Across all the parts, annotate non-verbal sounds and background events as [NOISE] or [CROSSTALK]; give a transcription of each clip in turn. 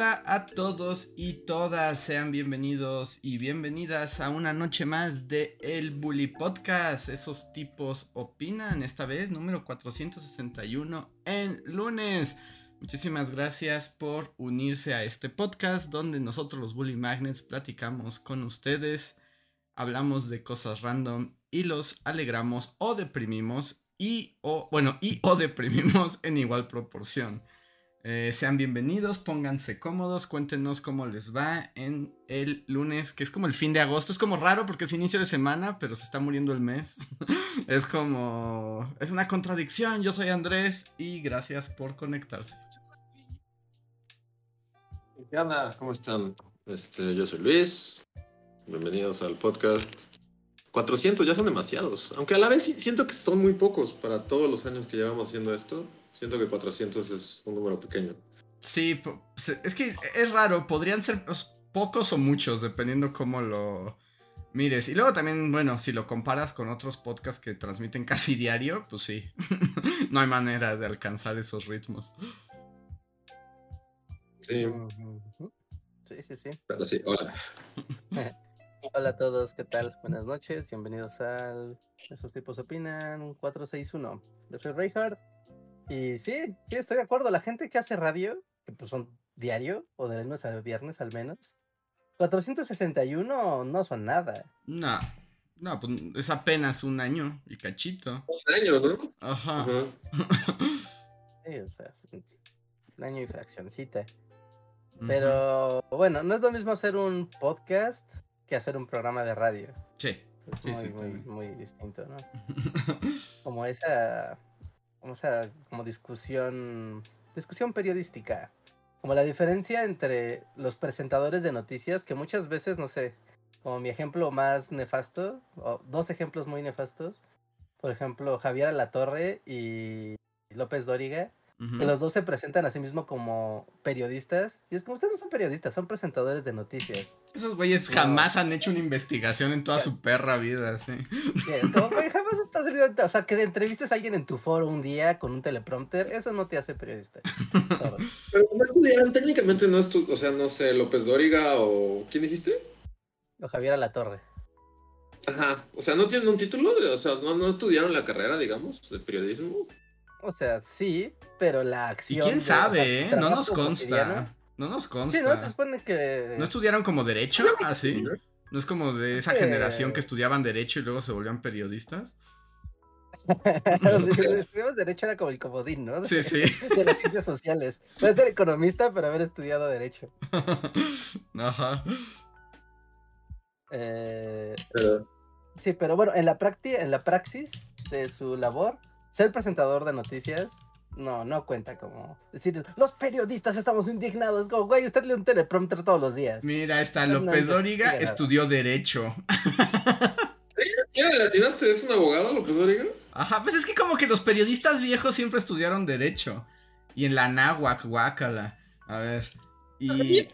Hola, a todos y todas, sean bienvenidos y bienvenidas a una noche más de El Bully Podcast. Esos tipos opinan, esta vez número 461 en lunes. Muchísimas gracias por unirse a este podcast donde nosotros los Bully Magnets platicamos con ustedes, hablamos de cosas random y los alegramos o deprimimos y o bueno, y o deprimimos en igual proporción. Eh, sean bienvenidos, pónganse cómodos, cuéntenos cómo les va en el lunes, que es como el fin de agosto. Es como raro porque es inicio de semana, pero se está muriendo el mes. [LAUGHS] es como... Es una contradicción. Yo soy Andrés y gracias por conectarse. ¿Qué onda? ¿Cómo están? Este, yo soy Luis. Bienvenidos al podcast. 400 ya son demasiados, aunque a la vez siento que son muy pocos para todos los años que llevamos haciendo esto. Siento que 400 es un número pequeño. Sí, es que es raro, podrían ser pues, pocos o muchos, dependiendo cómo lo mires. Y luego también, bueno, si lo comparas con otros podcasts que transmiten casi diario, pues sí, [LAUGHS] no hay manera de alcanzar esos ritmos. Sí. Sí, sí, sí. Pero sí, hola. [LAUGHS] Hola a todos, ¿qué tal? Buenas noches, bienvenidos al Esos tipos opinan 461. Yo soy Reinhardt y sí, sí, estoy de acuerdo. La gente que hace radio, que pues son diario o de lunes a viernes al menos, 461 no son nada. No, no, pues es apenas un año y cachito. Un año, ¿no? Ajá. [LAUGHS] sí, o sea, un año y fraccioncita. Pero bueno, no es lo mismo hacer un podcast que hacer un programa de radio. Sí. Es muy, muy, muy distinto, ¿no? [LAUGHS] como esa, como esa, como discusión, discusión periodística. Como la diferencia entre los presentadores de noticias, que muchas veces, no sé, como mi ejemplo más nefasto, o dos ejemplos muy nefastos. Por ejemplo, Javier Alatorre y López Dóriga que los dos se presentan a sí mismos como periodistas. Y es como ustedes no son periodistas, son presentadores de noticias. Esos güeyes jamás han hecho una investigación en toda su perra vida, sí. es como, güey, jamás estás saliendo. O sea, que entrevistes a alguien en tu foro un día con un teleprompter, eso no te hace periodista. [LAUGHS] Pero no estudiaron, técnicamente no estudiaron, o sea, no sé, López Dóriga o. ¿Quién dijiste? O Javier Alatorre. Ajá, o sea, no tienen un título, o sea, no, no estudiaron la carrera, digamos, de periodismo. O sea, sí, pero la acción. ¿Y quién sabe, eh? No nos consta. No nos consta. Sí, no se supone que. ¿No estudiaron como derecho? Así. ¿Ah, ¿No es como de esa generación que estudiaban derecho y luego se volvían periodistas? [LAUGHS] Donde estudiamos derecho era como el comodín, ¿no? Sí, sí. [LAUGHS] De las ciencias sociales. Puedes ser economista, pero haber estudiado derecho. [LAUGHS] Ajá. Eh, sí, pero bueno, en la práctica, en la praxis de su labor, ser presentador de noticias no, no cuenta como decir, los periodistas estamos indignados, como, güey, usted lee un teleprompter todos los días. Mira, está López Dóriga, estudió Derecho. ¿Qué le atinaste? ¿Es un abogado López Dóriga? Ajá, pues es que como que los periodistas viejos siempre estudiaron Derecho. Y en la náhuac, guácala. A ver. Y.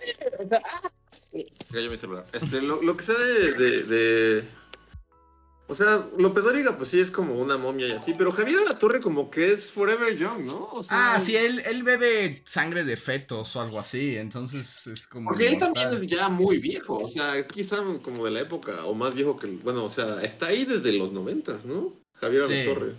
Cayó mi celular. Este, lo, lo que de, de o sea, López Dóriga, pues sí es como una momia y así, pero Javier Torre como que es forever young, ¿no? ah, sí, él, él bebe sangre de fetos o algo así, entonces es como. Porque él también es ya muy viejo, o sea, quizá como de la época, o más viejo que. Bueno, o sea, está ahí desde los noventas, ¿no? Javier sí. Torre.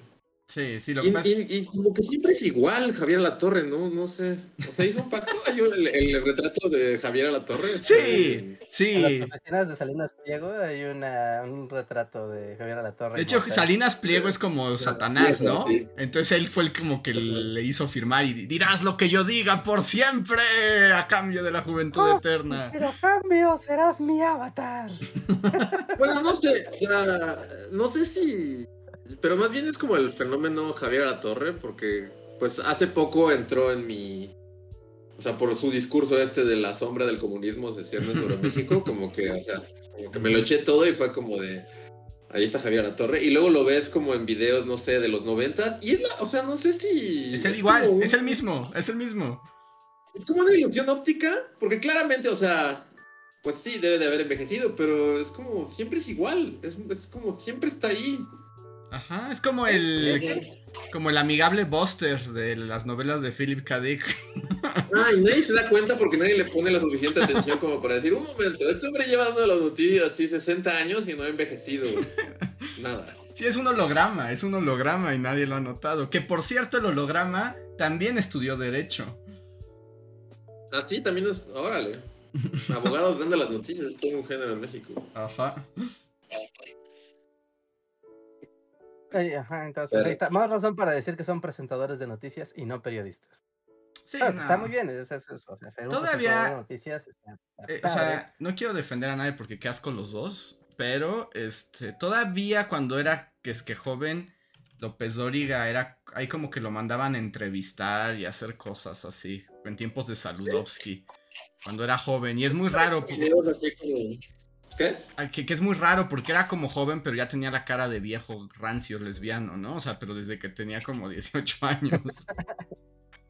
Sí, sí, lo y, que pasa... y, como que siempre es igual Javier La Torre, ¿no? No sé. O sea, hizo un pacto. [LAUGHS] Hay el, el, retrato de Javier La Torre. Sí, sí. En las oficinas de Salinas Pliego hay una, un retrato de Javier La Torre. De hecho, Salinas Pliego es como Satanás, ¿no? Entonces él fue el como que le hizo firmar y dirás lo que yo diga por siempre a cambio de la juventud oh, eterna. Pero a cambio serás mi avatar. [LAUGHS] bueno, no sé. O sea, no sé si pero más bien es como el fenómeno Javier La Torre, porque pues hace poco entró en mi. O sea, por su discurso este de la sombra del comunismo se cierne sobre [LAUGHS] México, como que, o sea, como que me lo eché todo y fue como de. Ahí está Javier La Torre. Y luego lo ves como en videos, no sé, de los noventas. Y es la, o sea, no sé si. Es el igual, es el mismo, es el mismo. Es como una ilusión óptica, porque claramente, o sea, pues sí, debe de haber envejecido, pero es como, siempre es igual. Es, es como, siempre está ahí. Ajá, es como el. Como el amigable Buster de las novelas de Philip K. Dick. [LAUGHS] Ay, nadie se da cuenta porque nadie le pone la suficiente atención como para decir, un momento, este hombre lleva dando las noticias así 60 años y no ha envejecido. [LAUGHS] Nada. Sí, es un holograma, es un holograma y nadie lo ha notado. Que por cierto, el holograma también estudió Derecho. Ah, sí, también es. Órale. [LAUGHS] Abogados dando las noticias, es todo un género en México. Ajá. Ay, ajá, entonces, pues, ahí está. Más razón para decir que son presentadores de noticias y no periodistas. Sí, Está muy bien. es- es- es- o sea, ser un Todavía- noticias está- está Eh, o sea, no quiero defender a nadie porque qué asco los dos, pero este, todavía cuando era que es que joven, López Dóriga era, ahí como que lo mandaban a entrevistar y hacer cosas así, en tiempos de Saludowski, cuando era joven, y es muy raro, po- Videos así como- ¿Qué? que, que es muy raro porque era como joven, pero ya tenía la cara de viejo rancio lesbiano, ¿no? O sea, pero desde que tenía como 18 [LAUGHS] años.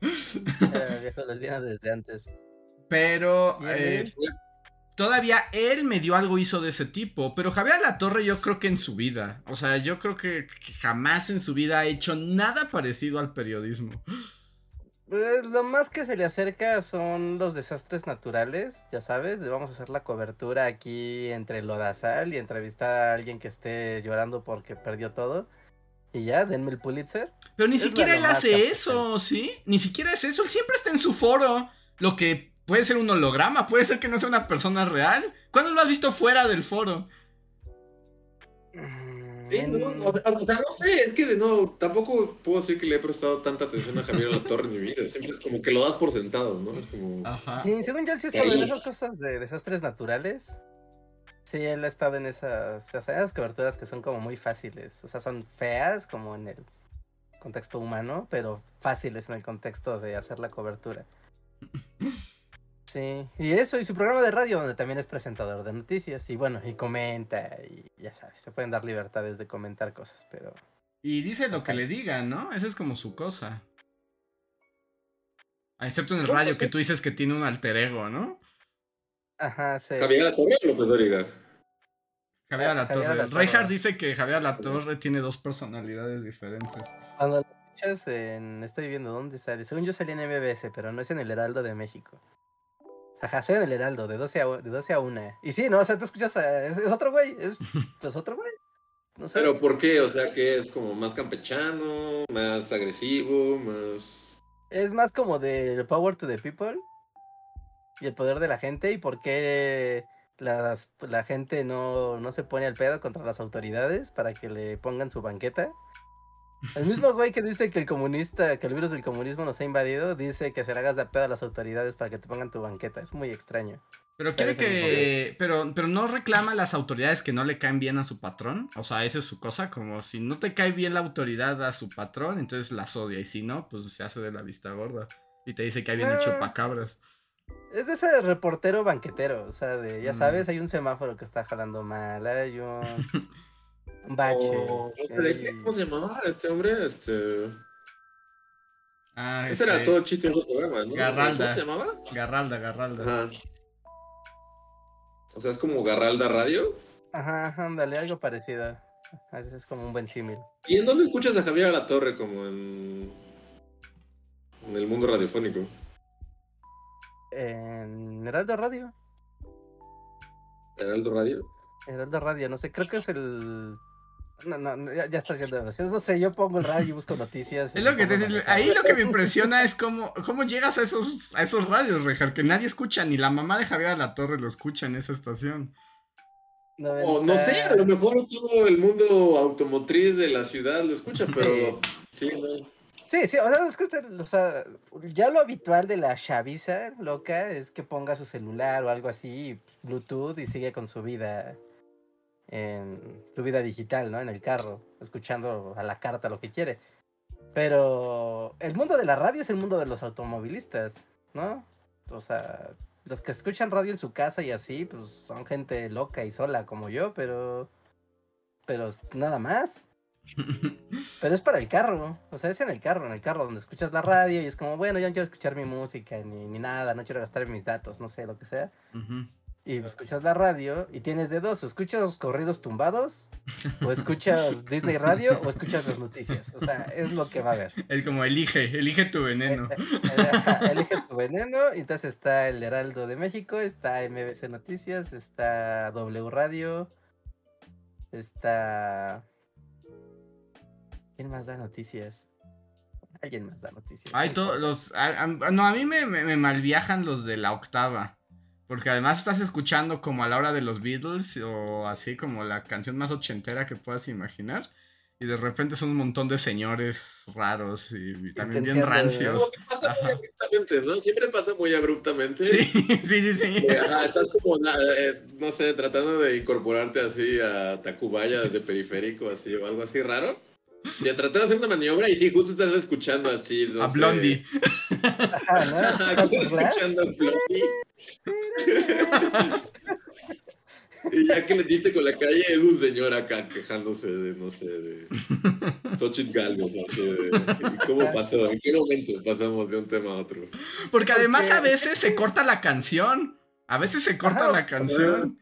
Era viejo lesbiano desde antes. Pero eh, todavía él medio algo hizo de ese tipo. Pero Javier La Torre, yo creo que en su vida. O sea, yo creo que jamás en su vida ha hecho nada parecido al periodismo. Pues lo más que se le acerca son los desastres naturales, ya sabes, de vamos a hacer la cobertura aquí entre Lodazal y entrevistar a alguien que esté llorando porque perdió todo. Y ya, denme el Pulitzer. Pero ni Es siquiera él hace eso, ¿sí? Ni siquiera es eso. Él siempre está en su foro. Lo que puede ser un holograma, puede ser que no sea una persona real. ¿Cuándo lo has visto fuera del foro? Sí, no, no, o sea, no sé, es que de nuevo, tampoco puedo decir que le he prestado tanta atención a Javier La Torre en mi vida. Siempre es como que lo das por sentado, ¿no? Es como. Ajá. Sí, según yo, él sí ha estado en esas cosas de desastres naturales. Sí, él ha estado en esas, esas coberturas que son como muy fáciles. O sea, son feas como en el contexto humano, pero fáciles en el contexto de hacer la cobertura. [LAUGHS] Sí, y eso, y su programa de radio donde también es presentador de noticias, y bueno, y comenta, y ya sabes, se pueden dar libertades de comentar cosas, pero... Y dice lo que le digan, ¿no? Esa es como su cosa. Excepto en el radio, pues, que tú dices que tiene un alter ego, ¿no? Ajá, sí. ¿Javier La Torre o López Dóriga? Javier Ah. Alatorre. Reinhardt dice que Javier La Torre tiene dos personalidades diferentes. Cuando lo escuchas en... Estoy viendo dónde sale. Según yo salí en MBS, pero no es en el Heraldo de México. Ajá, sale en el Heraldo, de 12 a, de 12 a 1. Y sí, no, o sea, tú escuchas a... Es, es otro güey, es, [LAUGHS] es otro güey. No sé. ¿Pero por qué? O sea, que es como más campechano, más agresivo, más. Es más como de Power to the People y el poder de la gente y por qué las, la gente no, no se pone al pedo contra las autoridades para que le pongan su banqueta. El mismo güey que dice que el comunista, que el virus del comunismo nos ha invadido, dice que se le hagas de pedo a las autoridades para que te pongan tu banqueta. Es muy extraño. Pero quiere que. Pero, pero no reclama a las autoridades que no le caen bien a su patrón. O sea, esa es su cosa. Como si no te cae bien la autoridad a su patrón, entonces las odia. Y si no, pues se hace de la vista gorda. Y te dice que hay bien el Ah. chupacabras. Es de ese reportero banquetero, o sea, de, ya Mm. sabes, hay un semáforo que está jalando mal, hay un, [LAUGHS] un bache. O- ¿Cómo se llamaba este hombre? Este. Ah, Ese era este, todo chiste de programa, ¿no? Garralda. ¿Cómo se llamaba? Garralda, Garralda. Ajá. O sea, es como Garralda Radio. Ajá, ándale, algo parecido. A veces es como un buen símil. ¿Y en dónde escuchas a Javier a la Torre? Como en. En el mundo radiofónico. En Heraldo Radio. Heraldo Radio. Heraldo Radio, no sé, creo que es el. No, no, no, ya, ya estás yendo demasiado. No sé, yo pongo el radio y busco noticias. y Es lo que te, ahí lo que me impresiona es cómo, cómo llegas a esos, a esos radios, Rejar, que nadie escucha, ni la mamá de Javier La Torre lo escucha en esa estación. O no sé, a lo mejor todo el mundo automotriz de la ciudad lo escucha, pero. Sí, no. Sí, sí, o sea, es que usted, o sea, ya lo habitual de la chaviza loca es que ponga su celular o algo así, Bluetooth, y sigue con su vida en su vida digital, ¿no? En el carro, escuchando a la carta lo que quiere. Pero el mundo de la radio es el mundo de los automovilistas, ¿no? O sea, los que escuchan radio en su casa y así, pues son gente loca y sola como yo, pero pero nada más. [LAUGHS] Pero es para el carro, o sea, es en el carro, en el carro donde escuchas la radio y es como, bueno, yo no quiero escuchar mi música ni, ni nada, no quiero gastar mis datos, no sé, lo que sea. Y escuchas la radio y tienes de dos, o escuchas los corridos tumbados, o escuchas Disney Radio, o escuchas las noticias. O sea, es lo que va a haber. Es como elige, elige tu veneno. Eh, eh, elige tu veneno. Entonces está el Heraldo de México, está MBC Noticias, está W Radio, está... ¿Quién más da noticias? Alguien más da noticias. Hay todos los... no, a mí me, me, me malviajan los de la octava. Porque además estás escuchando como a la hora de los Beatles o así como la canción más ochentera que puedas imaginar. Y de repente son un montón de señores raros y, también bien rancios. Pasa muy abruptamente, ¿no? Siempre pasa muy abruptamente. Sí, [LAUGHS] sí, sí, sí. estás como, eh, no sé, tratando de incorporarte así a Tacubaya desde periférico, así o algo así raro. Y tratando de hacer una maniobra y sí, justo estás escuchando así. a Blondie. [LAUGHS] estás escuchando a Blondie. [LAUGHS] y ya que le diste con la calle, es un señor acá quejándose de, no sé, de Xochitl Galvez. ¿Cómo pasó? ¿En qué momento pasamos de un tema a otro? Porque además a veces se corta la canción. A veces se corta la canción.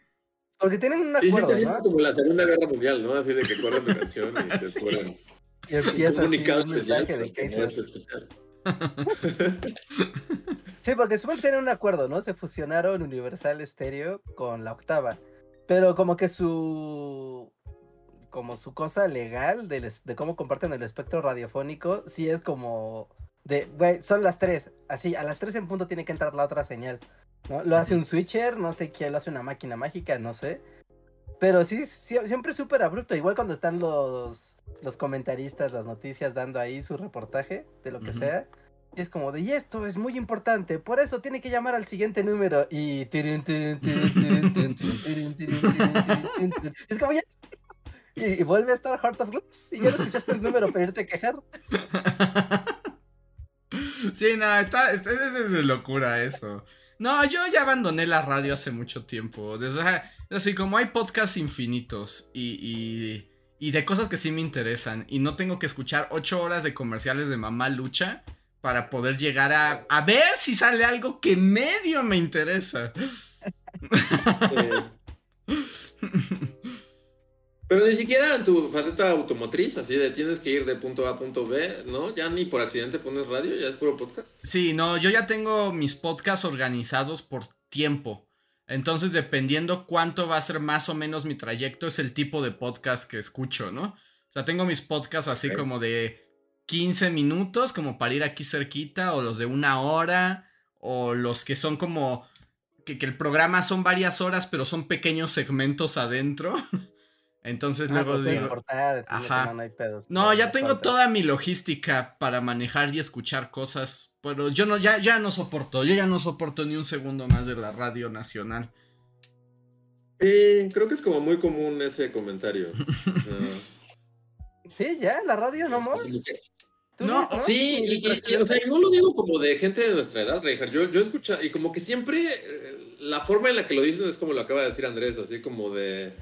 Porque tienen un acuerdo, sí, ¿no? como la Segunda Guerra Mundial, ¿no? Así de que corren la canción y [LAUGHS] te sí. Y empieza un especial, de especial. [LAUGHS] sí, porque suelen tener un acuerdo, ¿no? Se fusionaron Universal Stereo con la octava. Pero como que su. Como su cosa legal de, de cómo comparten el espectro radiofónico, sí es como. De, güey, son las tres. Así, a las tres en punto tiene que entrar la otra señal. ¿no? Lo hace un switcher, no sé quién lo hace una máquina mágica, no sé. Pero sí, siempre es súper abrupto. Igual cuando están los, los comentaristas, las noticias dando ahí su reportaje de lo que sea. Y es como de, y esto es muy importante, por eso tiene que llamar al siguiente número. Y. Es como ya. Y, vuelve a estar Heart of Glass y ya no escuchaste el número para irte a quejar. Sí, no, está, es locura eso. No, yo ya abandoné la radio hace mucho tiempo. Desde, así como hay podcasts infinitos y, y, de cosas que sí me interesan. Y no tengo que escuchar ocho horas de comerciales de mamá lucha para poder llegar a, a ver si sale algo que medio me interesa. [LAUGHS] [LAUGHS] Pero ni siquiera en tu faceta automotriz, así de tienes que ir de punto A a punto B, ¿no? Ya ni por accidente pones radio, ya es puro podcast. Sí, no, yo ya tengo mis podcasts organizados por tiempo. Entonces, dependiendo cuánto va a ser más o menos mi trayecto, es el tipo de podcast que escucho, ¿no? O sea, tengo mis podcasts así como de 15 minutos, como para ir aquí cerquita, o los de una hora, o los que son como que, que el programa son varias horas, pero son pequeños segmentos adentro. [LAUGHS] Entonces ah, luego digo, ajá. No, ya tengo toda mi logística para manejar y escuchar cosas, pero yo no ya ya no soporto, yo ya no soporto ni un segundo más de la radio nacional. Sí, creo que es como muy común ese comentario. [LAUGHS] sí, ya, la radio no más. No, sí, y, o sea, no lo digo como de gente de nuestra edad, Reijar. Yo, yo escucho, y como que siempre eh, la forma en la que lo dicen es como lo acaba de decir Andrés, así como de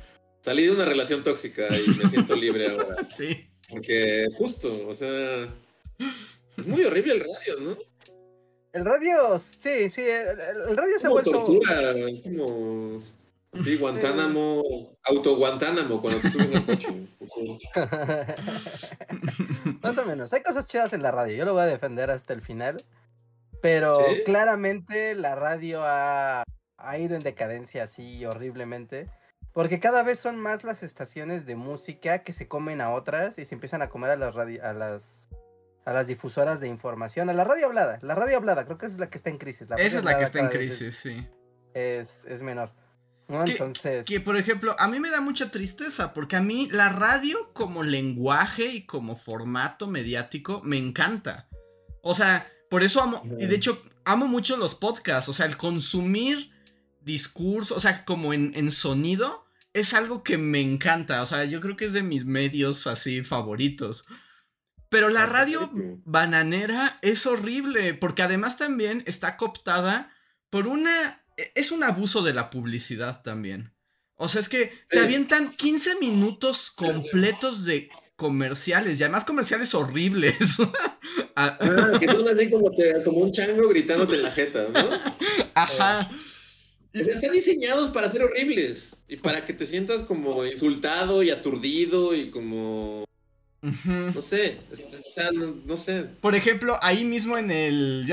Salí de una relación tóxica y me siento libre ahora. [LAUGHS] Sí. Porque justo, o sea, es muy horrible el radio, ¿no? El radio, sí, sí, el, radio se ha vuelto... tortura, es como... Sí, Guantánamo, auto Guantánamo cuando te subes al coche. [LAUGHS] Más o menos. Hay cosas chidas en la radio. Yo lo voy a defender hasta el final. Pero claramente la radio ha, ha, ido en decadencia así horriblemente. Porque cada vez son más las estaciones de música que se comen a otras y se empiezan a comer a las, a las, a las difusoras de información. A la radio hablada. La radio hablada, creo que es la que está en crisis. esa es la que está en crisis, sí. Es, es menor. Entonces. Que, por ejemplo, a mí me da mucha tristeza porque a mí la radio como lenguaje y como formato mediático me encanta. O sea, por eso amo. Y de hecho, amo mucho los podcasts. O sea, el consumir discurso, o sea, como en, en sonido es algo que me encanta. O sea, yo creo que es de mis medios así favoritos. Pero la radio bananera es horrible, porque además también está cooptada por una... E, es un abuso de la publicidad también. O sea, es que te avientan 15 minutos completos de comerciales, y además comerciales horribles. [LAUGHS] Ah, ah, que son así como, como un chango gritándote en la jeta, ¿no? [LAUGHS] Ajá. Y están diseñados para ser horribles y para que te sientas como insultado y aturdido y como no sé, o sea, no, sé. Por ejemplo, ahí mismo en el.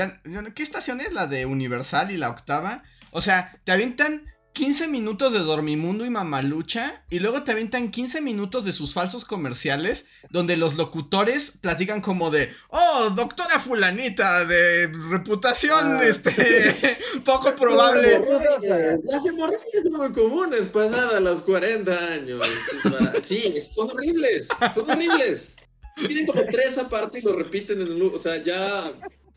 ¿Qué estación es? La de Universal y la octava. O sea, te avientan 15 minutos de Dormimundo y Mamalucha y luego te aventan 15 minutos de sus falsos comerciales donde los locutores platican como de, oh, doctora fulanita de reputación, ah. este, [LAUGHS] poco probable. Las hemorragias muy comunes pasadas a los 40 años. [LAUGHS] Sí, son horribles, son horribles. Tienen como tres aparte y lo repiten en el... O sea, ya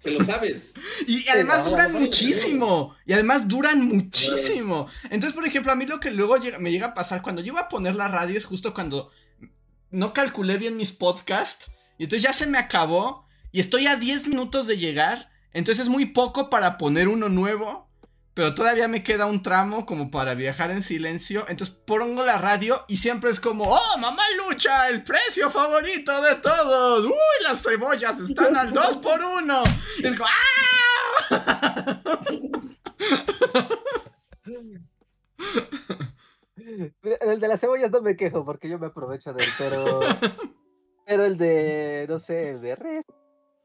te lo sabes. [LAUGHS] Y además duran muchísimo. Y además duran muchísimo. Entonces, por ejemplo, a mí lo que luego me llega a pasar cuando llego a poner la radio es justo cuando no calculé bien mis podcasts. Y entonces ya se me acabó. Y estoy a 10 minutos de llegar. Entonces es muy poco para poner uno nuevo pero todavía me queda un tramo como para viajar en silencio. Entonces pongo la radio y siempre es como, oh, mamá lucha, el precio favorito de todos. Uy, las cebollas están al [LAUGHS] 2 por 1 Y es como, ¡ah! [LAUGHS] El de las cebollas no me quejo porque yo me aprovecho de él, pero. Pero el de, no sé, el de res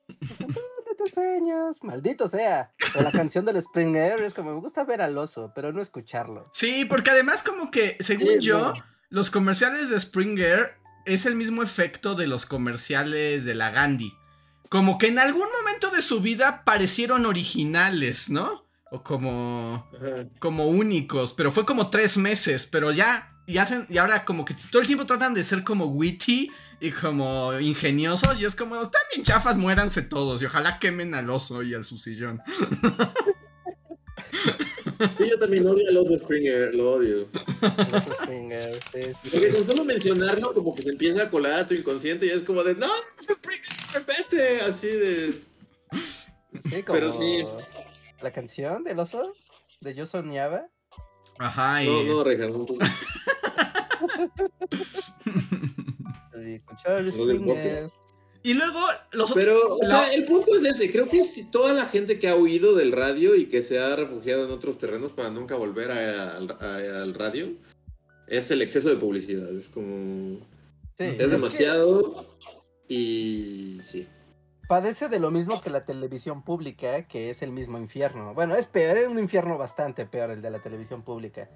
[LAUGHS] sueños, maldito sea. la canción del Springer es como me gusta ver al oso, pero no escucharlo. Sí, porque además como que, según yo, los comerciales de Springer es el mismo efecto de los comerciales de la Gandhi. Como que en algún momento de su vida parecieron originales, ¿no? O como, como únicos, pero fue como tres meses, pero ya, y hacen, y ahora como que todo el tiempo tratan de ser como witty y como ingeniosos y es como, están bien chafas, muéranse todos y ojalá quemen al oso y al su sillón. Sí, yo también odio al oso Springer, lo odio. Springer, Porque con solo mencionarlo como que se empieza a colar a tu inconsciente y es como de, no, Springer, vete, así de... Sí, como Pero sí. La canción del oso de Yo Soñaba. Ajá, y... No, no, Reja, [LAUGHS] y luego los Pero, el punto es ese. Creo que si toda la gente que ha huido del radio y que se ha refugiado en otros terrenos para nunca volver al radio, es el exceso de publicidad. Es como. es demasiado. Y sí. Padece de lo mismo que la televisión pública, que es el mismo infierno. Bueno, es peor, es un infierno bastante peor el de la televisión pública.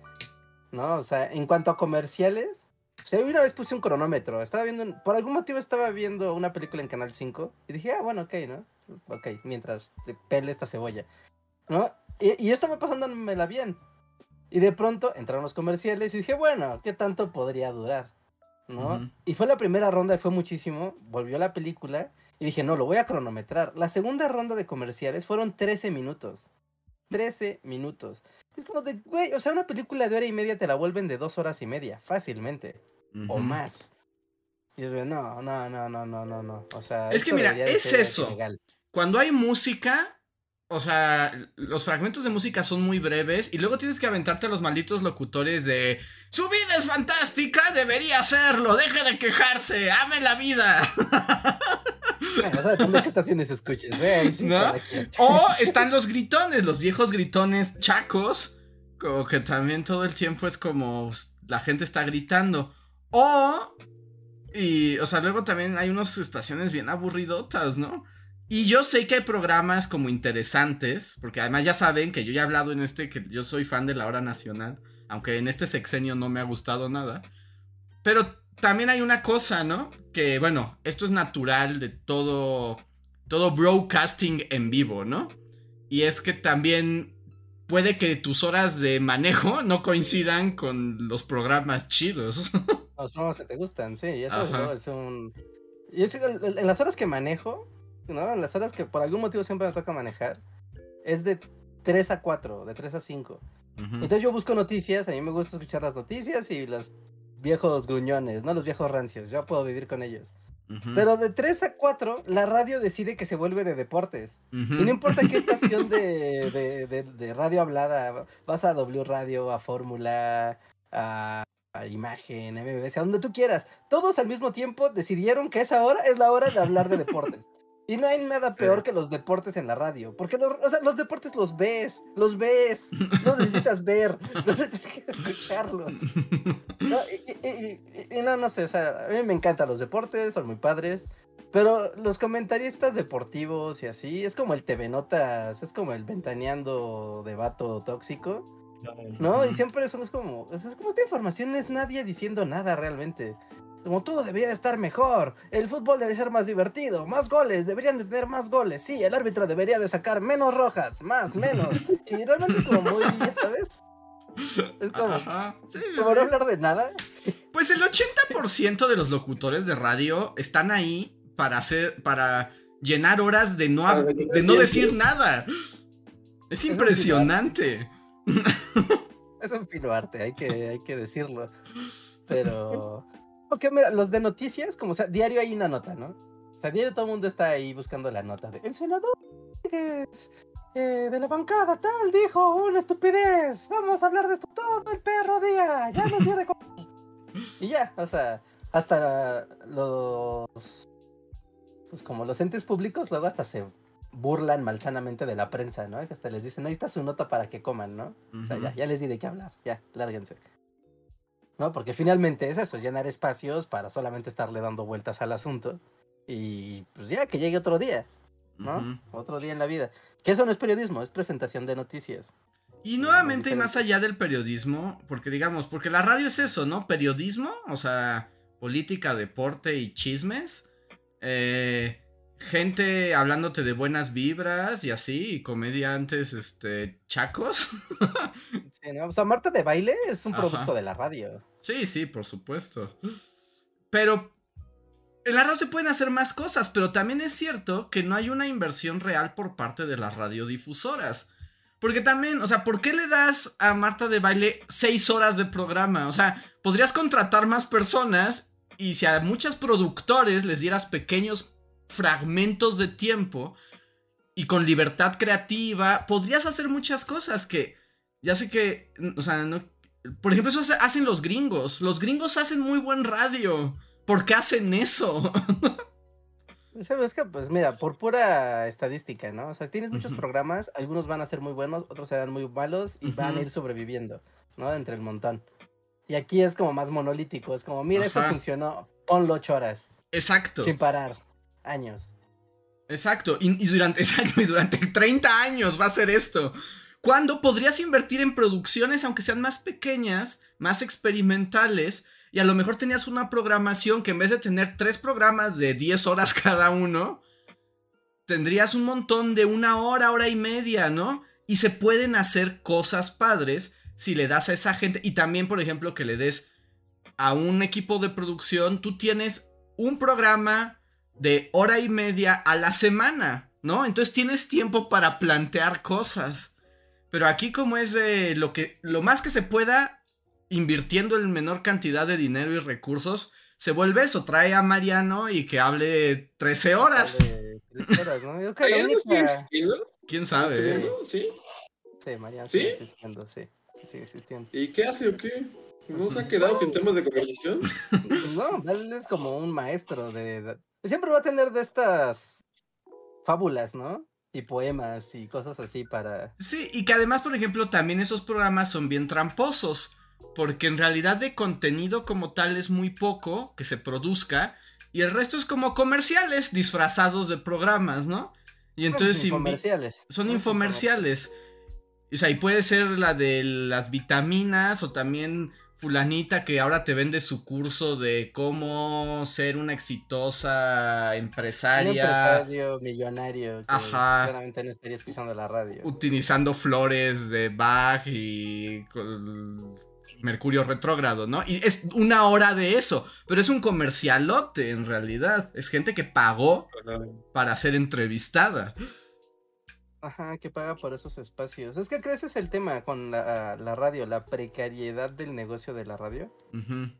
¿No? O sea, en cuanto a comerciales, Sí, una vez puse un cronómetro. Estaba viendo, por algún motivo estaba viendo una película en Canal 5 y dije, ah, bueno, ok, ¿no? Ok, mientras te pele esta cebolla, ¿no? Y, y yo estaba pasándomela bien. Y de pronto entraron los comerciales y dije, bueno, ¿qué tanto podría durar? ¿No? Y fue la primera ronda, fue muchísimo. Volvió la película y dije, no, lo voy a cronometrar. La segunda ronda de comerciales fueron 13 minutos. 13 minutos. Es como de, güey, o sea, una película de hora y media te la vuelven de dos horas y media, fácilmente o más. Y es no, no, no, no, no, no, no. O sea, es que mira, es eso. Cuando hay música, o sea, los fragmentos de música son muy breves y luego tienes que aventarte a los malditos locutores de su vida es fantástica, debería hacerlo, deje de quejarse, ame la vida. [LAUGHS] Bueno, depende de qué estaciones escuches, ¿eh? O están los gritones, los viejos gritones chacos, como que también todo el tiempo es como la gente está gritando. O. Y, o sea, luego también hay unas estaciones bien aburridotas, ¿no? Y yo sé que hay programas como interesantes, porque además ya saben que yo ya he hablado en este que yo soy fan de la hora nacional, aunque en este sexenio no me ha gustado nada. Pero también hay una cosa, ¿no? Que bueno, esto es natural de todo todo broadcasting en vivo, ¿no? Y es que también puede que tus horas de manejo no coincidan con los programas chidos. [LAUGHS] Los programas que te gustan, sí, y eso es un... Yo en las horas que manejo, ¿no? En las horas que por algún motivo siempre me toca manejar, es de 3 a 4, de 3 a 5. Entonces yo busco noticias, a mí me gusta escuchar las noticias y los viejos gruñones, ¿no? Los viejos rancios, yo puedo vivir con ellos. Pero de 3 a 4, la radio decide que se vuelve de deportes. Y no importa qué estación de, de, radio hablada, vas a W Radio, a Fórmula, a, a Imagen, MBS, a donde tú quieras. Todos al mismo tiempo decidieron que esa hora es la hora de hablar de deportes. [LAUGHS] Y no hay nada peor que los deportes en la radio. Porque los, o sea, los deportes los ves, los ves. No necesitas ver, [LAUGHS] no necesitas escucharlos. No, y, y- y- y no, no sé, o sea, a mí me encantan los deportes, son muy padres. Pero los comentaristas deportivos y así, es como el TV Notas, es como el ventaneando de vato tóxico, ¿no? Y siempre son es como, es como esta información no es nadie diciendo nada realmente. Como todo debería de estar mejor, el fútbol debería ser más divertido, más goles, deberían de tener más goles, sí, el árbitro debería de sacar menos rojas, más, menos. [LAUGHS] Y realmente es como muy, sabes, es como, Ajá. Sí, sí, como no hablar de nada. Pues el 80% de los locutores de radio están ahí para hacer, para llenar horas de no, de no decir nada. Es impresionante. [LAUGHS] Es un fino arte, hay que, hay que decirlo. Pero. Porque mira, los de noticias, como sea, diario hay una nota, ¿no? O sea, diario todo el mundo está ahí buscando la nota de. El senador eh, de la bancada tal dijo una estupidez. Vamos a hablar de esto todo el perro día. Ya nos dio de comer. Y ya, o sea, hasta los. Pues como los entes públicos luego hasta se burlan malsanamente de la prensa, ¿no? Que hasta les dicen, ahí está su nota para que coman, ¿no? O sea, ya, ya les di de qué hablar, ya, lárguense. ¿No? Porque finalmente es eso, llenar espacios para solamente estarle dando vueltas al asunto. Y pues ya, que llegue otro día, ¿no? Ujú. Otro día en la vida. Que eso no es periodismo, es presentación de noticias. Y nuevamente, y más allá del periodismo, porque digamos, porque la radio es eso, ¿no? Periodismo, o sea, política, deporte y chismes. Eh, gente hablándote de buenas vibras y así, y comediantes, este, chacos. [LAUGHS] Sí, ¿no? O sea, Marta de baile es un Ajá. producto de la radio. Sí, sí, por supuesto. Pero en la radio se pueden hacer más cosas, pero también es cierto que no hay una inversión real por parte de las radiodifusoras. Porque también, o sea, ¿por qué le das a Marta de baile seis horas de programa? O sea, podrías contratar más personas y si a muchos productores les dieras pequeños fragmentos de tiempo y con libertad creativa, podrías hacer muchas cosas que ya sé que, o sea, no, por ejemplo, eso hace- hacen los gringos. Los gringos hacen muy buen radio. ¿Por qué hacen eso? [LAUGHS] ¿Sabes que Pues mira, por pura estadística, ¿no? O sea, tienes muchos programas, algunos van a ser muy buenos, otros serán muy malos y van a ir sobreviviendo, ¿no? Entre el montón. Y aquí es como más monolítico, es como, mira, esto Ajá. funcionó, ponlo ocho horas, Exacto. sin parar, años. Exacto. Y, durante, [LAUGHS] exacto, durante 30 años va a ser esto. ¿Cuándo podrías invertir en producciones, aunque sean más pequeñas, más experimentales? Y a lo mejor tenías una programación que en vez de tener tres programas de 10 horas [LAUGHS] cada uno, tendrías un montón de una hora, hora y media, ¿no? Y se pueden hacer cosas padres si le das a esa gente. Y también, por ejemplo, que le des a un equipo de producción, tú tienes un programa de hora y media a la semana, ¿no? Entonces tienes tiempo para plantear cosas. Pero aquí como es de lo que lo más que se pueda invirtiendo en menor cantidad de dinero y recursos, se vuelve eso, trae a Mariano y que hable 13 horas. De tres horas, ¿no? Yo creo. ¿Quién ¿Está sabe? ¿Sí? Sí, Mariano ¿Sí? sigue existiendo, sí. sí Sigue existiendo. ¿Y qué hace o qué? ¿No se ha quedado sin temas de conversación? [LAUGHS] No, él es como un maestro de, de- Siempre va a tener de estas fábulas, ¿no? Y poemas y cosas así para... Sí, y que además, por ejemplo, también esos programas son bien tramposos. Porque en realidad de contenido como tal es muy poco que se produzca. Y el resto es como comerciales disfrazados de programas, ¿no? Y entonces invi- comerciales. son infomerciales. O sea, y puede ser la de las vitaminas o también fulanita que ahora te vende su curso de cómo ser una exitosa Un empresaria empresario millonario que Ajá. no estaría escuchando la radio. utilizando flores de Bach y Mercurio retrógrado, ¿no? Y es una hora de eso, pero es un comercialote en realidad. Es gente que pagó para ser entrevistada. Ajá, que paga por esos espacios. Es que creo ese es el tema con la, la radio, la precariedad del negocio de la radio. ¿no?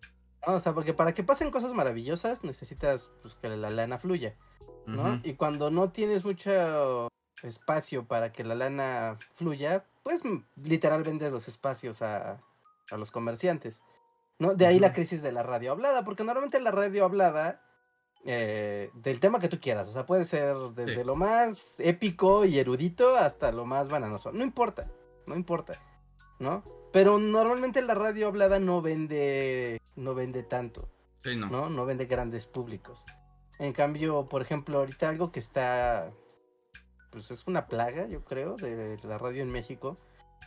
O sea, porque para que pasen cosas maravillosas necesitas pues, que la lana fluya, ¿no? Y cuando no tienes mucho espacio para que la lana fluya, pues literal vendes los espacios a, a los comerciantes. ¿no? De ahí la crisis de la radio hablada, porque normalmente la radio hablada, eh, del tema que tú quieras, o sea, puede ser desde lo más épico y erudito hasta lo más bananoso, no importa, no importa, ¿no? Pero normalmente la radio hablada no vende, no vende tanto, no. no. ¿no? vende grandes públicos. En cambio, por ejemplo, ahorita algo que está, pues es una plaga, yo creo, de la radio en México,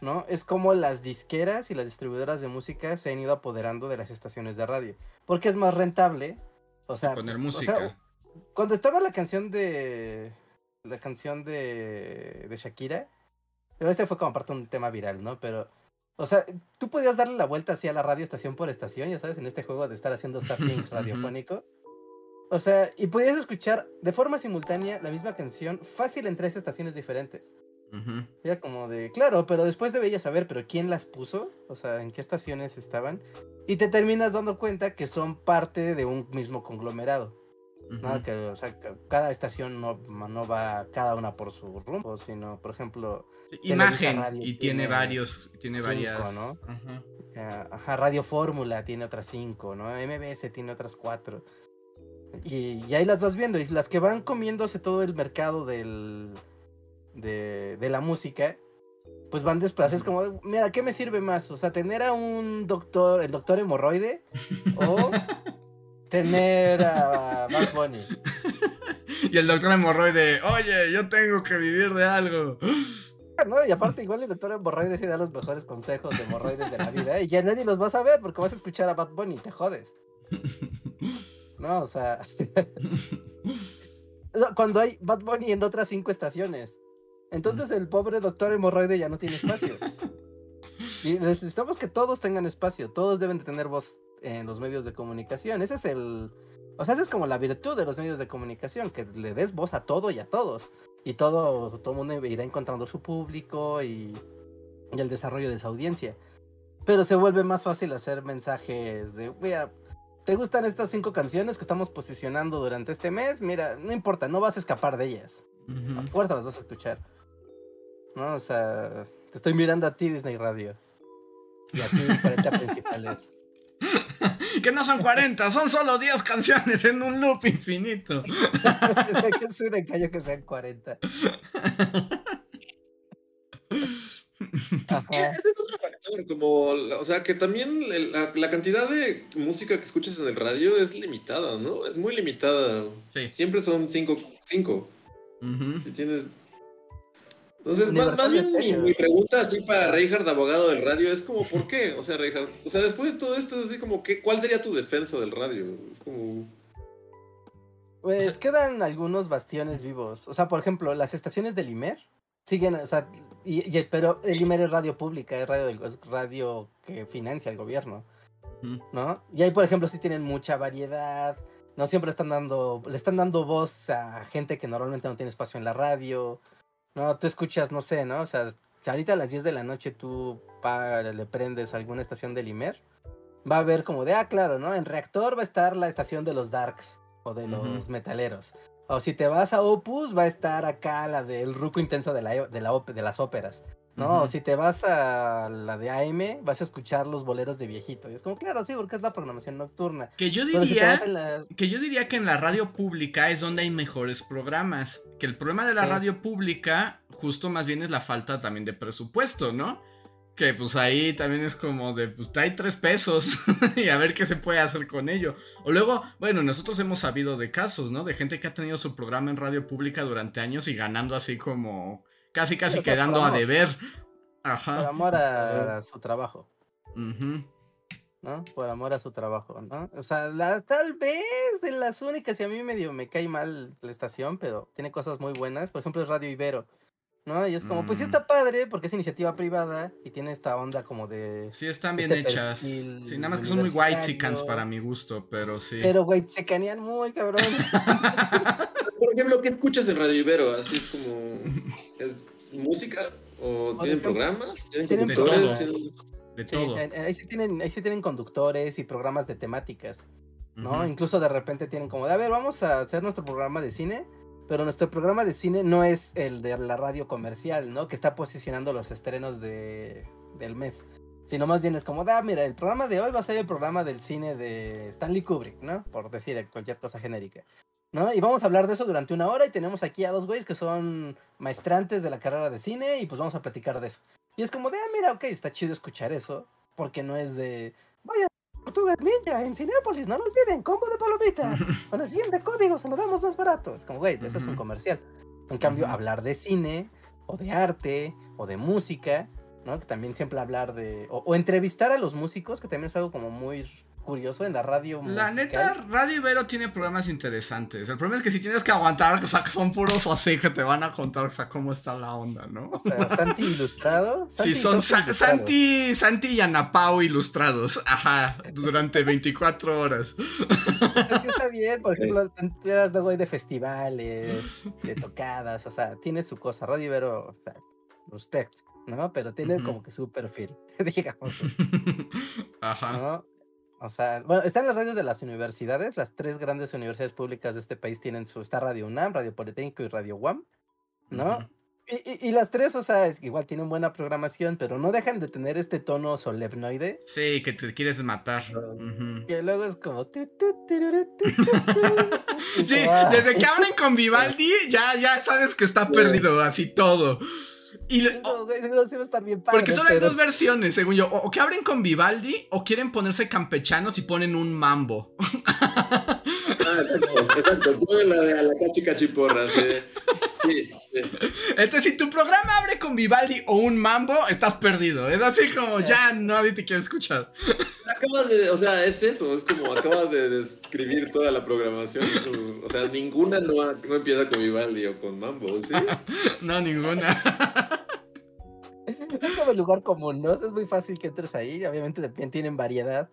¿no? Es como las disqueras y las distribuidoras de música se han ido apoderando de las estaciones de radio. Porque es más rentable. O sea, poner música. cuando estaba la canción de. La canción de. de Shakira. Ese fue como parte de un tema viral, ¿no? Pero. O sea, tú podías darle la vuelta así a la radio estación por estación, ya sabes, en este juego de estar haciendo [LAUGHS] zapping radiofónico. O sea, y podías escuchar de forma simultánea la misma canción fácil en tres estaciones diferentes. Era como de, claro, pero después deberías saber, pero ¿quién las puso? O sea, ¿en qué estaciones estaban? Y te terminas dando cuenta que son parte de un mismo conglomerado. ¿no? Que, o sea, cada estación no, no va cada una por su rumbo, sino, por ejemplo... Imagen, y tiene, varios, tiene varias... ¿no? Ajá. Radio Fórmula tiene otras cinco, ¿no? MBS tiene otras cuatro. Y, y ahí las vas viendo, y las que van comiéndose todo el mercado del de, de la música, pues van desplazados. Es como, mira, ¿qué me sirve más? O sea, tener a un doctor, el doctor hemorroide, [LAUGHS] o tener a Bad Bunny. [LAUGHS] Y el doctor hemorroide, oye, yo tengo que vivir de algo. [LAUGHS] No, y aparte, igual el doctor hemorroide sí da los mejores consejos de hemorroides de la vida, ¿eh? y ya nadie los va a saber porque vas a escuchar a Bad Bunny, te jodes. No, o sea. Cuando hay Bad Bunny en otras cinco estaciones. Entonces el pobre doctor hemorroide ya no tiene espacio. [LAUGHS] Y necesitamos que todos tengan espacio, todos deben de tener voz en los medios de comunicación. Ese es el... O sea, esa es como la virtud de los medios de comunicación, que le des voz a todo y a todos. Y todo, todo mundo irá encontrando su público y, y el desarrollo de su audiencia. Pero se vuelve más fácil hacer mensajes de, mira, ¿te gustan estas cinco canciones que estamos posicionando durante este mes? Mira, no importa, no vas a escapar de ellas. A fuerza las vas a escuchar. ¿No? O sea, te estoy mirando a ti, Disney Radio. Y a ti, 40 principales. [LAUGHS] que no son 40, son solo 10 canciones en un loop infinito. [LAUGHS] que es un engaño que sean 40. Ajá. Ese es otro factor, como, o sea, que también la, la, cantidad de música que escuchas en el radio es limitada, ¿no? Es muy limitada. Sí. Siempre son 5. Cinco, Si tienes entonces, más, bien mi, pregunta así para Reinhardt, abogado del radio, es como, ¿por qué? O sea, Reinhardt, o sea, después de todo esto, es así como, ¿qué, ¿cuál sería tu defensa del radio? Es como... Pues quedan algunos bastiones vivos. O sea, por ejemplo, las estaciones del IMER siguen, o sea, y, pero el IMER es radio pública, es radio, es radio que financia el gobierno, ¿no? Y ahí, por ejemplo, sí tienen mucha variedad, no siempre están dando, le están dando voz a gente que normalmente no tiene espacio en la radio, no, tú escuchas, no sé, ¿no? O sea, ahorita a las 10 de la noche tú le prendes alguna estación del IMER, va a ver como de, ah, claro, ¿no? En reactor va a estar la estación de los Darks o de los metaleros. O si te vas a Opus, va a estar acá la del ruco intenso de, la, de, la, de las óperas. ¿No? Si te vas a la de AM, vas a escuchar los boleros de viejito. Y es como, claro, sí, porque es la programación nocturna. Que yo diría, que yo diría que en la radio pública es donde hay mejores programas. Que el problema de la radio pública, justo más bien es la falta también de presupuesto, ¿no? Que pues ahí también es como de, pues hay tres pesos [LAUGHS] y a ver qué se puede hacer con ello. O luego, bueno, nosotros hemos sabido de casos, ¿no? De gente que ha tenido su programa en radio pública durante años y ganando así como Casi, casi quedando a deber. Ajá. Por amor a, su trabajo. ¿No? Por amor a su trabajo, ¿no? O sea, tal vez en las únicas, y a mí medio me cae mal la estación, pero tiene cosas muy buenas. Por ejemplo, es Radio Ibero. ¿no? Y es como, pues sí mm. está padre porque es iniciativa privada y tiene esta onda como de... Sí, están bien este hechas. Sí, nada más que son muy white chickens para mi gusto, pero sí. Pero white canían muy cabrón. [LAUGHS] Por ejemplo, ¿qué escuchas de Radio Ibero? Así es como... ¿Es [LAUGHS] música? ¿O, tienen programas? ¿Tienen, conductores? De todo. ahí, sí tienen, ahí sí tienen conductores y programas de temáticas. ¿no? Incluso de repente tienen como de, a ver, vamos a hacer nuestro programa de cine, pero nuestro programa de cine no es el de la radio comercial, ¿no? Que está posicionando los estrenos de, del mes. Sino más bien es como, ah, mira, el programa de hoy va a ser el programa del cine de Stanley Kubrick, ¿no? Por decir cualquier cosa genérica. ¿No? Y vamos a hablar de eso durante una hora y tenemos aquí a dos güeyes que son maestrantes de la carrera de cine y pues vamos a platicar de eso. Y es como de, ah, mira, ok, está chido escuchar eso, porque no es de, vaya, Tortugas Ninja en Cinepolis, no lo olviden, combo de palomitas, [LAUGHS] con el siguiente código se lo damos más barato. Es como, güey, eso es un comercial. En cambio, hablar de cine, o de arte, o de música, ¿no? Que también siempre hablar de, o, o entrevistar a los músicos, que también es algo como muy curioso en la radio. La neta, Radio Ibero tiene programas interesantes. El problema es que si tienes que aguantar, o sea, que son puros así que te van a contar, o sea, cómo está la onda, ¿no? O sea, Santi ilustrado. sí, son Santi, Santi y Anapau ilustrados. Ajá, durante 24 horas. Es que está bien, por [LAUGHS] ejemplo, te das luego de festivales, de tocadas, o sea, tiene su cosa. Radio Ibero, o sea, respect, ¿no? Pero tiene como que su perfil, [LAUGHS] digamos. [LAUGHS] Ajá. ¿no? O sea, bueno, están las radios de las universidades, las tres grandes universidades públicas de este país tienen su, está Radio UNAM, Radio Politécnico y Radio UAM, ¿no? y, y, las tres, o sea, igual tienen buena programación, pero no dejan de tener este tono solemnoide. Sí, que te quieres matar. Que luego es como... sí, desde que abren con Vivaldi, ya, ya sabes que está perdido, así todo. Y porque solo hay dos versiones, según yo. O, que abren con Vivaldi o quieren ponerse campechanos y ponen un mambo. [LAUGHS] Ah, exacto, la de a la cachi cachiporra, sí. Sí, Entonces, si tu programa abre con Vivaldi o un mambo, estás perdido. Es así como ya nadie te quiere escuchar. Acabas de, o sea, es eso, es como acabas de describir toda la programación. O sea, ninguna no, no empieza con Vivaldi o con mambo, ¿sí? [LAUGHS] no, ninguna. Es como el lugar común, ¿no? Es muy fácil que entres ahí. Obviamente también tienen variedad,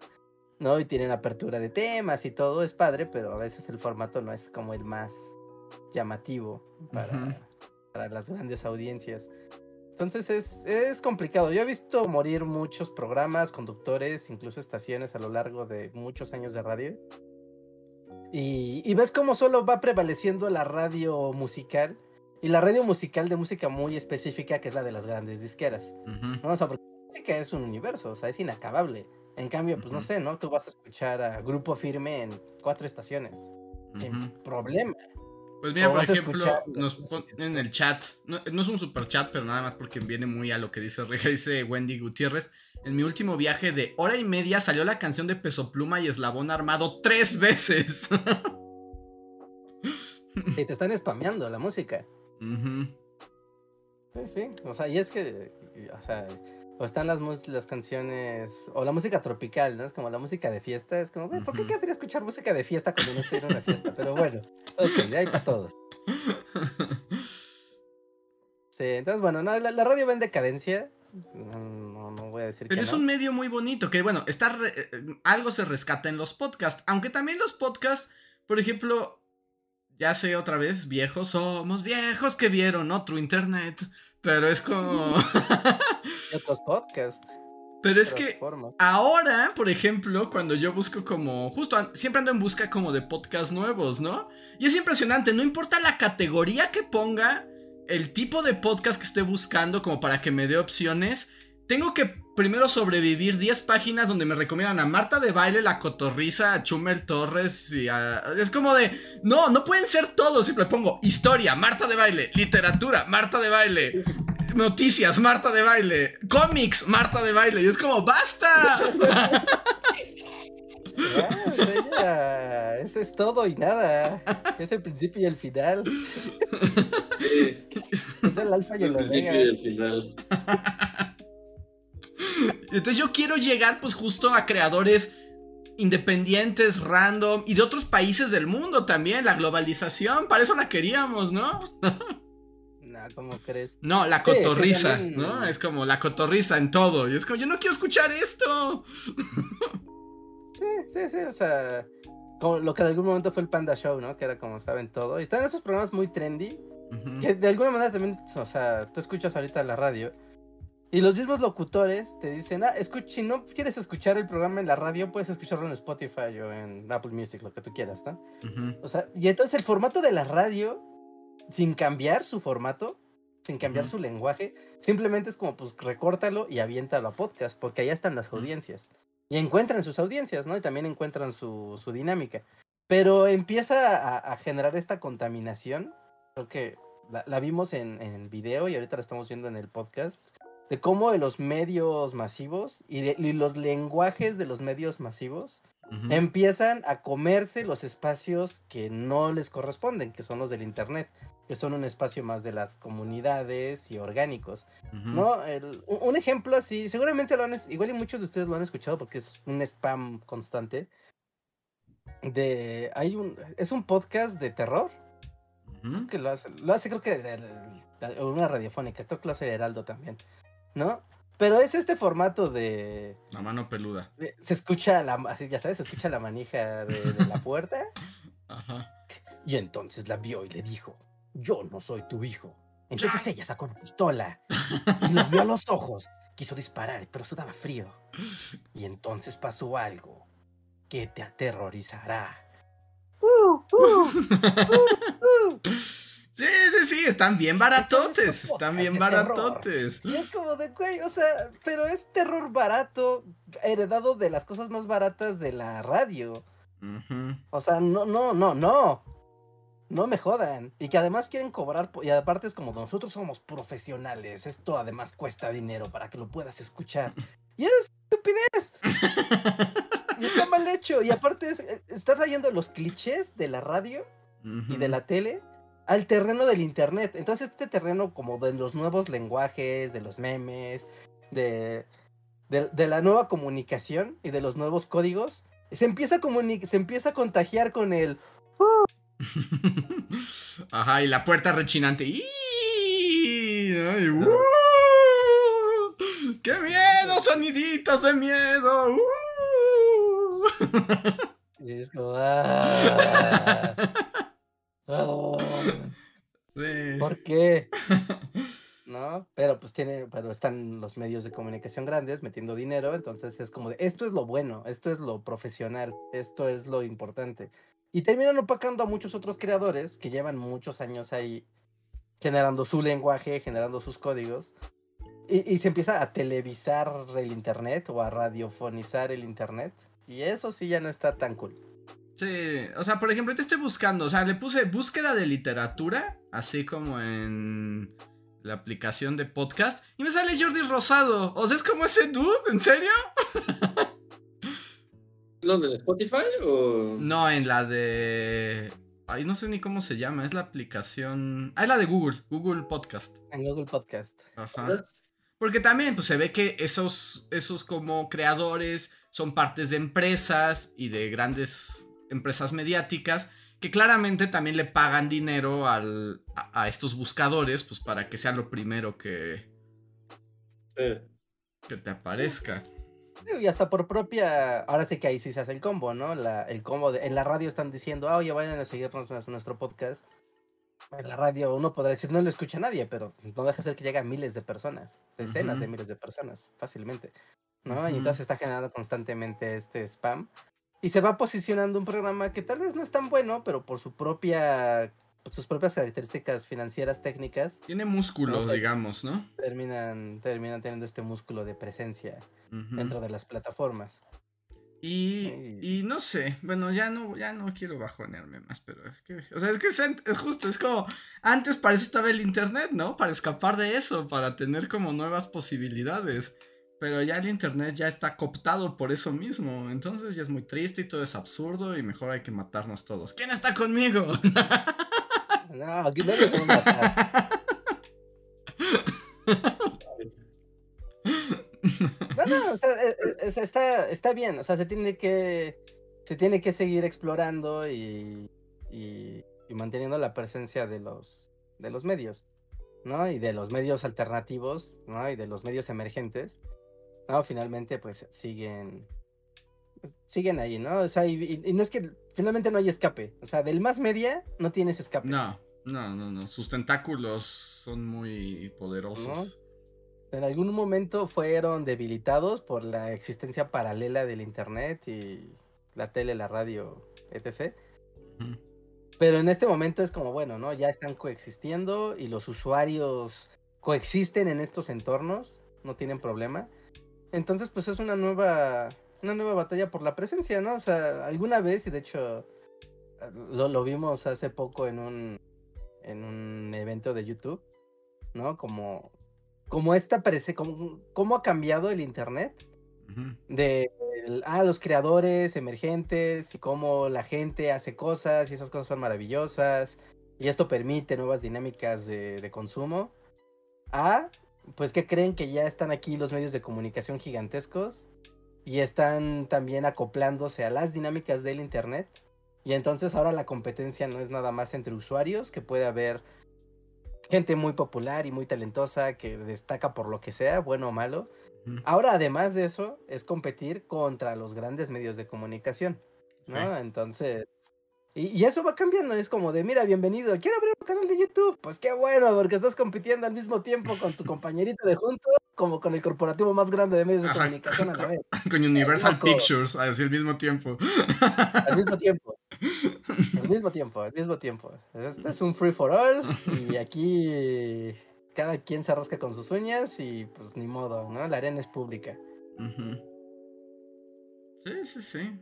¿no? Y tienen apertura de temas y todo, es padre, pero a veces el formato no es como el más llamativo para, para las grandes audiencias. Entonces es, es, complicado. Yo he visto morir muchos programas, conductores, incluso estaciones a lo largo de muchos años de radio. Y, y ves cómo solo va prevaleciendo la radio musical y la radio musical de música muy específica, que es la de las grandes disqueras. ¿no? O sea, porque la música es un universo, o sea, es inacabable. En cambio, pues no sé, ¿no? Tú vas a escuchar a Grupo Firme en cuatro estaciones, sin problema. Pues mira, por ejemplo, nos ponen en el chat, no, es un super chat, pero nada más porque viene muy a lo que dice [LAUGHS] dice Wendy Gutiérrez. En mi último viaje de hora y media salió la canción de Peso Pluma y Eslabón Armado tres [LAUGHS] veces. y te están spameando la música. Sí, sí. O sea, y es que, o sea, o están las, las canciones, o la música tropical, ¿no? Es como la música de fiesta. Es como, ¿por qué querría escuchar música de fiesta cuando no estoy en una fiesta? Pero bueno, ok, de ahí para todos. [LAUGHS] Sí, entonces, bueno, no, la, radio va en decadencia. No, no, voy a decir Pero es un medio muy bonito, que bueno, está eh, algo se rescata en los podcasts. Aunque también los podcasts, por ejemplo, ya sé otra vez, viejos somos viejos que vieron otro internet. Pero es como. [LAUGHS] otros podcasts. Pero es que ahora, por ejemplo, cuando yo busco como. Justo siempre ando en busca como de podcasts nuevos, ¿no? Y es impresionante, no importa la categoría que ponga, el tipo de podcast que esté buscando, como para que me dé opciones. Tengo que primero sobrevivir 10 páginas donde me recomiendan a Marta de Baile, La Cotorriza, a Chumel Torres y a... Es como de... No, no pueden ser todos. Siempre pongo historia, Marta de Baile, literatura, Marta de Baile, noticias, Marta de Baile, cómics, Marta de Baile. Y es como, ¡basta! Ah, ese es todo y nada. Es el principio y el final. Es el alfa y el, el principio y el final. Entonces yo quiero llegar pues justo a creadores independientes, random y de otros países del mundo también, la globalización, para eso la queríamos, ¿no? no, ¿cómo crees? No, la cotorriza, ¿no? Es como la cotorriza en todo. Y es como, yo no quiero escuchar esto. sí, sí, sí, o sea, como lo que en algún momento fue el Panda Show, ¿no? Que era como saben todo. Y están esos programas muy trendy, que de alguna manera también, o sea, tú escuchas ahorita la radio y los mismos locutores te dicen, ah, si no quieres escuchar el programa en la radio, puedes escucharlo en Spotify o en Apple Music, lo que tú quieras, ¿no? O sea, y entonces el formato de la radio, sin cambiar su formato, sin cambiar su lenguaje, simplemente es como, pues, recórtalo y aviéntalo a podcast, porque allá están las audiencias. Y encuentran sus audiencias, ¿no? Y también encuentran su, su dinámica. Pero empieza a, a generar esta contaminación, creo que la, la vimos en, en video y ahorita la estamos viendo en el podcast, de cómo los medios masivos y, de- y los lenguajes de los medios masivos empiezan a comerse los espacios que no les corresponden, que son los del Internet, que son un espacio más de las comunidades y orgánicos. ¿no? El- un ejemplo así, seguramente lo han, igual y muchos de ustedes lo han escuchado porque es un spam constante. De, hay un, es un podcast de terror Ujú. que lo hace, lo hace creo que de- de- de una radiofónica, creo que lo hace Heraldo también, ¿no? Pero es este formato de, La mano peluda. de- se escucha la, así ya sabes, se escucha la manija de, de la puerta [LAUGHS] Ajá. y entonces la vio y le dijo, yo no soy tu hijo. Entonces ella sacó una pistola y lo vio a los ojos, quiso disparar, pero sudaba frío. Y entonces pasó algo que te aterrorizará. Uh, uh, uh, uh. [LAUGHS] Sí, sí, sí, están bien baratotes. Están bien baratotes. Y es como de, güey, o sea, pero es terror barato, heredado de las cosas más baratas de la radio. O sea, no, no, no, no. No me jodan. Y que además quieren cobrar. Y aparte es como nosotros somos profesionales. Esto además cuesta dinero para que lo puedas escuchar. [LAUGHS] Y es estupidez. Y está mal hecho. Y aparte es, eh, está trayendo los clichés de la radio y de la tele al terreno del internet. Entonces este terreno como de los nuevos lenguajes, de los memes, de, de, de la nueva comunicación y de los nuevos códigos, se empieza a, se empieza a contagiar con el... [LAUGHS] Ajá, y la puerta rechinante. Ay, ¡uh! ¡Qué miedo! ¡Soniditos de miedo! ¡Uh! y es como, "Ah, [LAUGHS] Sí. ¿Por qué? [LAUGHS] ¿No? Pero pues tiene, pero están los medios de comunicación grandes metiendo dinero, entonces es como de, esto es lo bueno, esto es lo profesional, esto es lo importante. Y terminan opacando a muchos otros creadores que llevan muchos años ahí generando su lenguaje, generando sus códigos. Y, y se empieza a televisar el internet o a radiofonizar el internet. Y eso sí ya no está tan cool. Sí, o sea, por ejemplo, te estoy buscando, o sea, le puse búsqueda de literatura, así como en la aplicación de podcast, y me sale Jordi Rosado. O sea, es como ese dude, ¿en serio? [LAUGHS] ¿Dónde? ¿En Spotify o...? No, en la de... Ay, no sé ni cómo se llama, es la aplicación... Ah, es la de Google, Google Podcast. En Google Podcast. Ajá. Porque también pues, se ve que esos, esos como creadores son partes de empresas y de grandes empresas mediáticas que claramente también le pagan dinero al, a, a estos buscadores pues para que sea lo primero que, Sí. que te aparezca. Y hasta por propia, ahora sí que ahí sí se hace el combo, ¿no? La, el combo de, en la radio están diciendo, ah, oye, vayan a seguirnos en nuestro podcast. En la radio uno podrá decir, no lo escucha nadie, pero no deja de ser que llega a miles de personas, decenas de miles de personas, fácilmente, ¿no? Y entonces está generando constantemente este spam. Y se va posicionando un programa que tal vez no es tan bueno, pero por su propia, por sus propias características financieras técnicas, Tiene músculo, digamos, ¿no? terminan, terminan teniendo este músculo de presencia dentro de las plataformas. Y, Sí. y no sé, bueno, ya no, ya no quiero bajonearme más, pero es que, o sea, es que es, es justo, es como, antes para eso estaba el internet, ¿no? Para escapar de eso, para tener como nuevas posibilidades. Pero ya el internet ya está cooptado por eso mismo, entonces ya es muy triste y todo es absurdo y mejor hay que matarnos todos. ¿Quién está conmigo? [LAUGHS] No, aquí no les vamos a matar. [LAUGHS] No, no, o sea, eh, eh, es- está, está bien, o sea, se tiene que, se tiene que seguir explorando y, y, y manteniendo la presencia de los, de los medios, ¿no? Y de los medios alternativos, ¿no? Y de los medios emergentes, ¿no? Finalmente, pues, siguen, siguen ahí, ¿no? O sea, y, no es que finalmente no hay escape, o sea, del más media no tienes escape. No, no, no, no, sus tentáculos son muy poderosos. En algún momento fueron debilitados por la existencia paralela del internet y la tele, la radio, etc. Pero en este momento es como, bueno, ¿no? Ya están coexistiendo y los usuarios coexisten en estos entornos, no tienen problema. Entonces, pues es una nueva, una nueva batalla por la presencia, ¿no? O sea, alguna vez, y de hecho lo, lo vimos hace poco en un, en un evento de YouTube, ¿no? Como, como esta parece, como, cómo ha cambiado el Internet de ah, los creadores emergentes y cómo la gente hace cosas y esas cosas son maravillosas y esto permite nuevas dinámicas de, de consumo a pues que creen que ya están aquí los medios de comunicación gigantescos y están también acoplándose a las dinámicas del internet. Y entonces ahora la competencia no es nada más entre usuarios que puede haber gente muy popular y muy talentosa que destaca por lo que sea, bueno o malo, Ahora, además de eso, es competir contra los grandes medios de comunicación, ¿no? Entonces, y, eso va cambiando, es como de, mira, bienvenido, quiero abrir un canal de YouTube. Pues qué bueno, porque estás compitiendo al mismo tiempo con tu compañerito de junto, como con el corporativo más grande de medios de comunicación a la vez. Con Universal Pictures, así al mismo tiempo. Al mismo tiempo. Al mismo tiempo, al mismo tiempo. Este es un free for all y aquí cada quien se rasca con sus uñas y pues ni modo, ¿no? La arena es pública. Sí, sí, sí.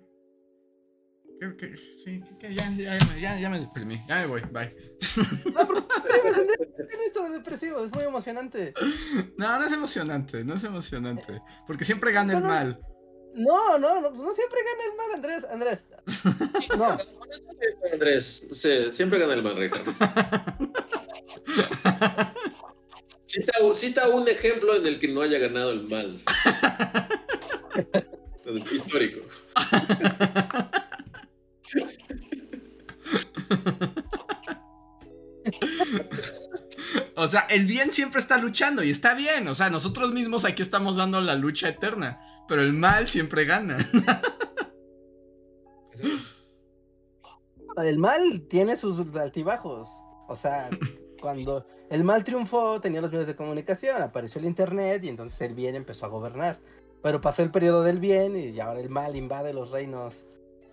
Que, sí, que ya, ya, ya, ya, me deprimí. Ya me voy, bye. No, pero tiene esto de depresivo, es muy emocionante. No, no es emocionante, no es emocionante. Porque siempre gana el mal. No, no, no, no siempre gana el mal, Andrés. Andrés. No. [LAUGHS] Andrés, sí, siempre gana el mal, Richard. Cita, un ejemplo en el que no haya ganado el mal. [LAUGHS] histórico. [LAUGHS] O sea, el bien siempre está luchando y está bien. O sea, nosotros mismos aquí estamos dando la lucha eterna, pero el mal siempre gana. El mal tiene sus altibajos. O sea, cuando el mal triunfó, tenía los medios de comunicación, apareció el internet y entonces el bien empezó a gobernar. Pero pasó el periodo del bien y ahora el mal invade los reinos,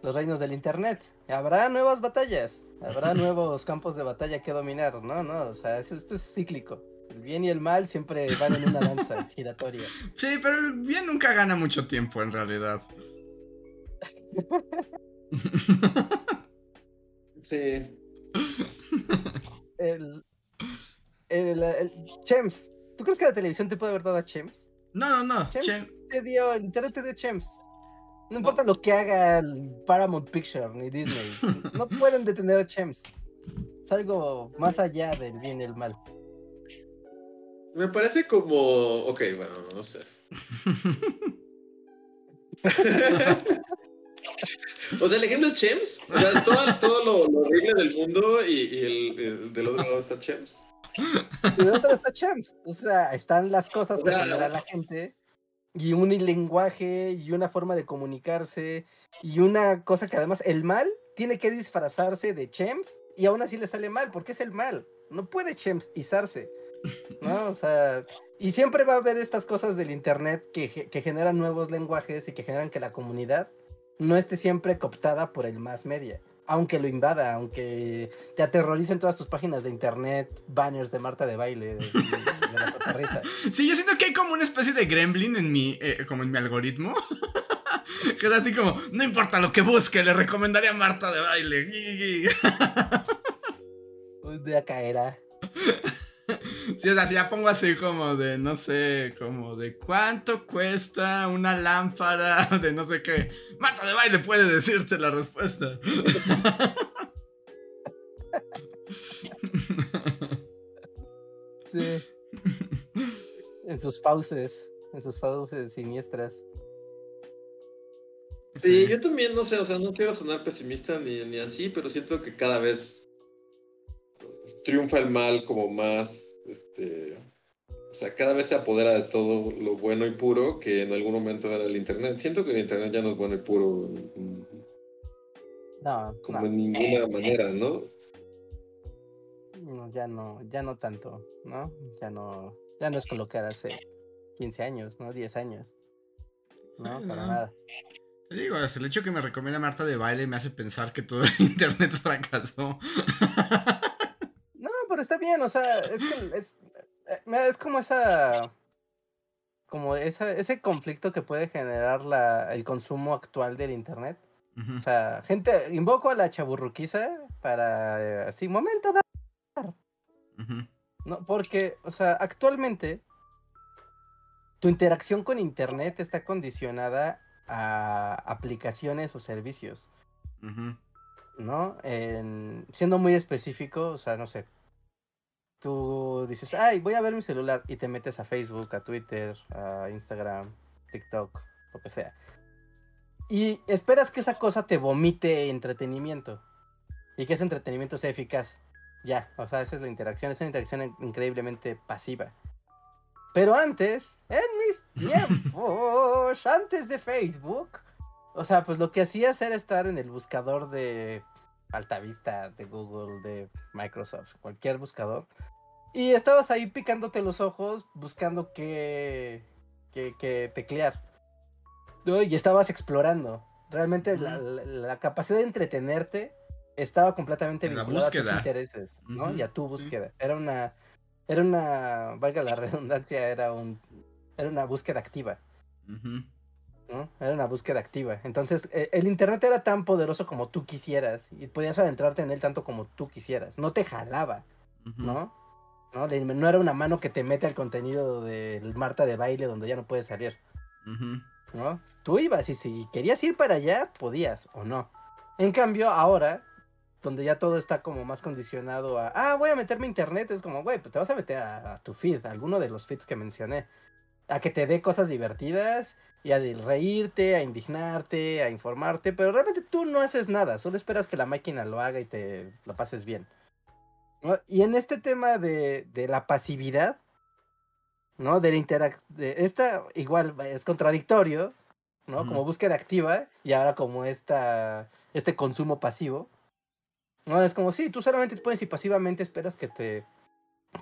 los reinos del internet. Habrá nuevas batallas, habrá [LAUGHS] nuevos campos de batalla que dominar, no, no, o sea, esto es cíclico. El bien y el mal siempre van en una danza [LAUGHS] giratoria. Sí, pero el bien nunca gana mucho tiempo en realidad. [LAUGHS] sí. El, el, Chems. ¿Tú crees que la televisión te puede haber dado a Chems? No, no, no. Chems te dio, el internet te dio Chems. No importa lo que haga el Paramount Picture ni Disney. no [LAUGHS] pueden detener a Chems. Es algo más allá del bien y el mal. Me parece como. Ok, bueno, no sé. [LAUGHS] o sea, el ejemplo es Chems. O sea, todo, lo, horrible del mundo y, el, del otro lado está Chems. Y del otro está Chems. O sea, están las cosas que genera la gente y un lenguaje y una forma de comunicarse y una cosa que además el mal tiene que disfrazarse de Chems y aún así le sale mal, porque es el mal. No puede Chems izarse. ¿no? O sea, y siempre va a haber estas cosas del internet que, que generan nuevos lenguajes y que generan que la comunidad no esté siempre cooptada por el más media aunque lo invada, aunque te aterroricen todas tus páginas de internet, banners de Marta de baile, de, la risa. [LAUGHS] Sí, yo siento que hay como una especie de gremlin en mi, eh, como en mi algoritmo. [LAUGHS] que es así como, no importa lo que busque, le recomendaría Marta de baile. Un día caerá. Sí, o sea, si ya pongo así como de, no sé, como de cuánto cuesta una lámpara [LAUGHS] de no sé qué. Marta de baile puede decirte la respuesta. Sí. En sus fauces, en sus fauces siniestras. Sí, yo también no sé, o sea, no quiero sonar pesimista ni, ni así, pero siento que cada vez triunfa el mal como más, este, o sea, cada vez se apodera de todo lo bueno y puro que en algún momento era el Internet. Siento que el Internet ya no es bueno y puro. No, como en ninguna manera, ¿no? No, ya no, ya no tanto, ¿no? Ya no, ya no es era hace 15 años, ¿no? 10 años. No, para nada. Te digo, el hecho que me recomienda Marta de baile me hace pensar que todo el [LAUGHS] internet fracasó. Pero está bien, o sea, es que es, eh, es como esa como esa, ese conflicto que puede generar la, el consumo actual del internet. O sea, gente, invoco a la chaburruquiza para eh, así, momento de... No, porque, o sea, actualmente tu interacción con internet está condicionada a aplicaciones o servicios. ¿No? siendo muy específico, o sea, no sé. Tú dices, ay, voy a ver mi celular y te metes a Facebook, a Twitter, a Instagram, TikTok, lo que sea. Y esperas que esa cosa te vomite entretenimiento. Y que ese entretenimiento sea eficaz. Ya, o sea, esa es la interacción. Es una interacción increíblemente pasiva. Pero antes, en mis [LAUGHS] tiempos, antes de Facebook, o sea, pues lo que hacías era estar en el buscador de Altavista, de Google, de Microsoft, cualquier buscador. Y estabas ahí picándote los ojos, buscando qué, qué, teclear. Y estabas explorando. Realmente la, capacidad de entretenerte estaba completamente vinculada a tus intereses, ¿no? Y a tu búsqueda. Era una era una, valga la [LAUGHS] redundancia, era un, era una búsqueda activa. ¿No? Era una búsqueda activa. Entonces, e, el internet era tan poderoso como tú quisieras y podías adentrarte en él tanto como tú quisieras. No te jalaba, ¿no? ¿no? No era una mano que te mete al contenido del Marta de baile donde ya no puedes salir. ¿No? Tú ibas y si querías ir para allá, podías o no. En cambio, ahora donde ya todo está como más condicionado a, ah, voy a meterme a internet, es como, güey, pues te vas a meter a, tu feed, a alguno de los feeds que mencioné, a que te dé cosas divertidas y a reírte, a indignarte, a informarte, pero realmente tú no haces nada, solo esperas que la máquina lo haga y te lo pases bien. Y en este tema de, de la pasividad, ¿no? De la interacción, esta igual es contradictorio, ¿no? Como búsqueda activa y ahora como esta, este consumo pasivo no, es como, sí, tú solamente te pones y pasivamente esperas que te,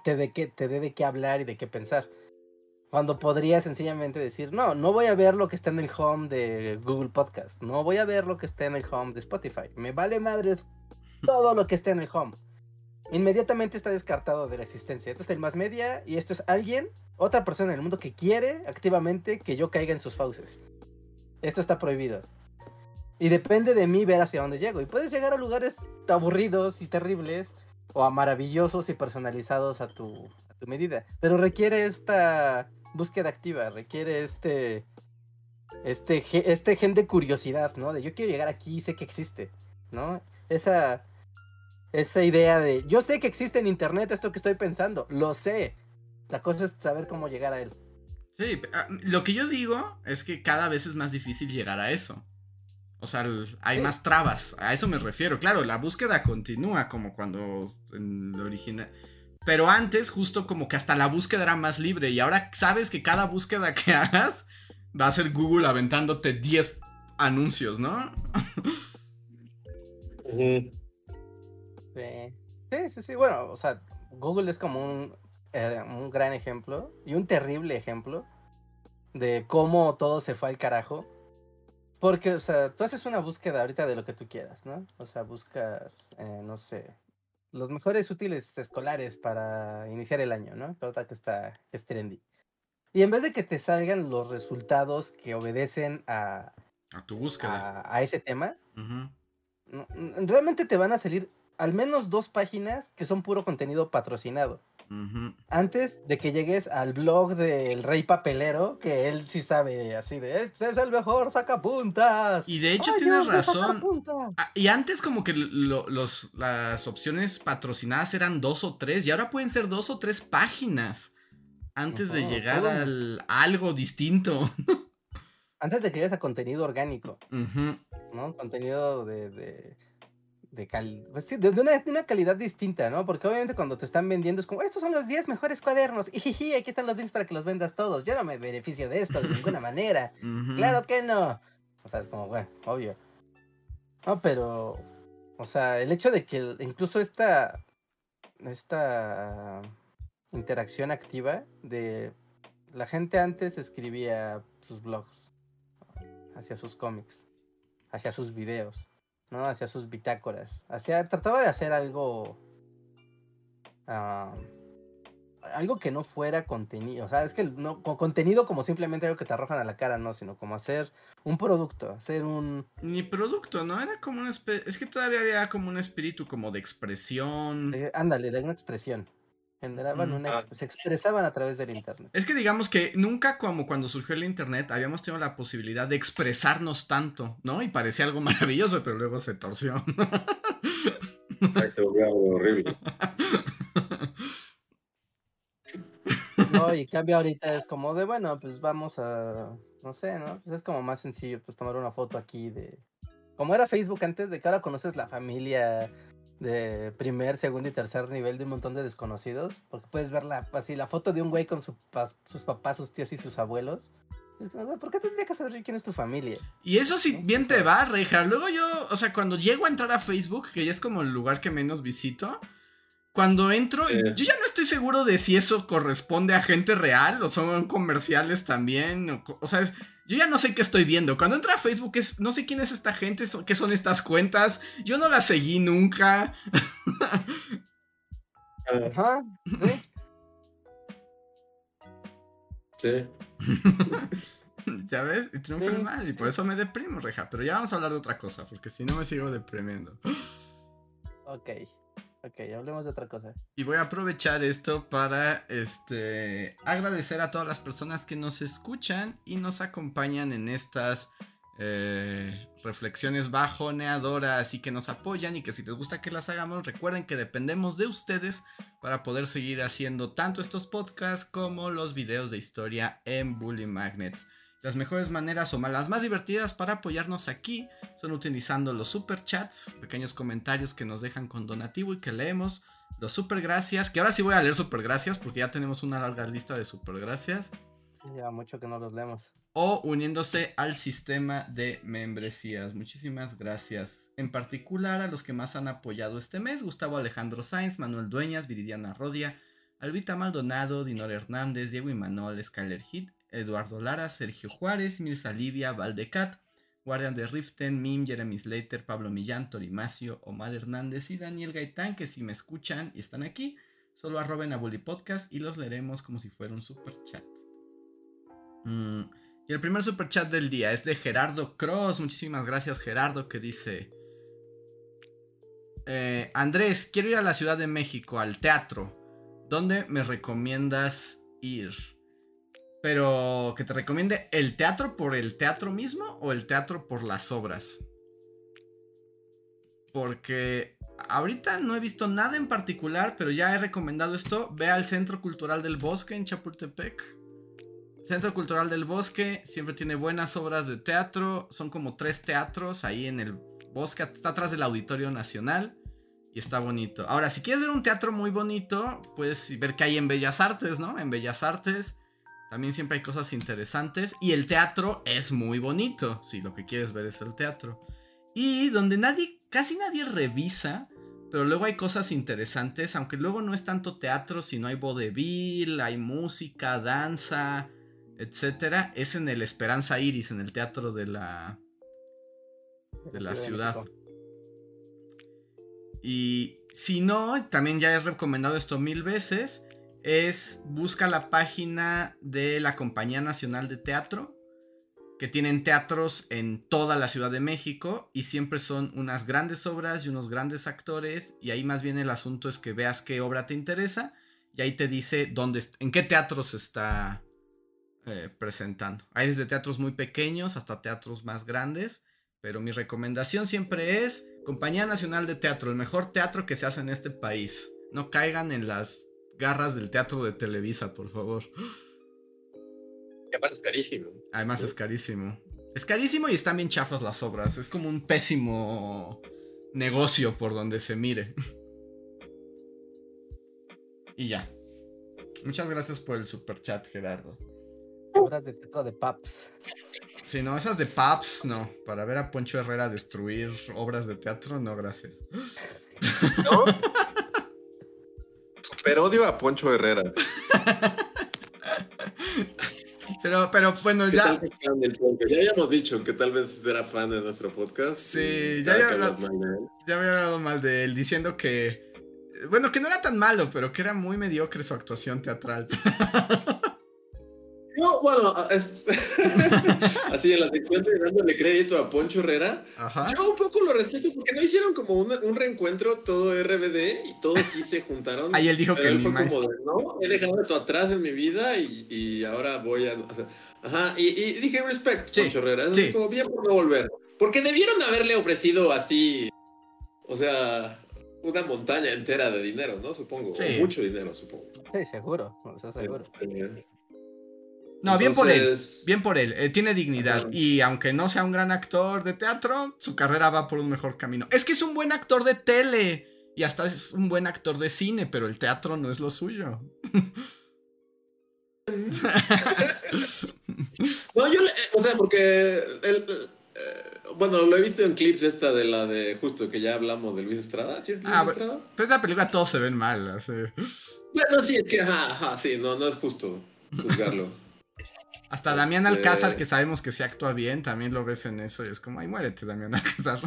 te, de dé de qué hablar y de qué pensar. Cuando podría sencillamente decir, no, no voy a ver lo que está en el home de Google Podcast, no voy a ver lo que está en el home de Spotify. Me vale madres todo lo que está en el home. Inmediatamente está descartado de la existencia. Esto es el más media y esto es alguien, otra persona en el mundo que quiere activamente que yo caiga en sus fauces. Esto está prohibido. Y depende de mí ver hacia dónde llego. Y puedes llegar a lugares aburridos y terribles o a maravillosos y personalizados a tu, tu medida. Pero requiere esta búsqueda activa, requiere este, este, este gen de curiosidad, ¿no? De yo quiero llegar aquí y sé que existe, ¿no? Esa, esa idea de yo sé que existe en internet esto que estoy pensando, lo sé. La cosa es saber cómo llegar a él. Sí, ah, lo que yo digo es que cada vez es más difícil llegar a eso. O sea, hay más trabas. A eso me refiero. Claro, la búsqueda continúa como cuando en la original. Pero antes, justo como que hasta la búsqueda era más libre. Y ahora sabes que cada búsqueda que [LAUGHS] hagas va a ser Google aventándote 10 anuncios, ¿no? sí. sí, sí, Bueno, o sea, Google es como un, eh, un gran ejemplo y un terrible ejemplo de cómo todo se fue al carajo porque, o sea, tú haces una búsqueda ahorita de lo que tú quieras, ¿no? O sea, buscas, eh, no sé, los mejores útiles escolares para iniciar el año, ¿no? Ahorita que está, que es trendy. Y en vez de que te salgan los resultados que obedecen a, a tu búsqueda, a, ese tema, realmente te van a salir al menos dos páginas que son puro contenido patrocinado. Antes de que llegues al blog del rey papelero, que él sí sabe así de, este es el mejor sacapuntas. Y de hecho tienes razón. Ah, y antes como que los, las opciones patrocinadas eran dos o tres, y ahora pueden ser dos o tres páginas antes de llegar al, a algo distinto. [LAUGHS] antes de que llegues a contenido orgánico. ¿No? Contenido de de, pues de, una, calidad distinta, ¿no? Porque obviamente cuando te están vendiendo es como, estos son los 10 mejores cuadernos, y aquí están los links para que los vendas todos, yo no me beneficio de esto de ninguna manera, [LAUGHS] claro que no. O sea, es como, bueno, obvio. No, pero, o sea, el hecho de que incluso esta, esta interacción activa de la gente antes escribía sus blogs hacia sus cómics hacia sus videos, ¿no? Hacia sus bitácoras. Hacia, trataba de hacer algo... ah, algo que no fuera contenido. O sea, es que no, con contenido como simplemente algo que te arrojan a la cara, no, sino como hacer un producto, hacer un... Ni producto, ¿no? Era como una especie... Es que todavía había como un espíritu como de expresión. eh, ándale, de una expresión. Generaban Mm, una... ah. Se expresaban a través del internet. Es que digamos que nunca como cuando surgió el internet habíamos tenido la posibilidad de expresarnos tanto, ¿no? Y parecía algo maravilloso, pero luego se torció. [LAUGHS] Ay, Se volvió algo horrible. No, y cambio ahorita es como de, bueno, pues vamos a, no sé, ¿no? Pues es como más sencillo, pues tomar una foto aquí de, como era Facebook antes, de que ahora conoces la familia de primer, segundo y tercer nivel de un montón de desconocidos, porque puedes ver la, así, la foto de un güey con su sus papás, sus tíos y sus abuelos. Es como, güey, ¿por qué tendría que saber quién es tu familia? Y eso sí, bien te va, Reja. Luego yo, o sea, cuando llego a entrar a Facebook, que ya es como el lugar que menos visito, cuando entro, Sí. yo ya no estoy seguro de si eso corresponde a gente real o son comerciales también. O, sea, es- yo ya no sé qué estoy viendo. Cuando entro a Facebook, es, no sé quién es esta gente, so- qué son estas cuentas. Yo no las seguí nunca. Ajá, sí. Sí. [LAUGHS] ya ves, y triunfa el Sí, mal, sí, y por eso me deprimo, Reja. Pero ya vamos a hablar de otra cosa, porque si no me sigo deprimiendo. Ok, ok, hablemos de otra cosa. Y voy a aprovechar esto para este agradecer a todas las personas que nos escuchan y nos acompañan en estas eh, reflexiones bajoneadoras y que nos apoyan y que si les gusta que las hagamos, recuerden que dependemos de ustedes para poder seguir haciendo tanto estos podcasts como los videos de historia en Bully Magnets. Las mejores maneras o las más divertidas para apoyarnos aquí son utilizando los super chats, pequeños comentarios que nos dejan con donativo y que leemos. Los super gracias, que ahora sí voy a leer super gracias porque ya tenemos una larga lista de super gracias. Ya mucho que no los leemos. O uniéndose al sistema de membresías. Muchísimas gracias. En particular a los que más han apoyado este mes. Gustavo Alejandro Sainz, Manuel Dueñas, Viridiana Rodia, Albita Maldonado, Dinor Hernández, Diego Imanol, Skyler Hit, Eduardo Lara, Sergio Juárez, Mirza Livia, Valdecat, Guardian de Riften, Mim, Jeremy Slater, Pablo Millán, Torimacio, Omar Hernández y Daniel Gaitán, que si me escuchan y están aquí, solo arroben a Bully Podcast y los leeremos como si fuera un super chat. Mm, y el primer super chat del día es de Gerardo Cross. Muchísimas gracias, Gerardo, que dice: eh, Andrés, quiero ir a la Ciudad de México, al teatro. ¿Dónde me recomiendas ir? Pero que te recomiende el teatro por el teatro mismo o el teatro por las obras. Porque ahorita no he visto nada en particular, pero ya he recomendado esto. Ve al Centro Cultural del Bosque en Chapultepec. Centro Cultural del Bosque siempre tiene buenas obras de teatro. Son como tres teatros ahí en el bosque. Está atrás del Auditorio Nacional. Y está bonito. Ahora, si quieres ver un teatro muy bonito, puedes ver que hay en Bellas Artes, ¿no? En Bellas Artes también siempre hay cosas interesantes. Y el teatro es muy bonito. Si lo que quieres ver es el teatro. Y donde nadie, casi nadie revisa. Pero luego hay cosas interesantes. Aunque luego no es tanto teatro, sino hay vodevil, hay música, danza, etcétera. Es en el Esperanza Iris, en el teatro de la. de la ciudad. Y si no, también ya he recomendado esto mil veces. Es busca la página de la Compañía Nacional de Teatro. Que tienen teatros en toda la Ciudad de México. Y siempre son unas grandes obras y unos grandes actores. Y ahí más bien el asunto es que veas qué obra te interesa. Y ahí te dice dónde, en qué teatro se está eh, presentando. Hay desde teatros muy pequeños hasta teatros más grandes. Pero mi recomendación siempre es Compañía Nacional de Teatro, el mejor teatro que se hace en este país. No caigan en las garras del teatro de Televisa, por favor. Y aparte es carísimo. Además es carísimo. Es carísimo y están bien chafas las obras. Es como un pésimo negocio por donde se mire. Y ya. Muchas gracias por el super chat, Gerardo. Obras de teatro de Paps. Si no, esas de Paps, no. Para ver a Poncho Herrera destruir obras de teatro, no, gracias. ¿No? [LAUGHS] Super odio a Poncho Herrera. [LAUGHS] Pero, pero bueno, ¿Qué ya. tal fan del? Ya habíamos dicho que tal vez era fan de nuestro podcast. Sí, ya había hablado- mal de él. Ya había hablado mal de él, diciendo que. Bueno, que no era tan malo, pero que era muy mediocre su actuación teatral. [LAUGHS] No, bueno, es- [LAUGHS] así en la sección de dándole crédito a Poncho Herrera, Ajá. yo un poco lo respeto porque no hicieron como un, un reencuentro todo RBD y todos sí se juntaron. [LAUGHS] Ahí él dijo pero que él fue más. como de, no, he dejado esto atrás en mi vida y, y ahora voy a... o sea, ajá, y, y dije, respect, Sí, Poncho Herrera, es sí. como bien por no volver. Porque debieron haberle ofrecido así, o sea, una montaña entera de dinero, ¿no? Supongo, Sí. o mucho dinero, supongo. Sí, seguro. O sea, seguro. Este, No, bien por él. Bien por él. eh, tiene dignidad. Y aunque no sea un gran actor de teatro, su carrera va por un mejor camino. Es que es un buen actor de tele. Y hasta es un buen actor de cine, pero el teatro no es lo suyo. [LAUGHS] No, yo, le- o sea, porque, el, eh, bueno, lo he visto en clips esta de la de, justo que ya hablamos de Luis Estrada, ¿sí es Luis Ah, Estrada? Pero en la película todos se ven mal. así. Bueno, sí, es que, ajá, ajá, sí, no, no es justo juzgarlo. [LAUGHS] Hasta Damián Este- Alcázar, que sabemos que sí actúa bien, también lo ves en eso. Y es como, ay, muérete, Damián Alcázar.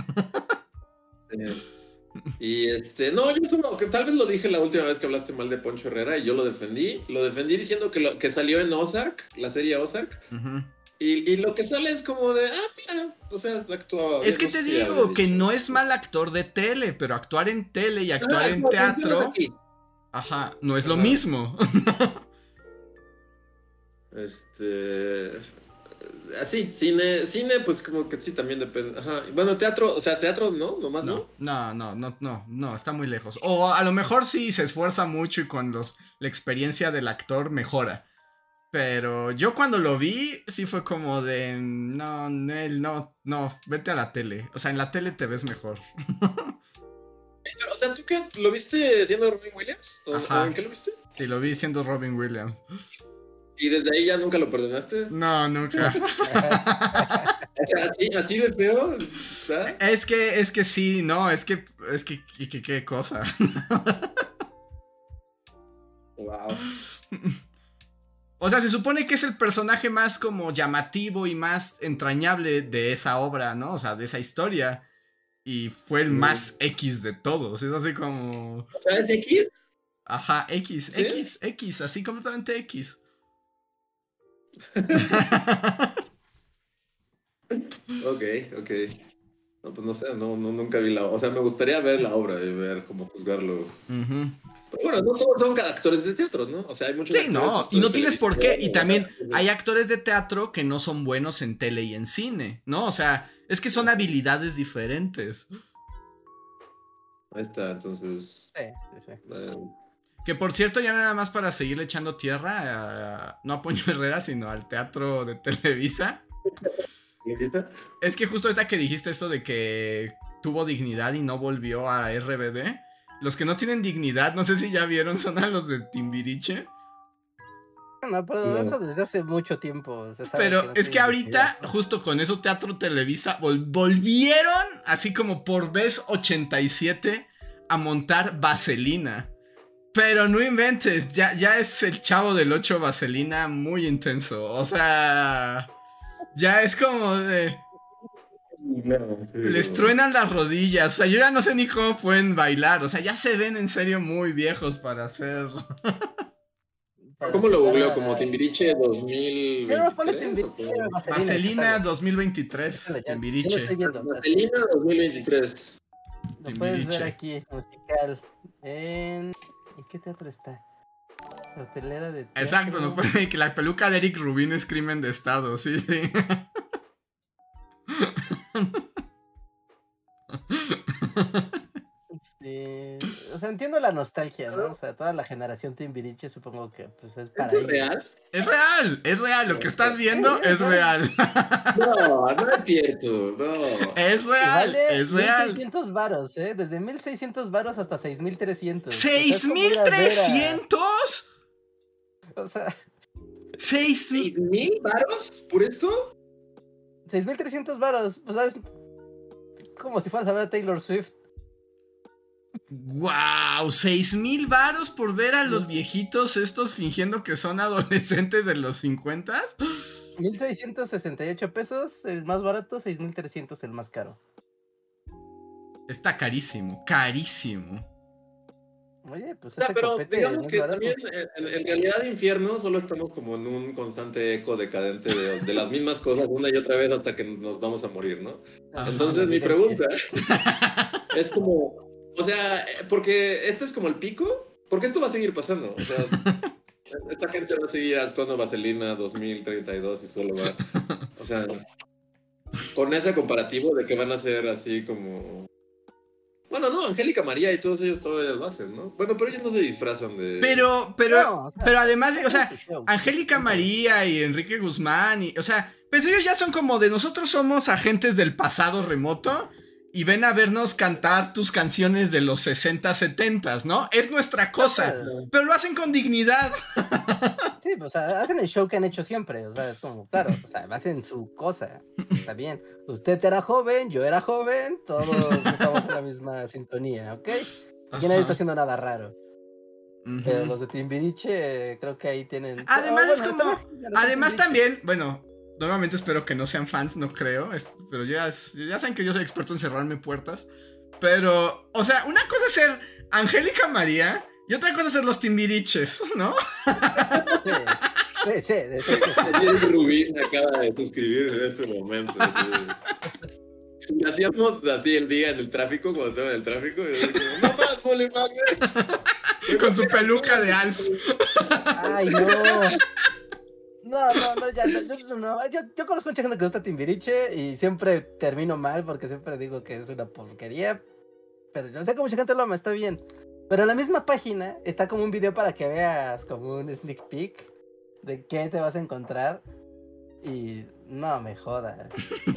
Y este, no, yo solo, que tal vez lo dije la última vez que hablaste mal de Poncho Herrera y yo lo defendí. Lo defendí diciendo que, lo, que salió en Ozark, la serie Ozark, Ujú. y, y lo que sale es como de, ah, mira, o sea, actuaba. Es que no te digo que no es mal actor de tele, pero actuar en tele y actuar Ah, en no, funciona teatro, aquí. ajá, no es lo mismo. [LAUGHS] Este. Así, cine, cine, pues como que sí también depende. Ajá. Bueno, teatro, o sea, teatro no, nomás no. No, no, no, no, no, no, está muy lejos. O a lo mejor sí se esfuerza mucho y con los, la experiencia del actor mejora. Pero yo cuando lo vi, sí fue como de, no, Nel, no, no, vete a la tele. O sea, en la tele te ves mejor. Pero, o sea, ¿tú qué? ¿Lo viste siendo Robin Williams? ¿O, Ajá. o en qué lo viste? Sí, lo vi siendo Robin Williams. ¿Y desde ahí ya nunca lo perdonaste? No, nunca. [LAUGHS] ¿A ti, a ti de feo? ¿verdad? Es que, es que sí, no, es que, es que, que- que- qué cosa. Wow. [LAUGHS] O sea, se supone que es el personaje más como llamativo y más entrañable de esa obra, ¿no? O sea, de esa historia. Y fue el Mm. más X de todos. Es así como. ¿Sabes aquí? Ajá, X, ¿Sí? X, X, así completamente X. Ok, ok. No, pues no sé, no, no, nunca vi la O sea, me gustaría ver la obra y ver cómo juzgarlo. Ujú. Pero bueno, no todos son actores de teatro, ¿no? O sea, hay muchos Sí, actores no, y no de tienes por qué. Y también hay actores de teatro que no son buenos en tele y en cine, ¿no? O sea, es que son habilidades diferentes. Ahí está, entonces. Sí, sí, sí. eh, Que por cierto, ya nada más para seguirle echando tierra, a- no a Poño [LAUGHS] Herrera, sino al teatro de Televisa. Es que justo ahorita que dijiste esto de que tuvo dignidad y no volvió a RBD, los que no tienen dignidad, no sé si ya vieron, son a los de Timbiriche. No, pero No. eso desde hace mucho tiempo. se sabe Pero no es que ahorita, dignidad. justo con eso, Teatro Televisa vol- volvieron, así como por vez 87, a montar Vaselina. Pero no inventes, ya, ya es el chavo del 8 Vaselina muy intenso. O sea, ya es como de... Les truenan las rodillas. O sea, yo ya no sé ni cómo pueden bailar. O sea, ya se ven en serio muy viejos para hacer. [LAUGHS] ¿Cómo lo googleo? ¿Como Timbiriche ¿Qué no pone 2023? o Timbiriche? cómo? Vaselina, Vaselina que sale. 2023. Déjale, ya- ya lo Timbiriche. estoy viendo. Vaselina 2023. Lo puedes Timbiriche. ver aquí, musical. En... ¿En qué teatro está? Cartelera de teatro. Exacto, nos pone que la peluca de Eric Rubin es crimen de estado, sí, sí. [LAUGHS] Sí. O sea, entiendo la nostalgia, ¿no? O sea, toda la generación Timbiriche supongo que pues es para ¿Esto es ellos. real? Es real, es real, lo que estás viendo Sí, es real. [LAUGHS] No, no es cierto, no. Es real, vale es real. 1600 varos, ¿eh? Desde 1600 varos hasta 6300. O sea, es como ir a ver a- ¿6300? O sea, ¿Seis mil? ¿Seis mil varos por esto? 6300 varos. Pues es como si fueras a ver a Taylor Swift. ¡Wow! ¿Seis mil varos por ver a los viejitos estos fingiendo que son adolescentes de los 50? 1668 pesos, el más barato, 6300 el más caro. Está carísimo, carísimo. Oye, pues. O sea, pero digamos que barato. también en, en realidad de infierno solo estamos como en un constante eco decadente de, de las mismas cosas una y otra vez hasta que nos vamos a morir, ¿no? Ajá, Entonces mi pregunta [LAUGHS] es como, o sea, eh, porque este es como el pico, porque esto va a seguir pasando, o sea, [LAUGHS] esta gente va a seguir actuando Vaselina 2032 y solo va, o sea, con ese comparativo de que van a ser así como... Bueno, no, Angélica María y todos ellos todavía lo hacen, ¿no? Bueno, pero ellos no se disfrazan de... Pero, pero, No, o sea, pero además, o sea. Angélica María y Enrique Guzmán, y, o sea, pues ellos ya son como de nosotros somos agentes del pasado remoto y ven a vernos cantar tus canciones de los 60, 70, ¿no? Es nuestra cosa, pero lo hacen con dignidad. [LAUGHS] Sí, pues, hacen el show que han hecho siempre. O sea, es como, claro, o sea, hacen su cosa. Está bien. Usted era joven, yo era joven, todos estamos en la misma sintonía, ¿ok? Aquí nadie está haciendo nada raro. Pero los de Timbiriche, eh, creo que ahí tienen. Además, es bueno, como- no sé Además también, bueno, nuevamente espero que no sean fans, no creo, es- pero ya, ya saben que yo soy experto en cerrarme puertas. Pero, o sea, una cosa es ser Angélica María y otra cosa es ser los Timbiriches, ¿no? Sí, sí, sí, de- sí, sí, sí. Daniel Rubín acaba de suscribir en este momento. hacíamos así el día en el tráfico, cuando estaba en el tráfico, y era como, ¡No más, Bully Magnets! Con su peluca de Alf. Ay, no. No, no, no, ya, no, yo, no, yo, yo conozco mucha gente que gusta Timbiriche y siempre termino mal porque siempre digo que es una porquería. Pero yo sé que mucha gente lo ama, está bien. Pero en la misma página está como un video para que veas como un sneak peek de qué te vas a encontrar. Y no me jodas.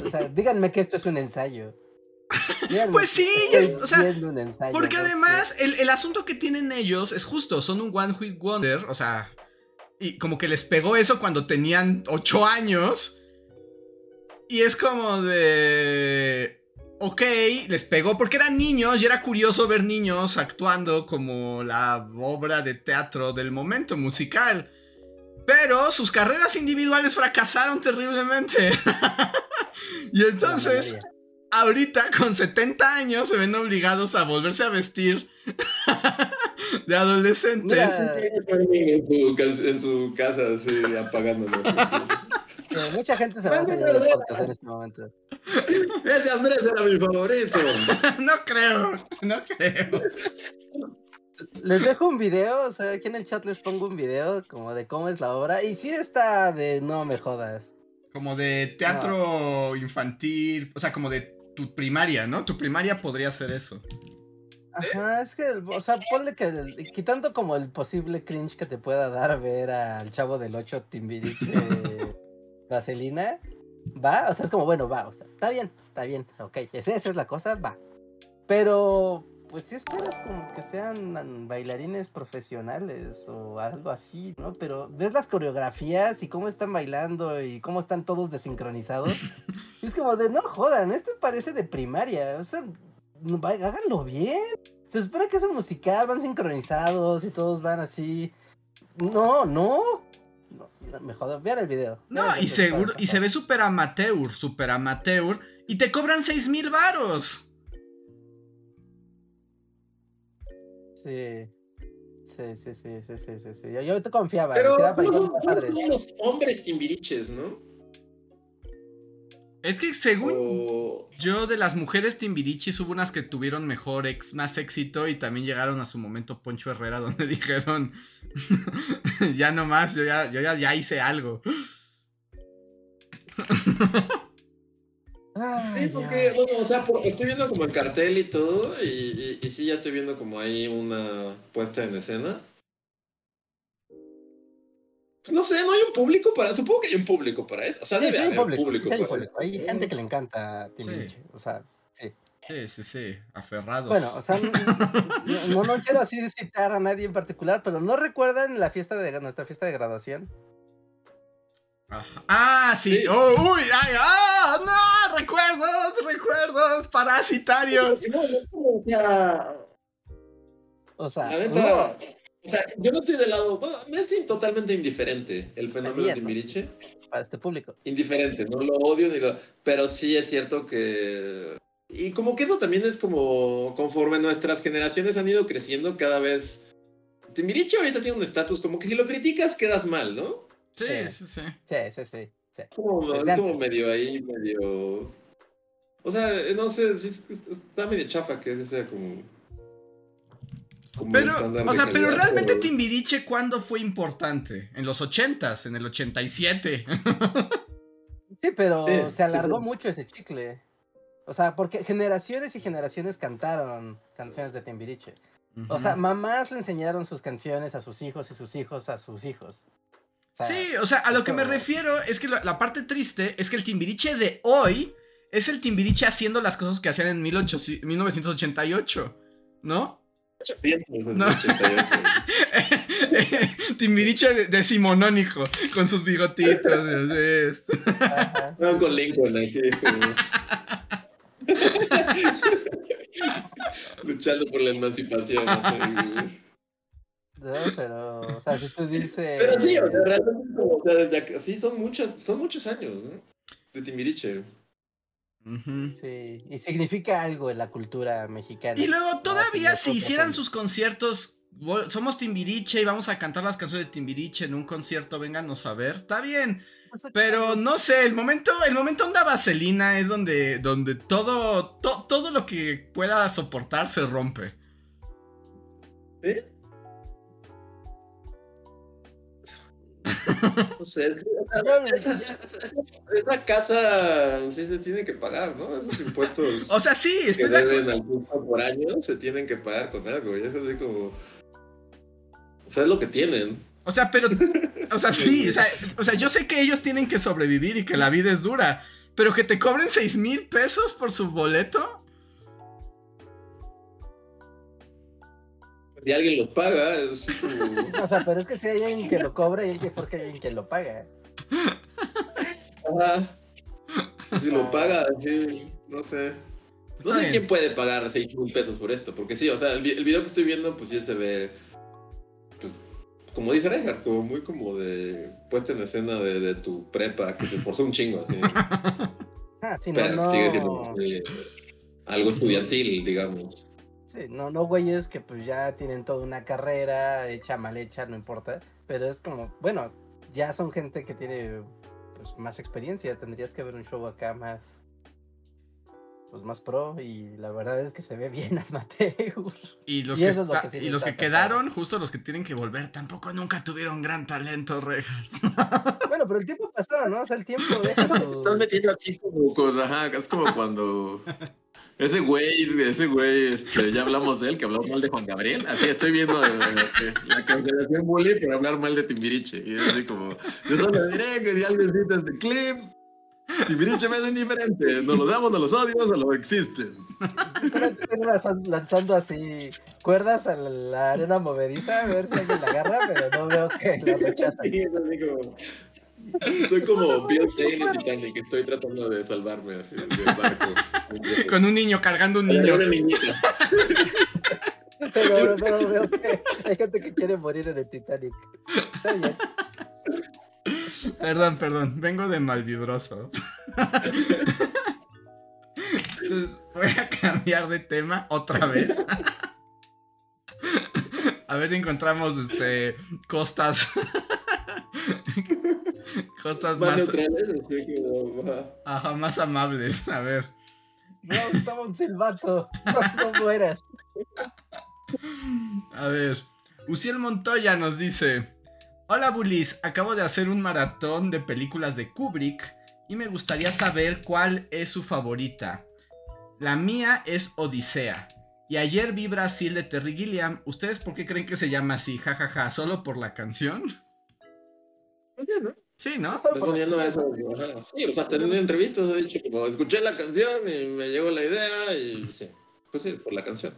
O sea, [LAUGHS] díganme que esto es un ensayo. Díganme Pues sí, es- o sea, ensayo, Porque además, el, el asunto que tienen ellos es justo, son un One Hit Wonder, o sea, y como que les pegó eso cuando tenían 8 años. Y es como de... Ok, les pegó porque eran niños y era curioso ver niños actuando como la obra de teatro del momento musical. Pero sus carreras individuales fracasaron terriblemente. [LAUGHS] y entonces, ahorita con 70 años se ven obligados a volverse a vestir [LAUGHS] de adolescentes. Mira, En su, ca- en su casa, así, apagándonos. Sí, mucha gente se va a podcast en este momento. Ese Andrés era mi favorito. [LAUGHS] no creo, no creo. Les dejo un video, o sea, aquí en el chat les pongo un video como de cómo es la obra. Y sí está de no me jodas. Como de teatro infantil, o sea, como de tu primaria, ¿no? Tu primaria podría ser eso. Ajá, es que, o sea, ponle que quitando como el posible cringe que te pueda dar ver al chavo del 8 Timbiriche [LAUGHS] Vaselina, va, o sea, es como, bueno, va, o sea, está bien, está bien, ok, es- esa es la cosa, va. Pero, pues sí esperas como que sean bailarines profesionales o algo así, ¿no? Pero ves las coreografías y cómo están bailando y cómo están todos desincronizados. y [LAUGHS] es como de, no jodan, esto parece de primaria, o sea, háganlo bien. Se espera que es un musical, van sincronizados y todos van así. No, no. no, no, me vean el video. No, el y seguro, y se ve súper amateur, súper amateur, y te cobran 6 mil varos. Sí. Sí, sí, sí, sí, sí, sí, sí. Yo, yo te confiaba. Pero decía, "Ah, ¿cómo pero son, está cómo padre". son los hombres timbiriches, no? Es que según O... yo de las mujeres Timbirichis hubo unas que tuvieron mejor ex, más éxito y también llegaron a su momento Poncho Herrera [LAUGHS] donde dijeron [LAUGHS] ya no más, yo ya, yo ya, ya hice algo. [LAUGHS] Ay, Sí, porque, Dios. bueno, o sea, por- estoy viendo como el cartel y todo, y, y, y sí, ya estoy viendo como ahí una puesta en escena. No sé, no hay un público para, supongo que hay un público para eso, o sea, Sí, debe sí, haber público, público sí hay para público. Hay eso. gente que le encanta Timbiriche. O sea, sí. Sí, sí, sí, aferrados. Bueno, o sea, no, no, no quiero así citar a nadie en particular, pero ¿no recuerdan la fiesta de nuestra fiesta de graduación? Ajá. Ah, sí. Sí. Oh, uy, ay, ah, no, recuerdos, recuerdos parasitarios. No, no, o sea, O sea, La neta, o sea, yo no estoy del lado, me es totalmente indiferente el fenómeno de. Timbiriche. para este público. Indiferente, no lo odio ni lo... Pero sí es cierto que... Y como que eso también es como conforme nuestras generaciones han ido creciendo cada vez... Timbiriche ahorita tiene un estatus como que si lo criticas quedas mal, ¿no? Sí, Sí. sí, sí. Sí, sí, sí. sí. Como, es como medio ahí, medio... O sea, no sé, sí, está medio chafa que ese sea como... Pero, o sea, pero realmente Timbiriche, ¿cuándo fue importante? En los 80s, en el 87. [LAUGHS] Sí, pero Sí, se alargó sí. mucho ese chicle. O sea, porque generaciones y generaciones cantaron canciones de Timbiriche. O sea, mamás le enseñaron sus canciones a sus hijos y sus hijos a sus hijos. O sea, Sí, o sea, a lo que me refiero es que la, la parte triste es que el Timbiriche de hoy es el Timbiriche haciendo las cosas que hacían en 1800 1988, ¿no? No. 88. [LAUGHS] Timbiriche de- decimonónico, con sus bigotitos. [LAUGHS] No, con Lincoln, así. [LAUGHS] Luchando por la emancipación. No, pero, o sea, si tú dices. Pero sí, o sea, realmente o sí, son muchos, son muchos años, ¿no? De Timbiriche. Sí, y significa algo en la cultura mexicana. Y luego todavía si hicieran sus conciertos, somos Timbiriche y vamos a cantar las canciones de Timbiriche en un concierto, vénganos a ver, está bien. Pero no sé, el momento, el momento onda vaselina es donde, donde todo, to- todo lo que pueda soportar se rompe. ¿Sí? [LAUGHS] No sé, que, esa, casa sí se tiene que pagar, ¿no? Esos impuestos O sea, sí, que estoy de acuerdo. deben al grupo por año se tienen que pagar con algo. Y eso es así como. O sea, es lo que tienen. O sea, pero, o sea, sí, o sea, [LAUGHS] o sea, yo sé que ellos tienen que sobrevivir y que la vida es dura, pero que te cobren seis mil pesos por su boleto. Y alguien los paga, es así como. O sea, pero es que si hay alguien que lo cobra y hay que porque hay alguien que lo paga. Ajá. Si lo paga, sí, no sé. No sé quién puede pagar 6 mil pesos por esto, porque sí, o sea, el, vi- el video que estoy viendo, pues sí se ve, pues, como dice Reinhardt, como muy como de puesta en escena de, de tu prepa, que se esforzó un chingo, así. Ah, sí, no, pero no. sigue siendo eh, algo estudiantil, digamos. Sí, no, no güeyes que pues ya tienen toda una carrera hecha mal hecha, no importa. Pero es como, bueno, ya son gente que tiene pues más experiencia. Tendrías que ver un show acá más pues más pro y la verdad es que se ve bien [LAUGHS] amateur. Y los Y que, eso es lo está- que sí y los que quedaron, justo los que tienen que volver, tampoco nunca tuvieron gran talento, Rejas. [LAUGHS] [LAUGHS] bueno, pero el tiempo pasó, ¿no? O sea, el tiempo su... Estás metiendo así como con, ajá, es como cuando ese güey, ese güey, este, ya hablamos de él, que hablamos mal de Juan Gabriel, así estoy viendo eh, eh, la cancelación bully por hablar mal de Timbiriche, y es así como, yo solo diré que si alguien cita este clip, Timbiriche me es indiferente, no los damos, no los odio, solo existen. Solo estoy lanzando, lanzando así cuerdas a la, la arena movediza a ver si alguien la agarra, pero no veo que la rechazan. Soy como Bill Zane en Titanic, estoy tratando de salvarme así del barco. [LAUGHS] Con un niño cargando un niño. una niñita. [LAUGHS] Pero, pero veo que hay gente que quiere morir en el Titanic. Está bien. Perdón, perdón, vengo de malvibroso. Entonces, voy a cambiar de tema otra vez. A ver si encontramos este costas. Costas Más más, neutrales, ajá. más amables. A ver. No, estaba un silbato. [LAUGHS] No, no mueras. A ver. Uciel Montoya nos dice: Hola Bulis, acabo de hacer un maratón de películas de Kubrick y me gustaría saber cuál es su favorita. La mía es Odisea. Y ayer vi Brasil de Terry Gilliam. ¿Ustedes por qué creen que se llama así? Ja, ja, ja, ¿Solo por la canción? Sí, ¿no? Respondiendo a eso, sí, o sea, hasta en una entrevista he dicho como, escuché la canción y me llegó la idea y sí, pues sí, es por la canción.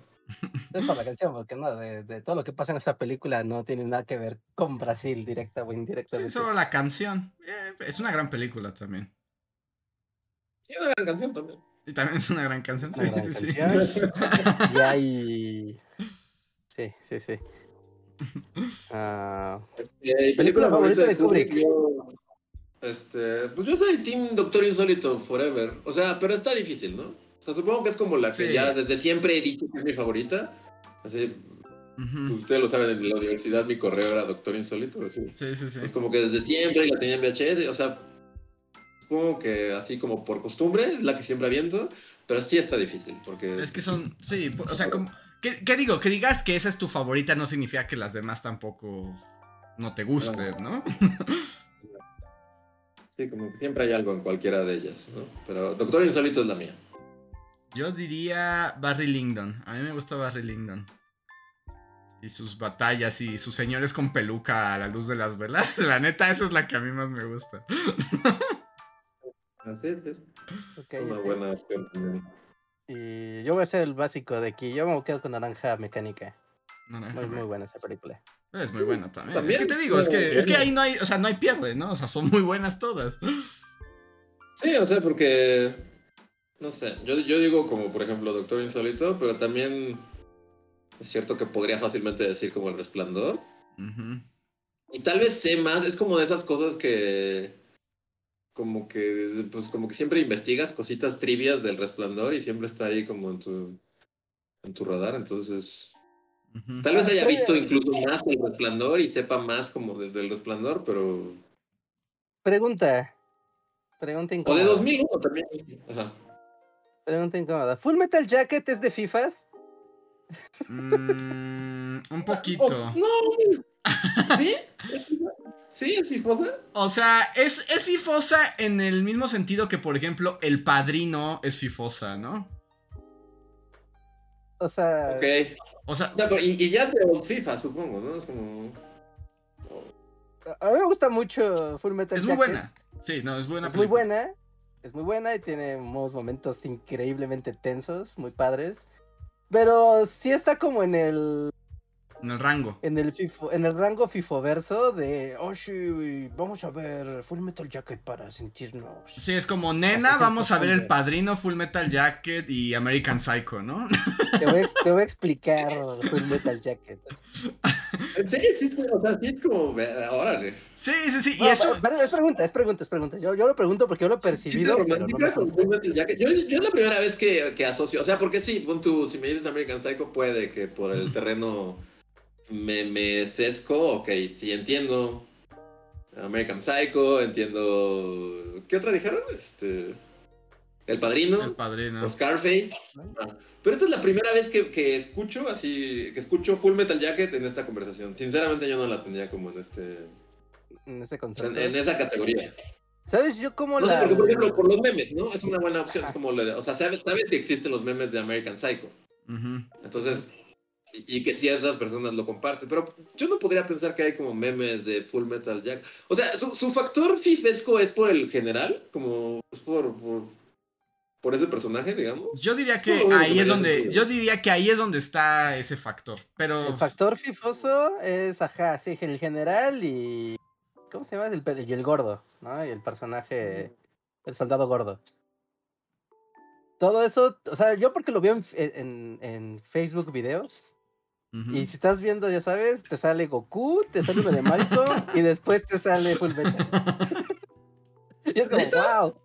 Es por la canción, porque no, de, de todo lo que pasa en esa película no tiene nada que ver con Brasil, directa o Sí, indirectamente. solo la canción. Eh, es una gran película también. Sí, es una gran canción también. Y también es una gran canción. Una sí, gran sí, sí. canción. [LAUGHS] Y hay. Sí, sí, sí. Ah, Eh, Película favorita de Kubrick. yo- Este, pues yo soy Team Doctor Insólito Forever. O sea, pero está difícil, ¿no? O sea, supongo que es como la que Sí. ya desde siempre he dicho que es mi favorita. Así, Ujú. pues, ustedes lo saben, en la universidad mi correo era Doctor Insólito. Así. Sí, sí, sí. Es como que desde siempre la tenía en VHS. O sea, supongo que así como por costumbre es la que siempre aviento. Pero sí está difícil, porque... Es que son, sí, o sea, como, ¿qué, qué digo? Que digas que esa es tu favorita no significa que las demás tampoco no te gusten, ¿no? [LAUGHS] Sí, como que siempre hay algo en cualquiera de ellas, ¿no? Pero Doctor Insólito es la mía. Yo diría Barry Lyndon. A mí me gusta Barry Lyndon. Y sus batallas y sus señores con peluca a la luz de las velas. [LAUGHS] La neta, esa es la que a mí más me gusta. [LAUGHS] Así es. Una buena opción también. Y yo voy a ser el básico de aquí. Yo me quedo con Naranja Mecánica. Naranja Muy, muy buena esa película. Es muy buena también. También, Es que te digo, es que, es que ahí no hay, o sea, no hay pierde, ¿no? O sea, son muy buenas todas. Sí, o sea, porque. No sé, yo, yo digo como por ejemplo Doctor Insólito, pero también es cierto que podría fácilmente decir como El Resplandor. Y tal vez sé más, es como de esas cosas que. Como que, pues como que siempre investigas cositas trivias del Resplandor y siempre está ahí como en tu, en tu radar, entonces. Tal vez Ah, haya visto incluso más el resplandor y sepa más como de- del resplandor, pero. Pregunta. Pregunta O incómoda. de 2001 también. Ajá. Pregunta incómoda. ¿Full Metal Jacket es de FIFAs? Mm, un poquito. [LAUGHS] No. [LAUGHS] ¿Sí? ¿Sí? ¿Es fifosa? O sea, es, es fifosa en el mismo sentido que, por ejemplo, El Padrino es fifosa, ¿no? O sea, Ok. O sea, O sea, pero y, y ya old FIFA, supongo, ¿no? Es como. a mí me gusta mucho Full Metal es muy Jacket. buena. Sí, no, es buena. Es muy buena. Es muy buena y tiene unos momentos increíblemente tensos, muy padres. Pero sí está como en el En el rango. en el FIFO, en el rango fifoverso de oh sí, vamos a ver Full Metal Jacket para sentirnos. Sí, es como, nena, vamos a ver El. Padrino, Full Metal Jacket y American Psycho, ¿no? Te voy te voy a explicar [LAUGHS] Full Metal Jacket. ¿En serio existe? O sea, sí es como. eh, Órale. Sí, sí, sí. Y No, eso. pero es pregunta, es pregunta, es pregunta. Yo, yo lo pregunto porque yo lo he Sí, percibido. sí, pero no romántica me con consta. Full Metal Jacket. Yo, yo es la primera vez que, que asocio. O sea, porque sí, pon tú, si me dices American Psycho, puede que por el terreno me, me sesco. Ok, sí, entiendo. American Psycho, entiendo. ¿Qué otra dijeron? Este. El Padrino. El Padrino. Scarface. Ah, Pero esta es la primera vez que, que escucho así, que escucho Full Metal Jacket en esta conversación. Sinceramente yo no la tenía como en este, En ese concepto. en esa categoría. ¿Sabes yo cómo No sé, la. porque por ejemplo, por los memes, ¿no? Es una buena opción. Es como, lo de- o sea, sabes, sabes que existen los memes de American Psycho. Entonces, y, que ciertas personas lo comparten. Pero yo no podría pensar que hay como memes de Full Metal Jacket. O sea, su, su factor fifesco es por el general, como es por, por, por ese personaje, digamos. Yo diría que No, ahí es donde. Yo diría que ahí es donde está ese factor. Pero. El factor fifoso es, ajá, sí, el general y. ¿Cómo se llama? El, y el gordo, ¿no? Y el personaje. El soldado gordo. Todo eso, o sea, yo porque lo veo en, en- en Facebook videos. Y si estás viendo, ya sabes, te sale Goku, te sale uno de Malcolm [LAUGHS] y después te sale Full Metal. [LAUGHS] y es como, wow.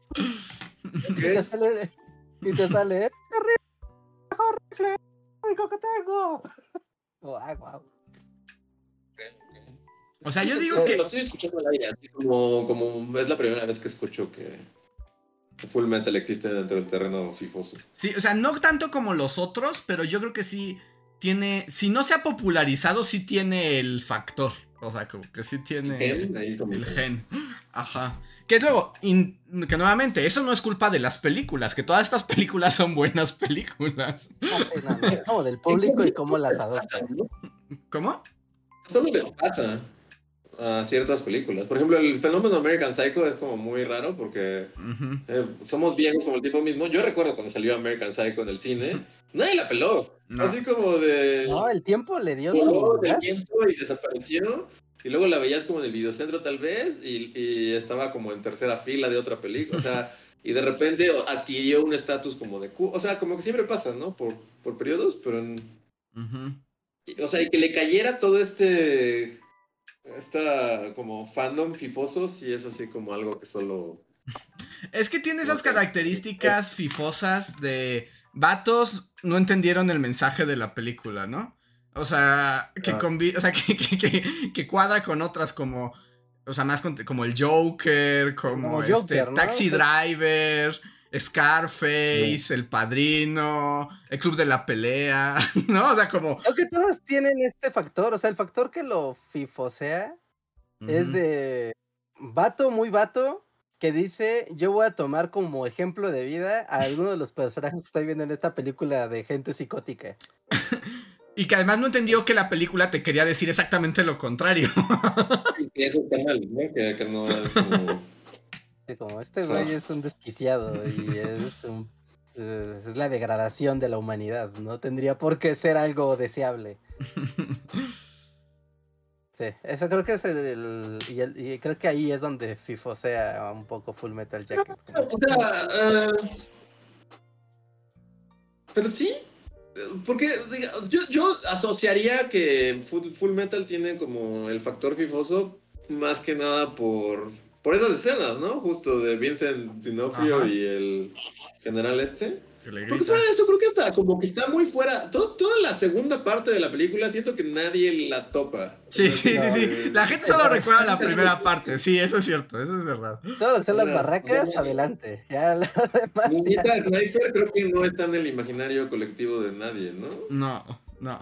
Y te sale. Y te sale. "Es que tengo. Ah, wow. O sea, yo digo que. Lo estoy escuchando al aire, así como, como es la primera vez que escucho que, que Full Metal existe dentro del terreno fifoso. Sí, o sea, no tanto como los otros, pero yo creo que sí tiene. Si no se ha popularizado, sí tiene el factor. O sea, como que sí tiene. El gen. Ajá. Que luego, in- que nuevamente, eso no es culpa de las películas, que todas estas películas son buenas películas. Ah, sí, no, no, es como del público y cómo las adopta. ¿no? ¿Cómo? Solo le pasa a ciertas películas. Por ejemplo, el fenómeno American Psycho es como muy raro porque Ujú. eh, somos viejos como el tipo mismo. Yo recuerdo cuando salió American Psycho en el cine, nadie la peló. No. Así como de... No, el tiempo le dio su del lugar. viento y desapareció. Y luego la veías como en el videocentro tal vez y, y estaba como en tercera fila de otra película. O sea, [LAUGHS] y de repente adquirió un estatus como de... O sea, como que siempre pasa, ¿no? Por, por periodos, pero en... Ujú. y- o sea, y que le cayera todo este, esta como fandom fifoso, sí es así como algo que solo... Es que tiene esas características fifosas de vatos no entendieron el mensaje de la película, ¿no? O sea, que, convi- o sea, [LAUGHS] que, que- que- que cuadra con otras como, o sea, más con- como el Joker, como, Como este. Taxi Pues- Driver, Scarface, El Padrino, El Club de la Pelea, [LAUGHS] ¿no? O sea, como... Creo que todos tienen este factor, o sea, el factor que lo fifosea es de vato, muy vato, que dice, yo voy a tomar como ejemplo de vida a alguno de los personajes que estoy viendo en esta película de gente psicótica. [LAUGHS] Y que además no entendió que la película te quería decir exactamente lo contrario. Que eso está mal, ¿no? Que, que no es como... Este güey es un desquiciado y es un es la degradación de la humanidad, no tendría por qué ser algo deseable. [LAUGHS] Sí, eso creo que es el, el- y, el- y creo que ahí es donde fifosea un poco Full Metal Jacket. O sea, eh, pero sí, porque diga, yo, yo asociaría que Full, Full Metal tiene como el factor fifoso más que nada por, por esas escenas, ¿no? Justo de Vincent D'Onofrio Ajá. y el general este. Porque fuera de eso, creo que hasta como que está muy fuera. Todo- toda la segunda parte de la película siento que nadie la topa. Sí, O sea, sí, sí, sí. La gente solo recuerda la primera parte. Sí, eso es cierto, eso es verdad. Todo lo que son las barracas, adelante. Ya lo [LAUGHS] demás. ya- Sniper creo que no está en el imaginario colectivo de nadie, ¿no? No, no.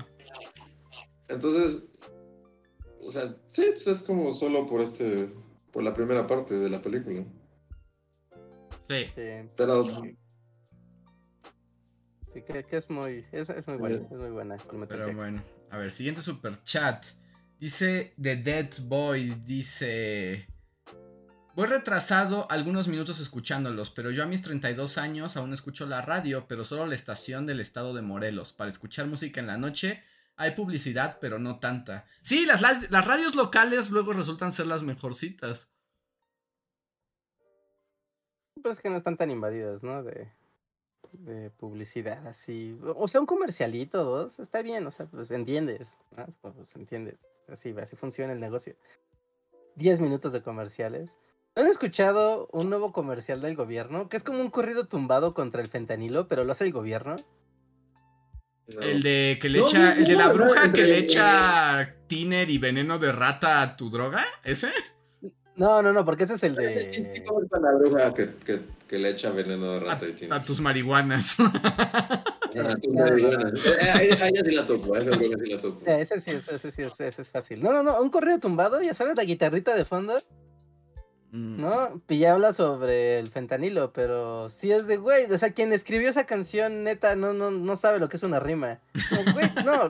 Entonces, o sea, sí, pues es como solo por este, por la primera parte de la película. Sí. Sí, Pero sí, creo que es muy, es, es muy Sí. buena, es muy buena. Pero bueno, a ver, siguiente super chat. Dice The Dead Boy, dice... Voy retrasado algunos minutos escuchándolos, pero yo a mis 32 años aún escucho la radio, pero solo la estación del estado de Morelos. Para escuchar música en la noche hay publicidad, pero no tanta. Sí, las, radios locales luego resultan ser las mejorcitas. Pues que no están tan invadidos, ¿no? De, publicidad así. O sea, un comercialito, dos, está bien, o sea, pues entiendes, Pues entiendes. Así, así funciona el negocio. Diez minutos de comerciales. ¿Han escuchado un nuevo comercial del gobierno? Que es como un corrido tumbado contra el fentanilo, pero lo hace el gobierno. No. El de que le No, echa, no, el de la no, bruja que le echa tiner y veneno de rata a tu droga, ¿ese? No, no, no, porque ese es el de. típico es la bruja que, que, que le echa veneno de rata y tiene. A tus marihuanas. Ah, tú, marihuana. Eh, eh, a ella sí la topo, a esa bruja sí la topo. Ese sí, ese, sí, ese, ese es fácil. No, no, no, un corrido tumbado, ya sabes, la guitarrita de fondo. Mm. ¿no? Y ya habla sobre el fentanilo, pero sí es de güey, o sea, quien escribió esa canción, neta, no, no, no sabe lo que es una rima. No, güey, no.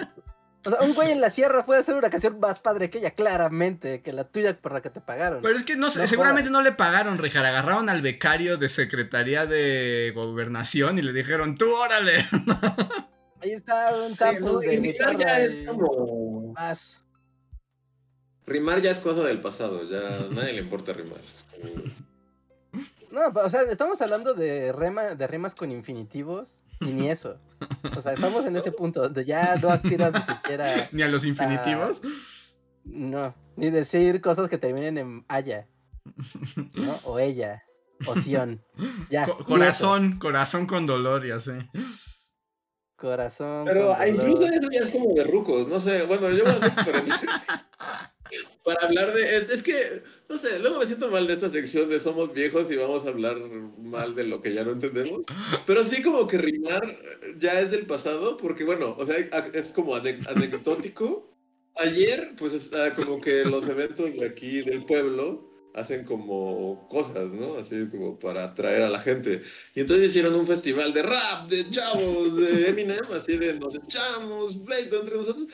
O sea, un güey en la sierra puede hacer una canción más padre que ella, claramente, que la tuya por la que te pagaron. Pero es que no sé, No seguramente no le pagaron, Rijar. Agarraron al becario de Secretaría de Gobernación y le dijeron, tú órale. [LAUGHS] Ahí está un Sí, sample no, de guitarra ya es y como. más. Rimar ya es cosa del pasado, ya a nadie le importa rimar. No, o sea, estamos hablando de, rema, de rimas con infinitivos y ni eso. O sea, estamos en ese punto donde ya no aspiras ni siquiera, [LAUGHS] Ni a los infinitivos. no, ni decir cosas que terminen en haya. ¿no? O ella, o Sion. Ya, Co- ni eso. corazón, corazón con dolor, ya sé. Corazón. Pero con incluso dolor. eso ya es como de rucos, no sé, bueno, yo voy a hacer paréntesis [LAUGHS] para hablar de, es, es que, no sé, luego me siento mal de esta sección de somos viejos y vamos a hablar mal de lo que ya no entendemos, pero sí como que rimar ya es del pasado, porque bueno, o sea, es como ane- anecdótico. Ayer, pues está como que los eventos de aquí del pueblo hacen como cosas, ¿no? Así como para atraer a la gente. Y entonces hicieron un festival de rap, de chavos, de Eminem, así de nos echamos, pleito entre nosotros.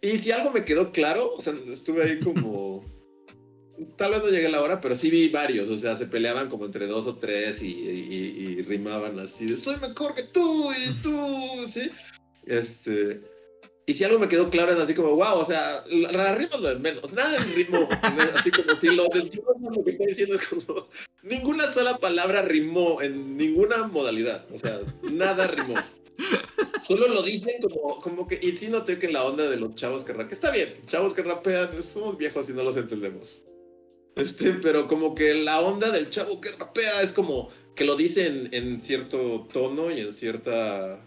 Y si algo me quedó claro, o sea, estuve ahí como... [LAUGHS] Tal vez no llegué a la hora, pero sí vi varios, o sea, se peleaban como entre dos o tres y, y- y rimaban así de soy mejor que tú y tú, ¿sí? Este... Y si algo me quedó claro es así como, wow, o sea, la, la rima es lo de menos, nada en ritmo, [LAUGHS] así como si lo del lo que está diciendo es como, ninguna sola palabra rimó en ninguna modalidad, o sea, nada rimó. Solo lo dicen como, como que, y sí noté que la onda de los chavos que rapean, que está bien, chavos que rapean, somos viejos y no los entendemos. Este, pero como que la onda del chavo que rapea es como que lo dice en, en cierto tono y en cierta,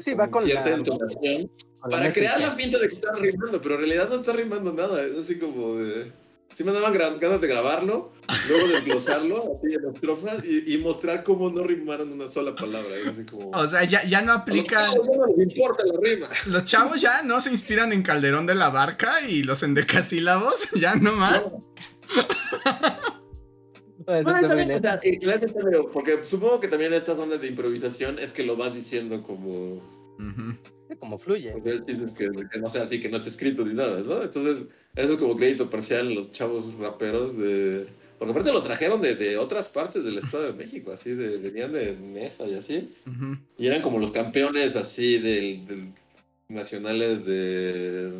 sí, va con cierta la, entonación con la para crear la finta de que está rimando, pero en realidad no está rimando nada, es así como de... Sí me daban ganas de grabarlo, luego de glosarlo, [LAUGHS] así en estrofas, y, y mostrar cómo no rimaron una sola palabra. es así como... O sea, ya, ya no A los aplican. chavos ya no les importa la rima. Los chavos ya no se inspiran en Calderón de la Barca y los endecasílabos, [LAUGHS] ya no más. [LAUGHS] Bueno, ser muy también, o lejos. sea, sí, claro que está medio- porque supongo que también estas ondas de improvisación es que lo vas diciendo como... Sí, como fluye. O sea, el chiste es que, que no sea así, que no esté escrito ni nada, ¿no? Entonces, eso es como crédito parcial los chavos raperos de... Porque aparte los trajeron de, de otras partes del Estado de México, así, de, venían de Nesa y así. Y eran como los campeones así del, del- nacionales de, De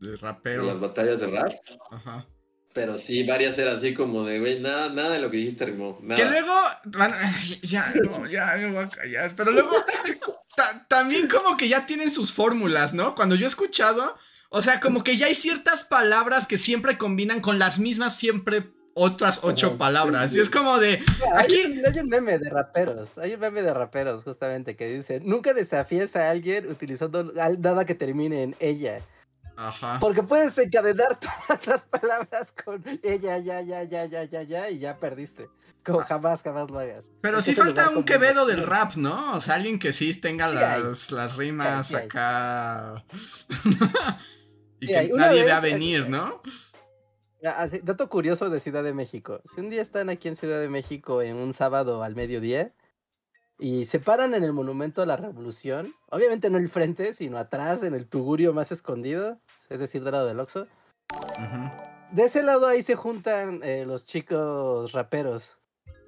de las rapero. batallas de rap. Ajá. Pero sí, varias eran así como de, güey, nada, nada de lo que dijiste rimó. Nada. Que luego. bueno, ya, no, ya me voy a callar. Pero luego. ta- también como que ya tienen sus fórmulas, ¿no? Cuando yo he escuchado. O sea, como que ya hay ciertas palabras que siempre combinan con las mismas siempre otras ocho Ajá, palabras. sí, Y es como de. Hay, Aquí- un, hay un meme de raperos, hay un meme de raperos justamente que dice, nunca desafíes a alguien utilizando nada que termine en ella, Ajá. porque puedes encadenar [LAUGHS] todas las palabras con ella, ya, ya, ya, ya, ya, ya, y ya perdiste. Como jamás, jamás lo hagas. Pero Es sí falta un Quevedo de- del rap, ¿no? O sea, alguien que sí tenga Sí las, las rimas acá. [LAUGHS] y Sí que nadie vea venir, ¿no? Ah, así, dato curioso de Ciudad de México. Si un día están aquí en Ciudad de México en un sábado al mediodía y se paran en el Monumento a la Revolución, obviamente no el frente, sino atrás, en el tugurio más escondido, es decir, del lado del Oxxo. De ese lado ahí se juntan eh, los chicos raperos,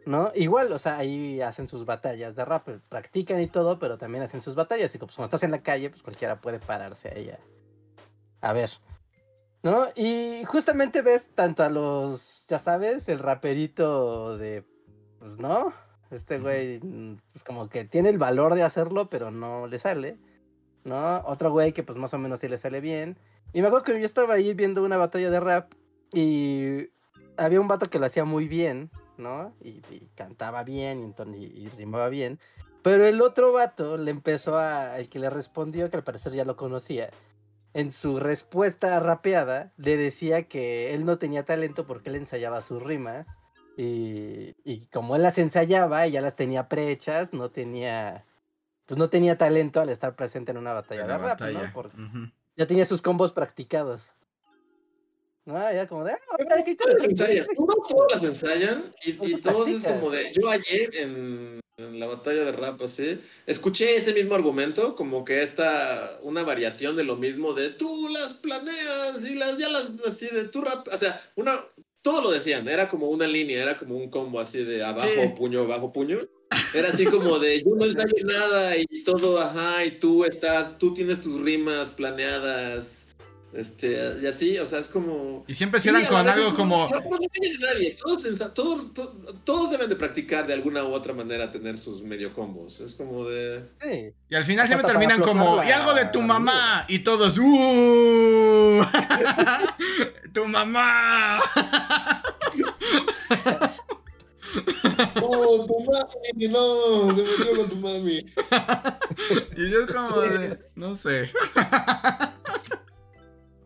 ¿no? Igual, o sea, ahí hacen sus batallas de rap, practican y todo, pero también hacen sus batallas. Y pues como estás en la calle, pues cualquiera puede pararse a ella. A ver. ¿No? Y justamente ves tanto a los, ya sabes, el raperito de, pues no, este güey, mm, pues como que tiene el valor de hacerlo, pero no le sale, ¿no? Otro güey que pues más o menos sí le sale bien. Y me acuerdo que yo estaba ahí viendo una batalla de rap y había un vato que lo hacía muy bien, ¿no? Y, y cantaba bien y- y rimaba bien. Pero el otro vato le empezó a. El que le respondió, que al parecer ya lo conocía, en su respuesta rapeada, le decía que él no tenía talento porque él ensayaba sus rimas. Y, y como él las ensayaba y ya las tenía prehechas, no tenía. Pues no tenía talento al estar presente en una batalla De rap, ¿no? Porque ya tenía sus combos practicados. No, ya como de. "Ah, mira, qué todas las interesante". ensayan, no todas las ensayan y, Pues y todos es como de, yo ayer en, en la batalla de rap así, escuché ese mismo argumento, como que esta, una variación de lo mismo de tú las planeas y las, ya las, así de tú rap, o sea, una, todo lo decían, era como una línea, era como un combo así de abajo, Sí. puño, abajo, puño. Era así como de yo no ensayo nada y todo, ajá, y tú estás, tú tienes tus rimas planeadas, este, y así, o sea, es como... Y siempre Sí, cierran la con algo es como. No, no a nadie. Todos, ensa- todo- to- todos deben de practicar de alguna u otra manera tener sus medio combos. Es como de... Sí. Y al final siempre terminan como. aflojar Y algo de tu la- mamá. Y todos. ¡Uh! [LAUGHS] ¡Tu mamá! [LAUGHS] ¡Oh, tu mami! ¡No! Se metió con tu mami. [LAUGHS] Y yo como de. No sé.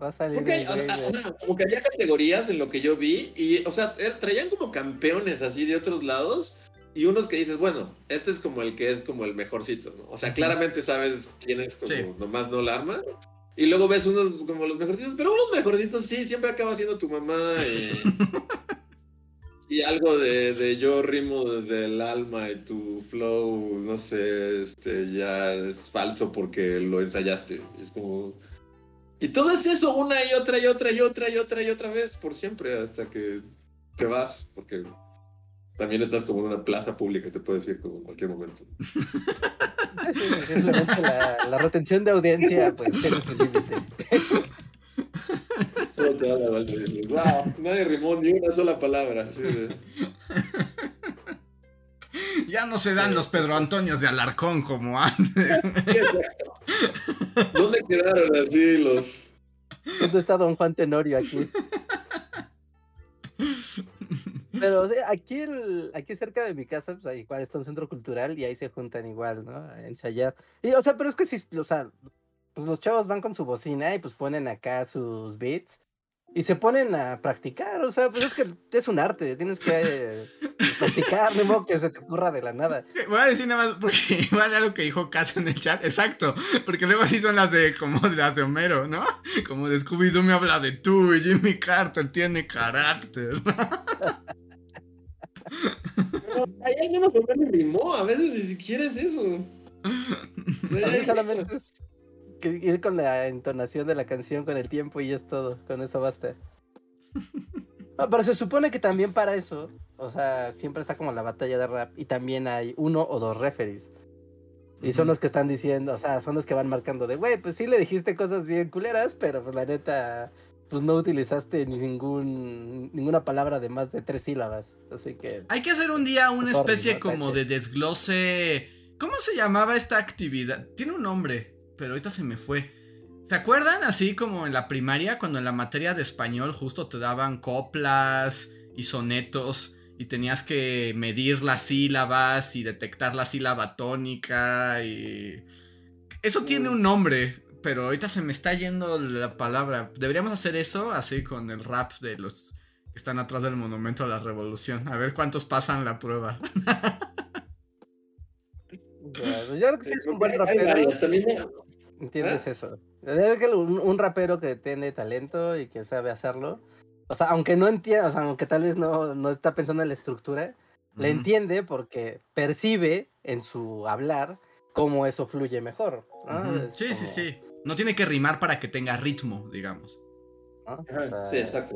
Va a salir Porque, o sea, como que había categorías en lo que yo vi. Y, o sea, era- traían como campeones así de otros lados. Y unos que dices, bueno, este es como el que es como el mejorcito, ¿no? O sea, claramente sabes quién es como Sí. nomás no la arma. Y luego ves unos como los mejorcitos, pero unos mejorcitos sí, siempre acaba siendo tu mamá y, [LAUGHS] y algo de, de yo rimo desde el alma y tu flow, no sé, este ya es falso porque lo ensayaste. Es como... Y todo es eso, una y otra y otra y otra y otra y otra vez, por siempre, hasta que te vas, porque también estás como en una plaza pública, te puedes ir como en cualquier momento. Sí, simplemente la, la retención de audiencia, pues tiene su límite. Solo te da la wow, nadie rimó ni una sola palabra. así de- Ya no se dan los Pedro Antonios de Alarcón como antes. [LAUGHS] ¿Dónde quedaron así los...? ¿Dónde está Don Juan Tenorio aquí? Pero o sea, aquí, el, aquí cerca de mi casa, pues ahí igual está un centro cultural y ahí se juntan igual, ¿no? A ensayar. Y, o sea, pero es que si, o sea, pues los chavos van con su bocina y pues ponen acá sus beats y se ponen a practicar, o sea, pues es que es un arte, tienes que eh, [LAUGHS] practicar, no modo que se te ocurra de la nada. Voy a decir nada más, porque [LAUGHS] igual algo que dijo Casa en el chat, exacto, porque luego así son las de, como las de Homero, ¿no? [LAUGHS] Como de Scooby-Doo me habla de tú y Jimmy Carter tiene carácter. Pero hay algunos que me rimó, a veces ni siquiera es eso. O sea, A mí hay- solamente es que ir con la entonación de la canción con el tiempo y es todo, con eso basta. No, [LAUGHS] pero se supone que también para eso, o sea, siempre está como la batalla de rap y también hay uno o dos referees. Y son los que están diciendo, o sea, son los que van marcando de, güey, pues sí le dijiste cosas bien culeras, pero pues la neta, pues no utilizaste ni ningún, ninguna palabra de más de tres sílabas. Así que, Hay que hacer un día una especie como de desglose. ¿Cómo se llamaba esta actividad? Tiene un nombre, pero ahorita se me fue. ¿Se acuerdan así como en la primaria cuando en la materia de español justo te daban coplas y sonetos y tenías que medir las sílabas y detectar la sílaba tónica y eso tiene un nombre, pero ahorita se me está yendo la palabra. Deberíamos hacer eso así con el rap de los que están atrás del monumento a la revolución. A ver cuántos pasan la prueba. [LAUGHS] pues, yo creo que sí es un buen rapero. también ¿Entiendes ¿Eh? eso? Es que un, un rapero que tiene talento y que sabe hacerlo, o sea, aunque no entienda, o sea, aunque tal vez no, no está pensando en la estructura, le Ujú. entiende porque percibe en su hablar cómo eso fluye mejor. Sí, sí, como, sí. No tiene que rimar para que tenga ritmo, digamos. ¿no? O Ajá, Sí, exacto.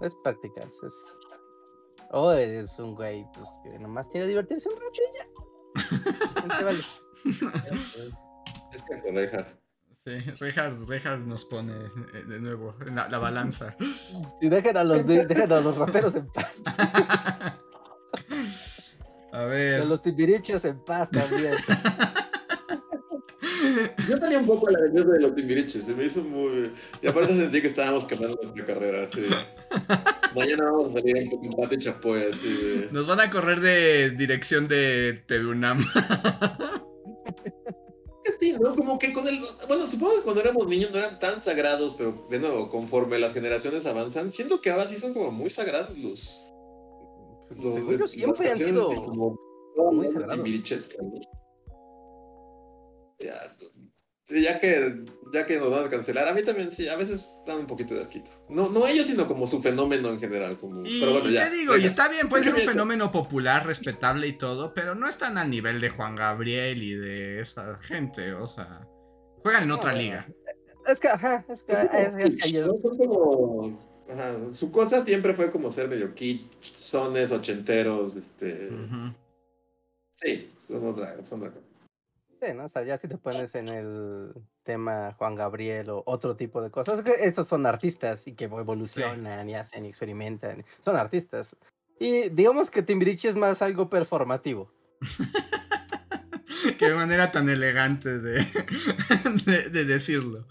Es prácticas. Es... O eres un güey pues, que nomás quiere divertirse un rato y ya. [LAUGHS] Vale. [LAUGHS] Es que correja. Sí, Reinhardt, Reinhardt nos pone eh, de nuevo en la, la balanza. Y dejen a los, de- dejen a los raperos en paz. A [LAUGHS] A ver. los timbirichos en paz también. [LAUGHS] Yo tenía un poco la de de los timbiriches, se me hizo muy... Y aparte sentí que estábamos quemando nuestra carrera. Mañana vamos a salir en un combate chapoy, así de... Nos van a correr de dirección de TV UNAM. que sí, ¿no? Como que con el... Bueno, supongo que cuando éramos niños no eran tan sagrados, pero de nuevo, conforme las generaciones avanzan, siento que ahora sí son como muy sagrados los... los Según yo, las siempre han sido como... muy sagrados. ya que ya que nos van a cancelar, a mí también sí, a veces dan un poquito de asquito. No, no ellos, sino como su fenómeno en general. Como... Y, pero bueno, y ya. te digo, y está bien, puede ser un fenómeno popular, respetable y todo, pero no están al nivel de Juan Gabriel y de esa gente, o sea, juegan en otra liga. Es que, ajá, es que, es, es que ellos- como- ajá, Su cosa siempre fue como ser medio kitsones, ochenteros, este... Sí, son otra, son otra cosa. Sí, ¿no? O sea, ya si te pones en el tema Juan Gabriel o otro tipo de cosas, que estos son artistas y que evolucionan y hacen y experimentan. Son artistas. Y digamos que Timbiriche es más algo performativo. [LAUGHS] Qué manera tan elegante de, [LAUGHS] de, de decirlo.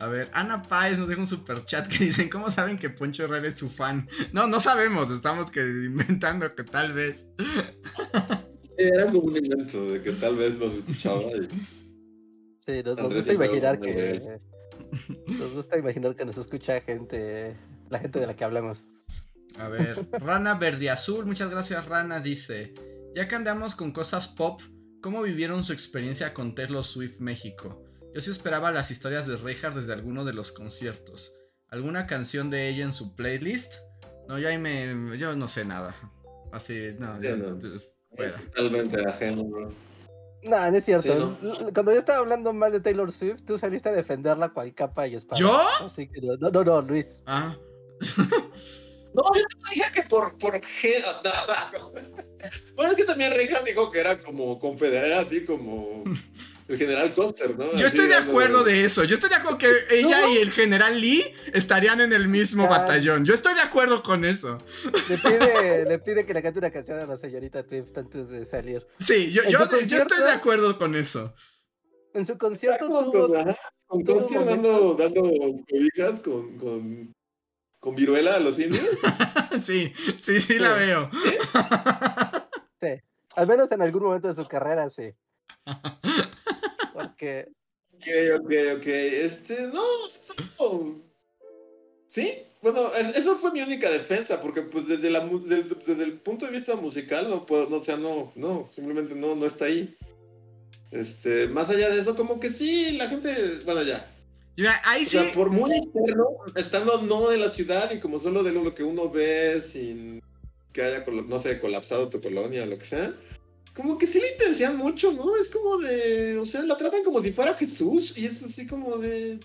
A ver, Ana Páez nos deja un super chat que dicen, ¿cómo saben que Poncho Herrera es su fan? No, no sabemos, estamos que inventando que tal vez. [LAUGHS] Era como un invento de que tal vez nos escuchaba y... Sí, nos, gusta imaginar que. Nos gusta imaginar que nos escucha gente, la gente de la que hablamos. A ver, Rana Verde Azul, muchas gracias Rana, dice, ya que andamos con cosas pop, ¿cómo vivieron su experiencia con Taylor Swift México? Yo sí esperaba las historias de Reinhardt desde alguno de los conciertos. ¿Alguna canción de ella en su playlist? No, yo ahí me... yo no sé nada. Así, no, Yo no. Fuera. Totalmente ajeno, ¿no? No, no es cierto. Sí, Cuando yo estaba hablando mal de Taylor Swift, tú saliste a defenderla cual capa y espada. ¿Yo? Así que no, no, no, Luis. Ah. [LAUGHS] No, yo te dije que por, por sea, [LAUGHS] Bueno, es que también Reinhardt dijo que era como confederada, así como. [LAUGHS] el general Coster, ¿no? Yo Así estoy de acuerdo de eso. Yo estoy de acuerdo que [LAUGHS] ella y el general Lee estarían en el mismo Ah. batallón. Yo estoy de acuerdo con eso. Le pide, [LAUGHS] le pide que le cante una canción a la señorita Swift antes de salir. Sí, yo, ¿En yo, estoy de acuerdo con eso. En su concierto Con, tuvo. ajá, con tuvo dando, dando cobijas con, con, con viruela a los indios. [LAUGHS] Sí, sí, sí la veo. Sí, al menos en algún momento de su carrera, sí. Porque Ok, ok, ok. Este, no, eso- Sí, bueno, es- eso fue mi única defensa, porque pues desde, la, mu- desde, desde el punto de vista musical no puedo, no, o sea, no, no, simplemente no, no está ahí. Este, más allá de eso, como que sí, la gente, bueno, ya. Mira, ahí O sí. sea, por muy externo, estando no en la ciudad y como solo de lo que uno ve sin que haya, no sé, colapsado tu colonia o lo que sea, como que sí le intencionan mucho, ¿no? Es como de, o sea, la tratan como si fuera Jesús y es así como de...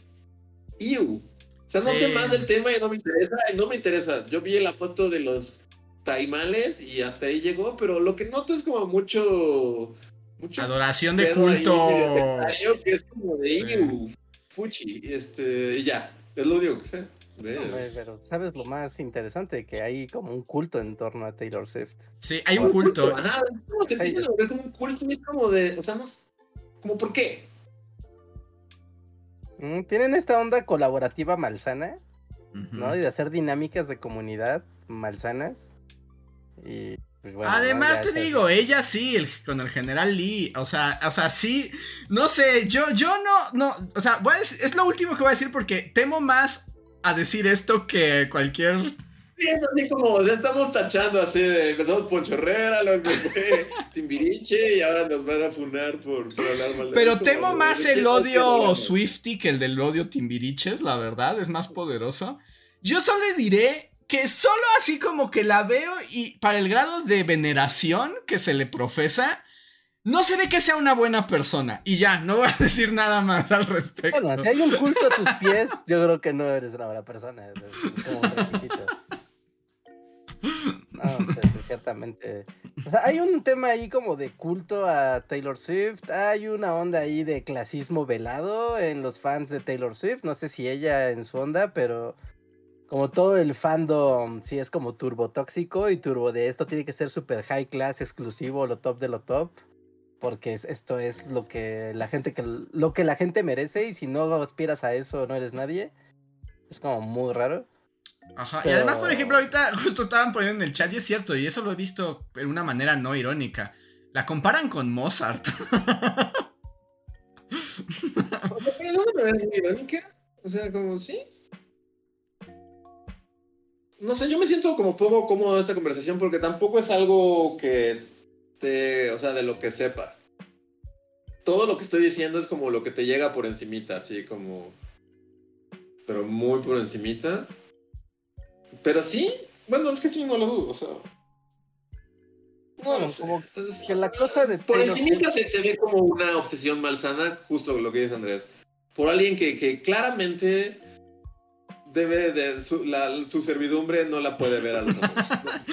Iu. O sea, no Sí. sé más del tema y no me interesa, no me interesa. Yo vi la foto de los taimales y hasta ahí llegó, pero lo que noto es como mucho... mucho Adoración de ahí culto. sectario [LAUGHS] que es como de Sí. Iu, Fuchi, este, y ya, es lo único que sé. Pero ¿sabes lo más interesante? Que hay como un culto en torno a Taylor Swift. Sí, hay un culto. a nada, es como se empiezan a volver como un culto y es como de, o sea, no, como por qué. Mm, Tienen esta onda colaborativa malsana. ¿no? Y de hacer dinámicas de comunidad malsanas. Y pues bueno. ¿no? Además te digo, ella sí, el- con el general Lee, o sea, o sea, sí, no sé, yo, yo no, no, o sea, voy a decir- es lo último que voy a decir porque temo más a decir esto que cualquier, Sí, es así como, ya estamos tachando así de, empezamos Poncho Herrera, fue [LAUGHS] Timbiriche y ahora nos van a funar por, por hablar mal de pero es como temo de- más el odio. Swifty que el del odio Timbiriches, la verdad, es más poderoso. Yo solo diré que solo así como que la veo y para el grado de veneración que se le profesa, no se ve que sea una buena persona. Y ya, no voy a decir nada más al respecto. Bueno, si hay un culto a tus pies, yo creo que no eres una buena persona. Es como. No, sí, ciertamente. O sea, hay un tema ahí como de culto a Taylor Swift. Hay una onda ahí de clasismo velado en los fans de Taylor Swift. No sé si ella en su onda, pero como todo el fandom sí es como turbo tóxico y turbo de esto tiene que ser super high class, exclusivo, lo top de lo top. Porque es- esto es lo que la gente que lo que la gente merece y si no aspiras a eso no eres nadie. Es como muy raro. Ajá, y además, por ejemplo, ahorita justo estaban poniendo en el chat, y es cierto, y eso lo he visto de una manera no irónica. La comparan con Mozart. O sea, pero de una manera muy irónica. O sea, como, sí. No sé, yo me siento como poco cómodo en esta conversación porque tampoco es algo que o sea, de lo que sepa. Todo lo que estoy diciendo es como lo que te llega por encimita, así como... Pero muy por encimita. Pero sí, bueno, es que sí, no lo dudo, o sea... No sé. como que la cosa de por encima se, se ve como una obsesión malsana, justo lo que dice Andrés. Por alguien que, que claramente debe de su, la- su servidumbre no la puede ver a los ojos.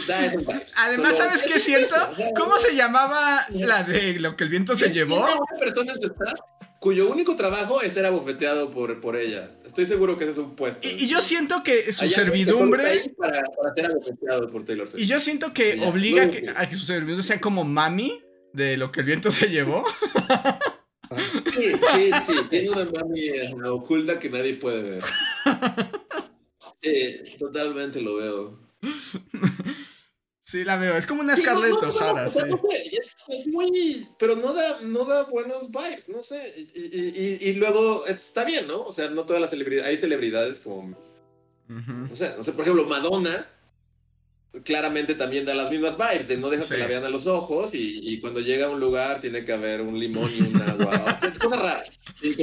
Da esos vibes. Además, Solo- ¿sabes es- qué es siento? eso, ¿Cómo se llamaba la de lo que el viento se llevó? una persona cuyo único trabajo es ser abofeteado por, por ella. Estoy seguro que ese es un puesto. Y, y yo siento que su servidumbre. ahí Para, para ser abofeteado por Taylor Swift. Y yo siento que obliga a que- a que su servidumbre sea como mami de lo que el viento se llevó. [LAUGHS] Sí, sí, sí, tiene una mami eh, oculta que nadie puede ver. Sí, totalmente lo veo. Sí, la veo. Es como una Sí, no, Scarlett no, no, O'Hara, sí. sé, es, es muy, pero no da, no da buenos vibes, no sé, y, y- y- y luego está bien, ¿no? O sea, no todas las celebridades, hay celebridades como, no sé, no sé, por ejemplo, Madonna, claramente también da las mismas vibes, de no deja Sí. que la vean a los ojos y, y cuando llega a un lugar tiene que haber un limón y un [LAUGHS] agua, cosas raras, sí,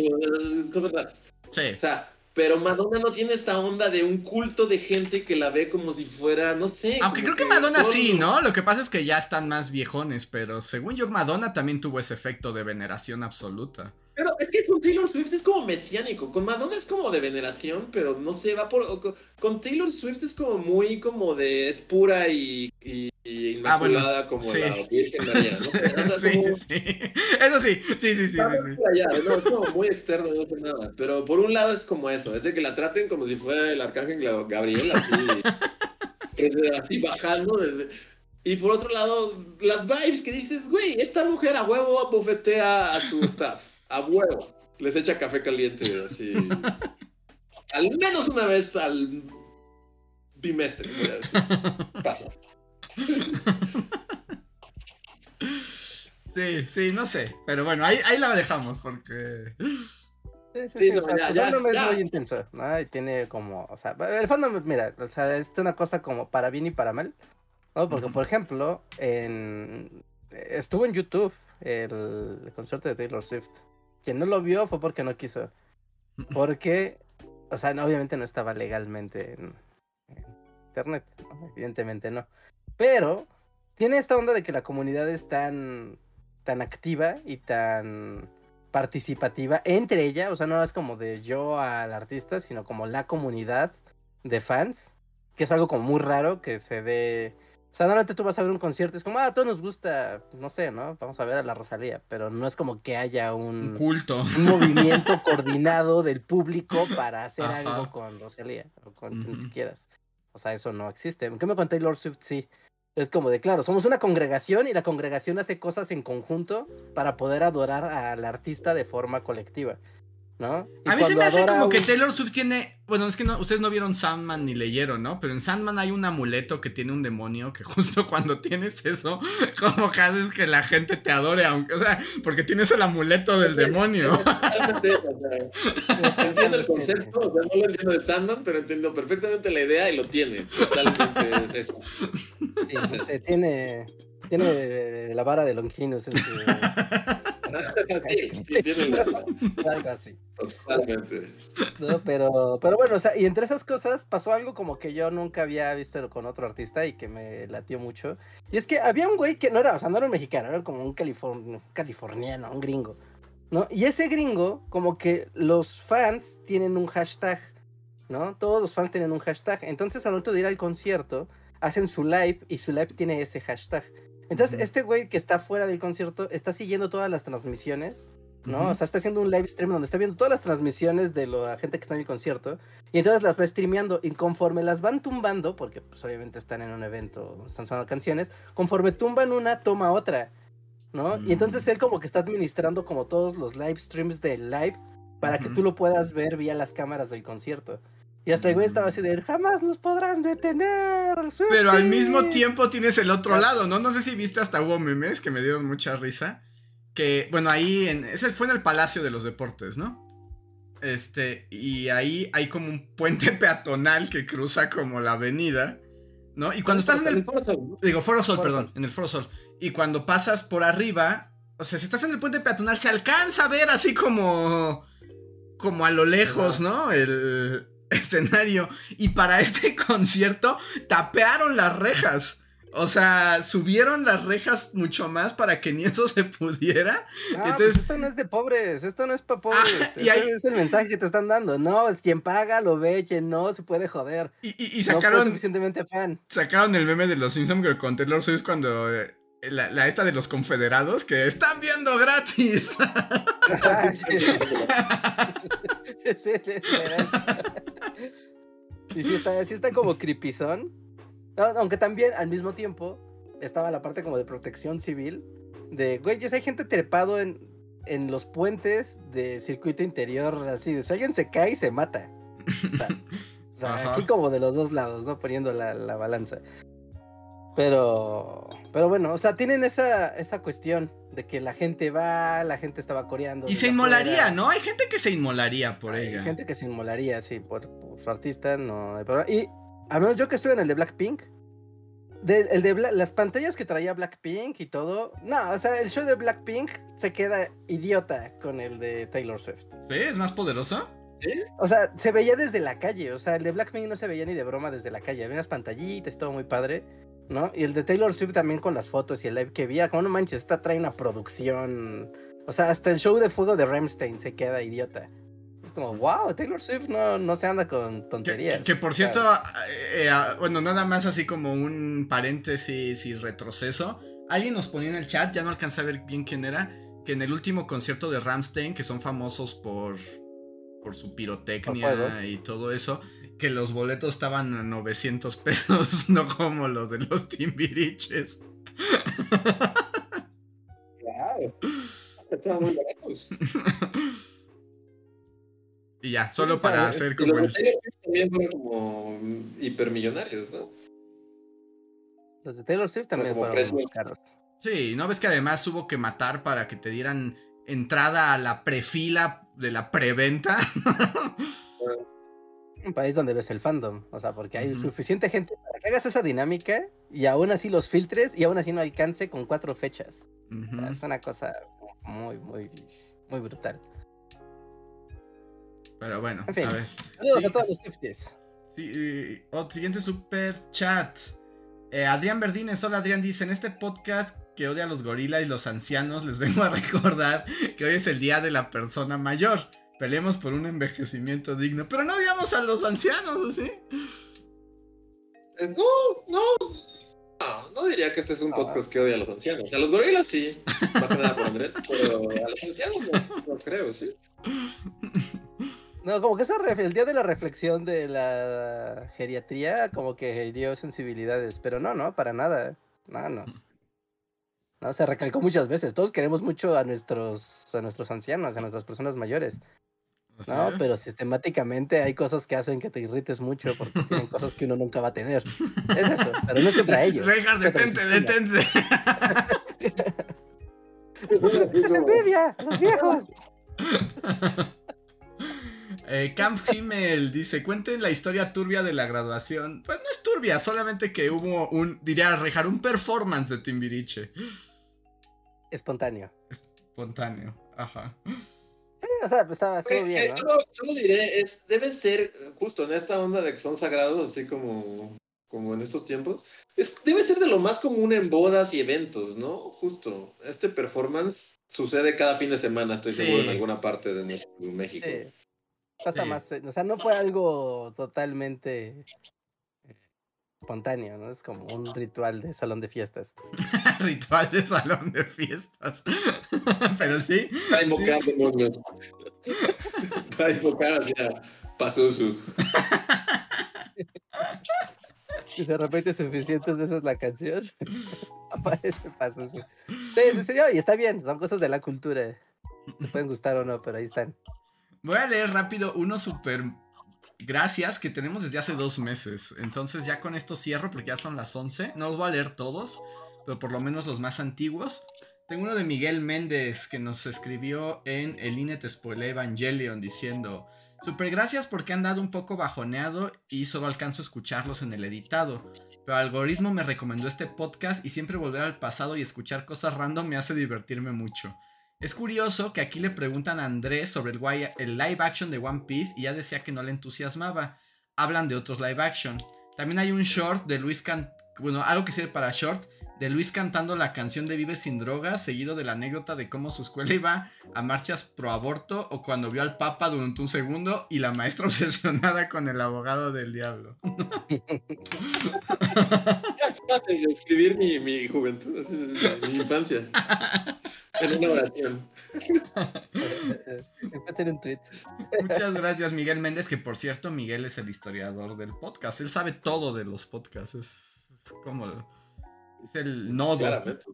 cosas raras. Sí. O sea, pero Madonna no tiene esta onda de un culto de gente que la ve como si fuera, no sé. Aunque creo que Madonna todo- sí, ¿no? Lo que pasa es que ya están más viejones, pero según yo, Madonna también tuvo ese efecto de veneración absoluta. Pero es que con Taylor Swift es como mesiánico. Con Madonna es como de veneración, pero no sé, va por. Con, Taylor Swift es como muy como de. es pura y, y, inmaculada como la Virgen María, ¿no? [LAUGHS] sí, sí, sí. Eso sí, sí, sí, sí. sí, no, es como muy externo, no sé nada. Pero por un lado es como eso, es de que la traten como si fuera el arcángel Gabriel, así, [LAUGHS] así bajando. Y por otro lado, las vibes que dices, güey, esta mujer a huevo bofetea a su staff a huevo. Les echa café caliente, así. [LAUGHS] al menos una vez al bimestre, Pasa. Sí, sí, no sé. Pero bueno, ahí, ahí la dejamos porque. Sí, sí, sí, no, o sea, ya, es muy intenso, ¿no? Y tiene como, o sea, el fondo, mira, o sea, es una cosa como para bien y para mal, ¿no? Porque, por ejemplo, en... estuvo en YouTube el concierto de Taylor Swift quien no lo vio fue porque no quiso. Porque, o sea, obviamente no estaba legalmente en, internet, evidentemente no. Pero tiene esta onda de que la comunidad es tan, tan activa y tan participativa entre ella, o sea, no es como de yo al artista, sino como la comunidad de fans, que es algo como muy raro que se dé o sea, normalmente tú vas a ver un concierto, es como, ah, a todos nos gusta, no sé, ¿no? Vamos a ver a la Rosalía, pero no es como que haya un, culto, un movimiento coordinado del público para hacer algo con Rosalía o con quien quieras. O sea, eso no existe. En cambio, con Taylor Swift sí. Es como de, claro, somos una congregación y la congregación hace cosas en conjunto para poder adorar al artista de forma colectiva. A mí se me hace como que Taylor Swift tiene. Bueno, es que no, ustedes no vieron Sandman ni leyeron, ¿no? Pero en Sandman hay un amuleto que tiene un demonio que [LAUGHS] justo cuando tienes eso, como que haces que la gente te adore, aunque, o sea, porque tienes el amuleto del demonio. [LAUGHS] entiendo el concepto, o sea, no lo entiendo de Sandman, pero entiendo perfectamente la idea y lo tiene. Totalmente es eso. se tiene, tiene la vara de Longinus. [LAUGHS] [LAUGHS] Algo así. Totalmente. pero, pero bueno, o sea, y entre esas cosas pasó algo como que yo nunca había visto con otro artista y que me latió mucho. Y es que había un güey que no era, o sea, no era un mexicano, era como un, californiano, un gringo. ¿No? Y ese gringo, como que los fans tienen un hashtag, ¿no? Todos los fans tienen un hashtag. Entonces, al momento de ir al concierto, hacen su live y su live tiene ese hashtag. Entonces, este güey que está fuera del concierto está siguiendo todas las transmisiones, ¿no? O sea, está haciendo un live stream donde está viendo todas las transmisiones de la gente que está en el concierto y entonces las va streameando y conforme las van tumbando, porque pues obviamente están en un evento, están sonando canciones, conforme tumban una, toma otra, ¿no? Y entonces mm. él como que está administrando como todos los live streams del live para que tú lo puedas ver vía las cámaras del concierto. Y hasta el güey estaba así de, jamás nos podrán detener. Pero al mismo tiempo tienes el otro lado, ¿no? No sé si viste hasta hubo memes que me dieron mucha risa. Que, bueno, ahí en, ese fue en el Palacio de los Deportes, ¿no? Este, y ahí hay como un puente [LAUGHS] peatonal que cruza como la avenida, ¿no? Y cuando estás en el... Digo, Foro Sol, perdón, en el Foro Sol. Y cuando pasas por arriba, o sea, si estás en el puente peatonal, se alcanza a ver así como... Como a lo lejos, ¿no? El, [LAUGHS] escenario. Y para este [LAUGHS] concierto tapearon las rejas. O sea, subieron las rejas mucho más para que ni eso se pudiera. Ah, pues Entonces, esto no es de pobres, esto no es para pobres. Ah, y ahí... es el mensaje que te están dando. No, es quien paga lo ve, quien no se puede joder. Y, sacaron. suficientemente fan. Sacaron el meme de los Simpsons con Taylor Swift cuando. La, esta de los confederados que están viendo gratis. [LAUGHS] y sí está, sí está como creepyzón. aunque también al mismo tiempo estaba la parte como de protección civil. De, güey, hay gente trepado en, en los puentes de circuito interior, así de si alguien se cae, se mata. O sea, aquí como de los dos lados, ¿no? Poniendo la, la balanza. Pero, pero bueno, o sea, tienen esa, esa cuestión de que la gente va, la gente estaba coreando. Y se inmolaría, ¿no? Hay gente que se inmolaría por ella. Hay gente que se inmolaría, sí, por, su artista, no Y al menos yo que estuve en el de Blackpink, de, el de las pantallas que traía Blackpink y todo, no, o sea, el show de Blackpink se queda idiota con el de Taylor Swift. ¿Sí? ¿Es más poderoso? ¿Sí? O sea, se veía desde la calle, o sea, el de Blackpink no se veía ni de broma desde la calle, había unas pantallitas, todo muy padre. ¿No? Y el de Taylor Swift también con las fotos y el live que vi, como no manches, esta trae una producción. O sea, hasta el show de fuego de Rammstein se queda idiota. Es como, wow, Taylor Swift no, no se anda con tonterías. que- que por cierto, eh, eh, ah, bueno, nada más así como un paréntesis y retroceso. Alguien nos ponía en el chat, ya no alcancé a ver bien quién era, que en el último concierto de Ramstein, que son famosos por, por su pirotecnia y todo eso, que los boletos estaban a 900 pesos, [LAUGHS] no como los de los Timbiriches. Claro. Estaban muy baratos. [LAUGHS] y ya, solo o sea, para hacer como los el... de Taylor Swift también fueron como hipermillonarios, ¿no? Los de Taylor Swift también como fueron precios. caros. Sí, ¿no ves que además hubo que matar para que te dieran entrada a la prefila de la preventa? Un país donde ves el fandom. O sea, porque hay suficiente gente para que hagas esa dinámica y aún así los filtres y aún así no alcance con cuatro fechas. O sea, es una cosa muy, muy, muy brutal. Pero bueno, En fin. a ver. Saludos Sí. a todos los Swifties. Sí, oh, siguiente super chat. Eh, Adrián Verdines, hola Adrián, dice, en este podcast que odia a los gorilas y los ancianos, les vengo a [LAUGHS] recordar que hoy es el día de la persona mayor. Peleemos por un envejecimiento digno. Pero no odiamos a los ancianos, ¿o sí? No, no. No, no diría que este es un Ah. podcast que odia a los ancianos. A los gorilas sí, más que nada por Andrés, pero a los ancianos no, no creo, sí. No, como que esa el día de la reflexión de la geriatría como que dio sensibilidades, pero no, no, para nada. No, no. No, se recalcó muchas veces. Todos queremos mucho a nuestros, a nuestros ancianos, a nuestras personas mayores. Así No, es. pero sistemáticamente hay cosas que hacen que te irrites mucho porque tienen cosas que uno nunca va a tener. Es eso, pero no es contra ellos. [LAUGHS] Reinhard, es contra el detente, detente. [LAUGHS] ¡Es envidia! ¡Los viejos! Eh, Camp Himmel dice, cuenten la historia turbia de la graduación. Pues no es turbia, solamente que hubo un, diría Rejar, un performance de Timbiriche. Espontáneo. Espontáneo. Ajá. O sea, pues estaba, estuvo bien, eh, ¿no? solo, solo diré, es, deben ser justo en esta onda de que son sagrados, así como, como en estos tiempos. Es, debe ser de lo más común en bodas y eventos, ¿no? Justo. Este performance sucede cada fin de semana, estoy Sí. seguro, en alguna parte de nuestro México. Sí. Pasa Sí. más, eh, o sea, no fue algo totalmente espontáneo, ¿no? Es como un ritual de salón de fiestas. [LAUGHS] Ritual de salón de fiestas. [LAUGHS] Pero sí. Para invocar demonios. Para invocar hacia Pazuzu. Y se repite suficientes veces la canción. [LAUGHS] Aparece paso. Sí, sí, sí, y está bien, son cosas de la cultura. Te pueden gustar o no, pero ahí están. Voy a leer rápido uno super gracias que tenemos desde hace dos meses. Entonces ya con esto cierro porque ya son las 11. No los voy a leer todos, pero por lo menos los más antiguos. Tengo uno de Miguel Méndez que nos escribió en El INE te spoilé Evangelion diciendo... Super gracias porque han dado un poco bajoneado y solo alcanzo a escucharlos en el editado. Pero el algoritmo me recomendó este podcast y siempre volver al pasado y escuchar cosas random me hace divertirme mucho. Es curioso que aquí le preguntan a Andrés sobre el, el live action de One Piece y ya decía que no le entusiasmaba. Hablan de otros live action. También hay un short de Luis Can... Bueno, algo que sirve para short. De Luis cantando la canción de Vive sin drogas, seguido de la anécdota de cómo su escuela iba a marchas pro aborto o cuando vio al Papa durante un segundo y la maestra [LAUGHS] obsesionada con el abogado del diablo. Ya, acabate de escribir mi, mi juventud, mi, infancia. En una oración. Un tweet. Muchas gracias Miguel Méndez, que por cierto Miguel es el historiador del podcast. Él sabe todo de los podcasts. Es, es como... Es el nodo. Claramente.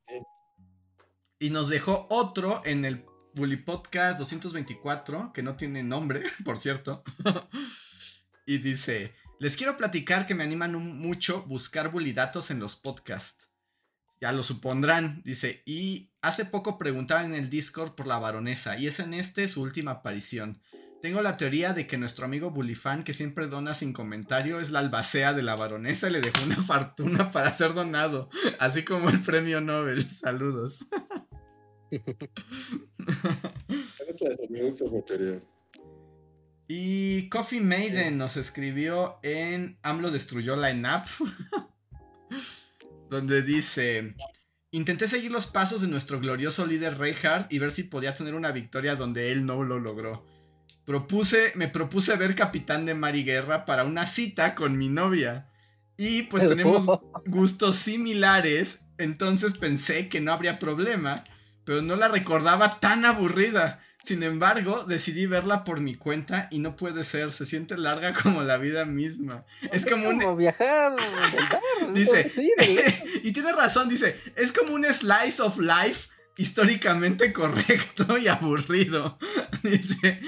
Y nos dejó otro en el Bully Podcast 224, que no tiene nombre, [LAUGHS] por cierto. [LAUGHS] y dice, les quiero platicar que me animan un- mucho buscar bulidatos en los podcasts. Ya lo supondrán, dice, y hace poco preguntaban en el Discord por la baronesa, y es en este su última aparición. Tengo la teoría de que nuestro amigo Bullyfan, que siempre dona sin comentario, es la albacea de la baronesa y le dejó una [LAUGHS] fortuna para ser donado, así como el premio Nobel. Saludos. Me gusta esa teoría. Y Coffee Maiden nos escribió en AMLO destruyó la ENAP, [LAUGHS] donde dice, Intenté seguir los pasos de nuestro glorioso líder Reinhardt y ver si podía tener una victoria donde él no lo logró. Propuse, me propuse ver Capitán de Mar y Guerra para una cita con mi novia. Y pues [LAUGHS] tenemos gustos similares, entonces pensé que no habría problema, pero no la recordaba tan aburrida. Sin embargo, decidí verla por mi cuenta y no puede ser, se siente larga [LAUGHS] como la vida misma. Es como, un viajar. [LAUGHS] dice, y tiene razón, dice, es como un slice of life históricamente correcto [LAUGHS] y aburrido. [LAUGHS] Dice,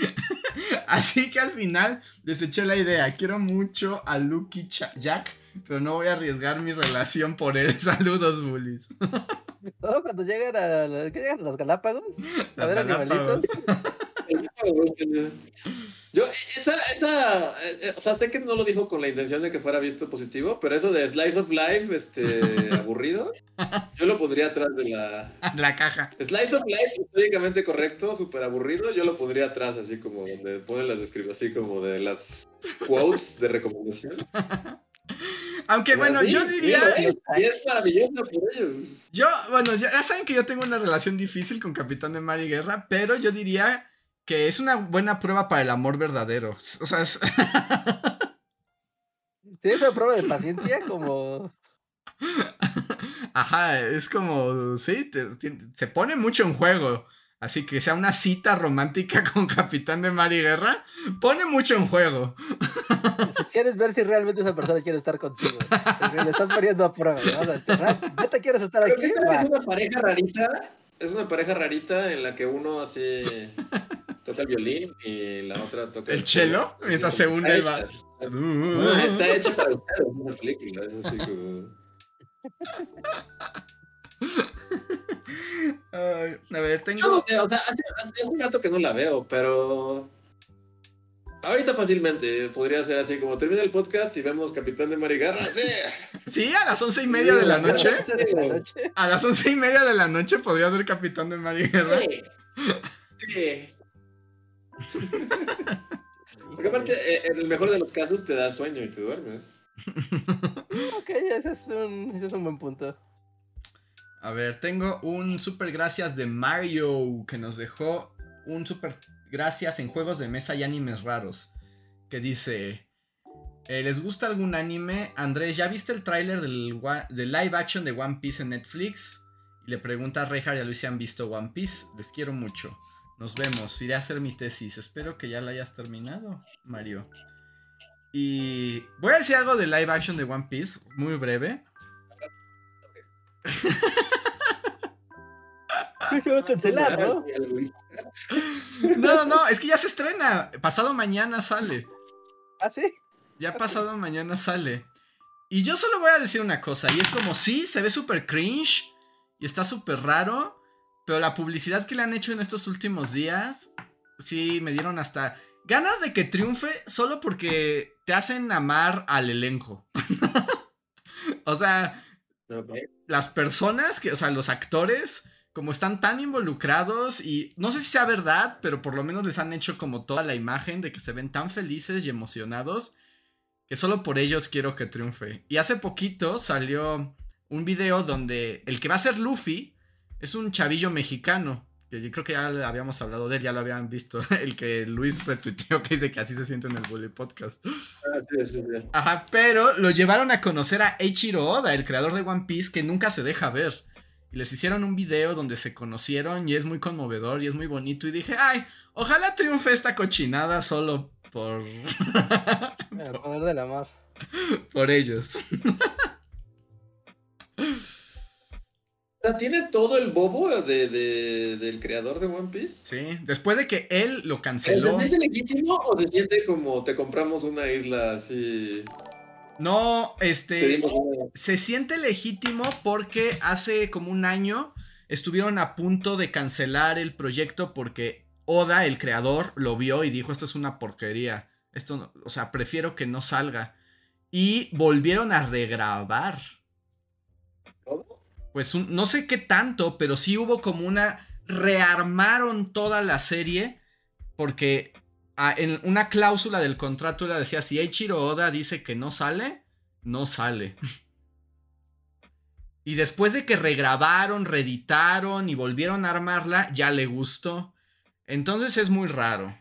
así que al final deseché la idea. Quiero mucho a Lucky Jack, pero no voy a arriesgar mi relación por él. [LAUGHS] Saludos, bullies. No, cuando llegan a, las Galápagos, a ver animalitos. Yo, esa, esa, eh, o sea, sé que no lo dijo con la intención de que fuera visto positivo, pero eso de Slice of Life, este, [LAUGHS] aburrido, yo lo pondría atrás de la... [LAUGHS] La caja. Slice of Life, históricamente correcto, súper aburrido, yo lo pondría atrás, así como donde ponen las descripciones, así como de las quotes de recomendación. [LAUGHS] Aunque bueno, yo diría. es, maravilloso por ellos. Yo, bueno, ya saben que yo tengo una relación difícil con Capitán de Mar y Guerra, pero yo diría que es una buena prueba para el amor verdadero. O sea, es... [LAUGHS] Sí, es una prueba de paciencia, como. Ajá, es como. Sí, se pone mucho en juego. Así que sea una cita romántica [LAUGHS] con Capitán de Mar y Guerra, pone mucho en juego. Si quieres ver si realmente esa persona quiere estar contigo, le estás poniendo a prueba. ¿Ya te quieres estar aquí? Es una pareja rarita, es una pareja rarita en la que uno así toca el violín y la otra toca el, cello, mientras se une el va. está hecha para ustedes, una película, es así como a ver, tengo. Yo no sé, o sea, hace, un rato que no la veo, pero. Ahorita fácilmente podría ser así como termina el podcast y vemos Capitán de Marigarra. Sí, sí a las once y media de la noche. A las once y media de la noche podría ver Capitán de Marigarra. Sí. sí. Porque aparte, eh, en el mejor de los casos te da sueño y te duermes. [LAUGHS] ok, ese es un, ese es un buen punto. A ver, tengo un super gracias de Mario que nos dejó un super gracias en juegos de mesa y animes raros. Que dice: eh, ¿Les gusta algún anime? Andrés, ¿ya viste el tráiler del, live action de One Piece en Netflix? Y le pregunta a Rejar y a Luis si han visto One Piece. Les quiero mucho. Nos vemos. Iré a hacer mi tesis. Espero que ya la hayas terminado, Mario. Y voy a decir algo de live action de One Piece, muy breve. Se va a cancelar, ¿no? [LAUGHS] No, no, es que ya se estrena. Pasado mañana sale. ¿Ah, sí? Ya pasado mañana sale. Y yo solo voy a decir una cosa, y es como, sí, se ve súper cringe y está súper raro, pero la publicidad que le han hecho en estos últimos días, sí, me dieron hasta ganas de que triunfe solo porque te hacen amar al elenco. [LAUGHS] o sea, las personas, que, o sea, los actores, como están tan involucrados y no sé si sea verdad, pero por lo menos les han hecho como toda la imagen de que se ven tan felices y emocionados que solo por ellos quiero que triunfe. Y hace poquito salió un video donde el que va a ser Luffy es un chavillo mexicano. Que yo creo que ya habíamos hablado de él, ya lo habían visto. [LAUGHS] El que Luis retuiteó que dice que así se siente en el Bully Podcast. Ah, sí, sí, sí. Ajá, pero lo llevaron a conocer a Eiichiro Oda, el creador de One Piece, que nunca se deja ver. Y les hicieron un video donde se conocieron y es muy conmovedor y es muy bonito. Y dije, ay, ojalá triunfe esta cochinada solo por. El poder del amor. [LAUGHS] Por ellos. [LAUGHS] ¿Tiene todo el bobo de, del creador de One Piece? Sí, después de que él lo canceló. ¿Se siente legítimo o se siente como te compramos una isla así? No, este. Se siente legítimo porque hace como un año estuvieron a punto de cancelar el proyecto porque Oda, el creador, lo vio y dijo: Esto es una porquería. Esto, o sea, prefiero que no salga. Y volvieron a regrabar pues no sé qué tanto, pero sí hubo como una, rearmaron toda la serie porque ah, en una cláusula del contrato le decía, si Eiichiro Oda dice que no sale, no sale. [LAUGHS] Y después de que regrabaron, reeditaron y volvieron a armarla, ya le gustó. Entonces es muy raro.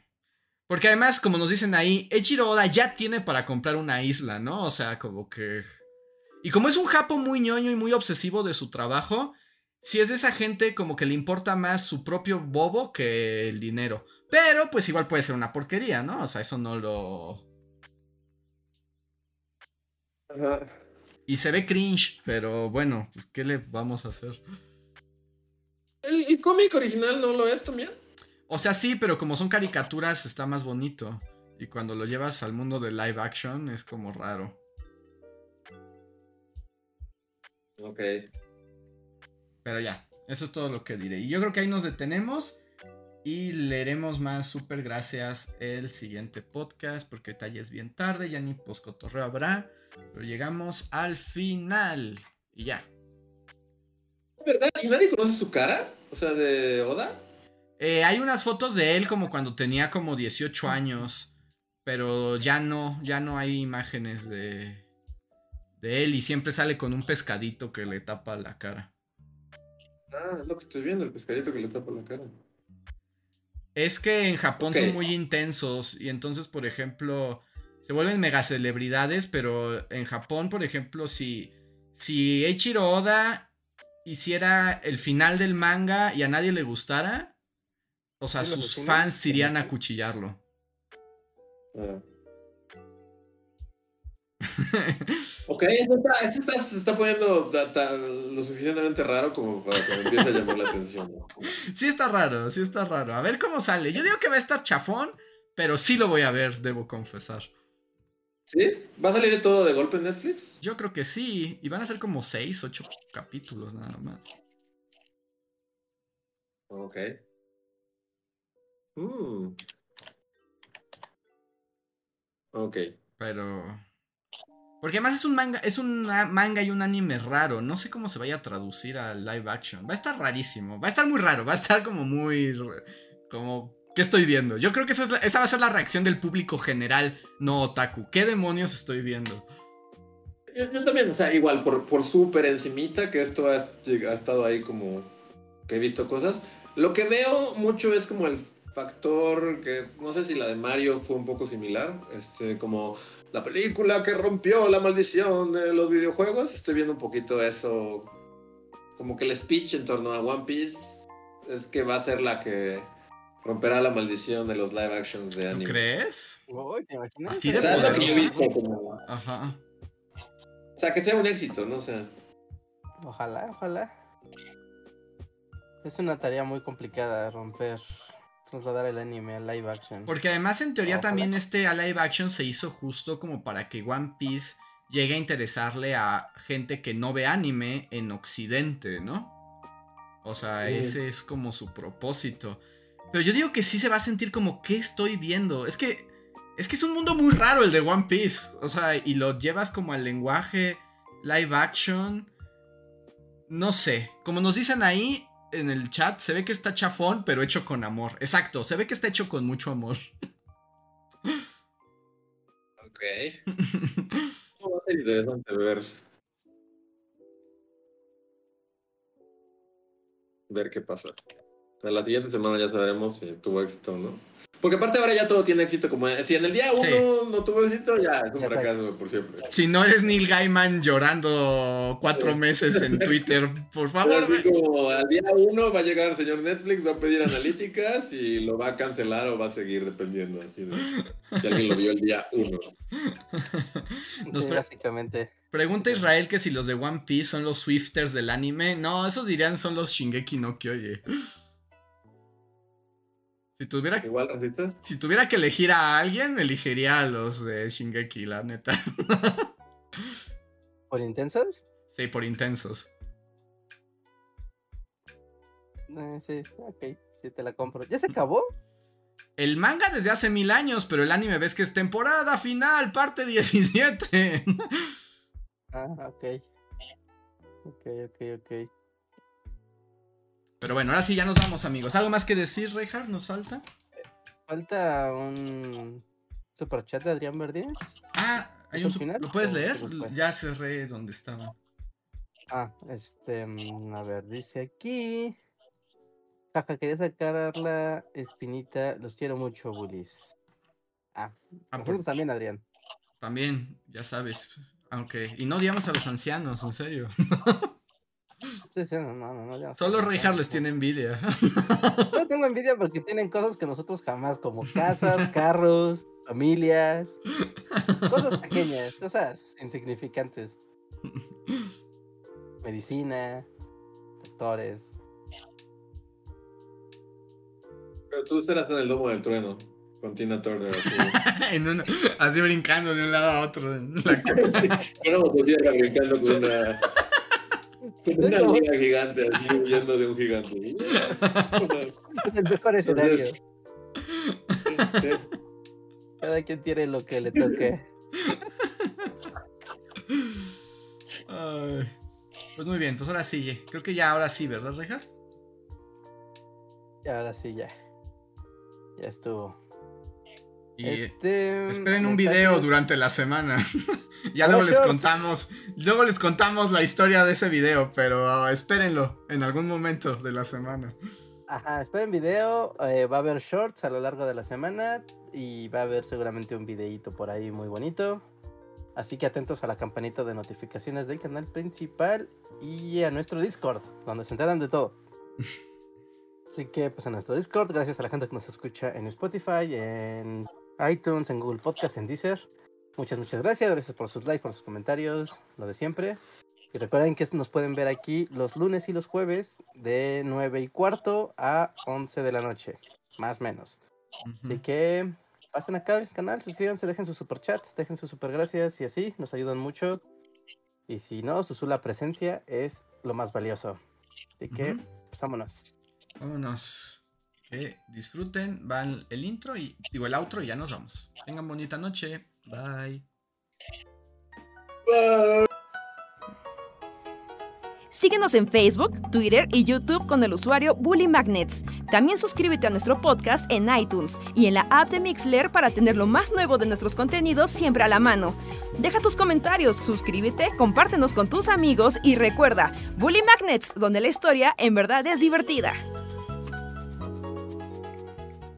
Porque además, como nos dicen ahí, Echiro Oda ya tiene para comprar una isla, ¿no? O sea, como que... Y como es un japo muy ñoño y muy obsesivo de su trabajo, si es de esa gente como que le importa más su propio bobo que el dinero. Pero pues igual puede ser una porquería, ¿no? O sea, eso no lo... Y se ve cringe, pero bueno, pues ¿qué le vamos a hacer? ¿El, cómic original no lo es también? O sea, sí, pero como son caricaturas está más bonito. Y cuando lo llevas al mundo de live action es como raro. Ok. Pero ya, eso es todo lo que diré. Y yo creo que ahí nos detenemos. Y leeremos más super gracias el siguiente podcast. Porque tal es bien tarde, ya ni poscotorreo habrá. Pero llegamos al final. Y ya. ¿Verdad? ¿Y nadie conoce su cara? O sea, de Oda. Eh, hay unas fotos de él como cuando tenía como 18 años. Pero ya no, ya no hay imágenes de, de él. Y siempre sale con un pescadito que le tapa la cara. Ah, es lo que estoy viendo, el pescadito que le tapa la cara. Es que en Japón son muy intensos. Y entonces, por ejemplo, se vuelven mega celebridades. Pero en Japón, por ejemplo, si, si Eiichiro Oda hiciera el final del manga y a nadie le gustara o sea, sus fans irían a cuchillarlo. Ah. Ok, esto está, se está poniendo lo suficientemente raro como para que me empiece a llamar la atención. Sí está raro, sí está raro. A ver cómo sale. Yo digo que va a estar chafón, pero sí lo voy a ver, debo confesar. ¿Sí? ¿Va a salir todo de golpe en Netflix? Yo creo que sí. Y van a ser como 6, 8 capítulos nada más. Ok. Mm. Ok. Pero. Porque además es un manga, es un manga y un anime raro. No sé cómo se vaya a traducir a live action. Va a estar rarísimo. Va a estar muy raro. Va a estar como muy. Como. ¿Qué estoy viendo? Yo creo que esa va a ser la reacción del público general, no otaku. ¿Qué demonios estoy viendo? Yo, también, o sea, igual, por, por súper encimita, que esto ha, ha estado ahí como. que he visto cosas. Lo que veo mucho es como el factor que no sé si la de Mario fue un poco similar, este, como la película que rompió la maldición de los videojuegos. Estoy viendo un poquito eso, como que el speech en torno a One Piece es que va a ser la que romperá la maldición de los live actions de anime. crees? Así de Ajá. O sea, que sea un éxito, no sé. Ojalá, ojalá. Es una tarea muy complicada romper trasladar el anime a live action. Porque además en teoría también este a live action se hizo justo como para que One Piece llegue a interesarle a gente que no ve anime en Occidente, ¿no? O sea, ese es como su propósito. Pero yo digo que sí se va a sentir como, ¿qué estoy viendo? Es que, es que es un mundo muy raro el de One Piece. O sea, y lo llevas como al lenguaje live action. No sé, como nos dicen ahí, en el chat, se ve que está chafón, pero hecho con amor. Exacto, se ve que está hecho con mucho amor. Ok. va a ser interesante ver. Ver qué pasa. la siguiente semana ya sabremos si tuvo éxito o no. Porque aparte ahora ya todo tiene éxito. Como si en el día uno no tuvo éxito, ya es un fracaso por siempre. Si no eres Neil Gaiman llorando cuatro meses en [LAUGHS] Twitter, por favor. al día uno va a llegar el señor Netflix, va a pedir analíticas y lo va a cancelar o va a seguir dependiendo. Así de, si alguien lo vio el día uno. básicamente. Pregunta Israel que si los de One Piece son los Swifters del anime. No, esos dirían son los Shingeki no Kyoye. Si tuviera, Igual, si tuviera que elegir a alguien, elegiría a los de Shingeki, la neta. [LAUGHS] ¿Por intensos? Sí, por intensos. Eh, sí, ok, sí te la compro. ¿Ya se acabó? El manga desde hace mil años, pero el anime ves que es temporada final, parte 17. [LAUGHS] ah, ok. Ok, ok, ok. Pero bueno, ahora sí ya nos vamos, amigos. ¿Algo más que decir, Reinhardt? ¿Nos falta? Falta un superchat de Adrián Verdín. Ah, hay un final. ¿Lo puedes leer? Ya cerré donde estaba. Ah, este, mm, a ver, dice aquí. Jaja, quería sacar la espinita. Los quiero mucho, bullies. Ah, Ah, nosotros también, Adrián. También, ya sabes. Aunque. Y no odiamos a los ancianos, en serio. [LAUGHS] Sí, sí, no, no, no, no, ya no Solo sé, Reinhardt no, les no. tiene envidia. Yo tengo envidia porque tienen cosas que nosotros jamás, como casas, [LAUGHS] carros, familias, [LAUGHS] cosas pequeñas, cosas insignificantes. Medicina, doctores. Pero tú estarás en el domo del trueno. Con Tina Turner así. [LAUGHS] En una- así brincando de un lado a otro. en la- motosierra brincando con una. Una liga gigante, así huyendo de un gigante. [LAUGHS] El mejor escenario. Entonces, sí. Cada quien tiene lo que le toque. Ay. Pues muy bien, pues ahora sí. Creo que ya ahora sí, ¿verdad, Reinhardt? Y ahora sí, ya. Ya estuvo. Y Este, esperen un mensajes- video durante la semana. [LAUGHS] ya luego les shorts. contamos. Luego les contamos la historia de ese video, pero ah, espérenlo en algún momento de la semana. Ajá, esperen video. eh, va a haber shorts a lo largo de la semana. Y va a haber seguramente un videíto por ahí muy bonito. Así que atentos a la campanita de notificaciones del canal principal y a nuestro Discord, donde se enteran de todo. [LAUGHS] Así que pues a nuestro Discord, gracias a la gente que nos escucha en Spotify, en iTunes, en Google Podcast, en Deezer. Muchas, muchas gracias. Gracias por sus likes, por sus comentarios, lo de siempre. Y recuerden que nos pueden ver aquí los lunes y los jueves de 9 y cuarto a 11 de la noche, más o menos. Así Ujú. que pasen acá al canal, suscríbanse, dejen sus superchats, dejen sus super gracias y así nos ayudan mucho. Y si no, su sola presencia es lo más valioso. Así que, Ujú. pues vámonos. Vámonos. Que disfruten. Van el intro y digo el outro y ya nos vamos. Tengan bonita noche. Bye. Síguenos en Facebook, Twitter y YouTube con el usuario Bully Magnets. También suscríbete a nuestro podcast en iTunes y en la app de Mixler para tener lo más nuevo de nuestros contenidos siempre a la mano. Deja tus comentarios, suscríbete, compártenos con tus amigos y recuerda, Bully Magnets, donde la historia en verdad es divertida.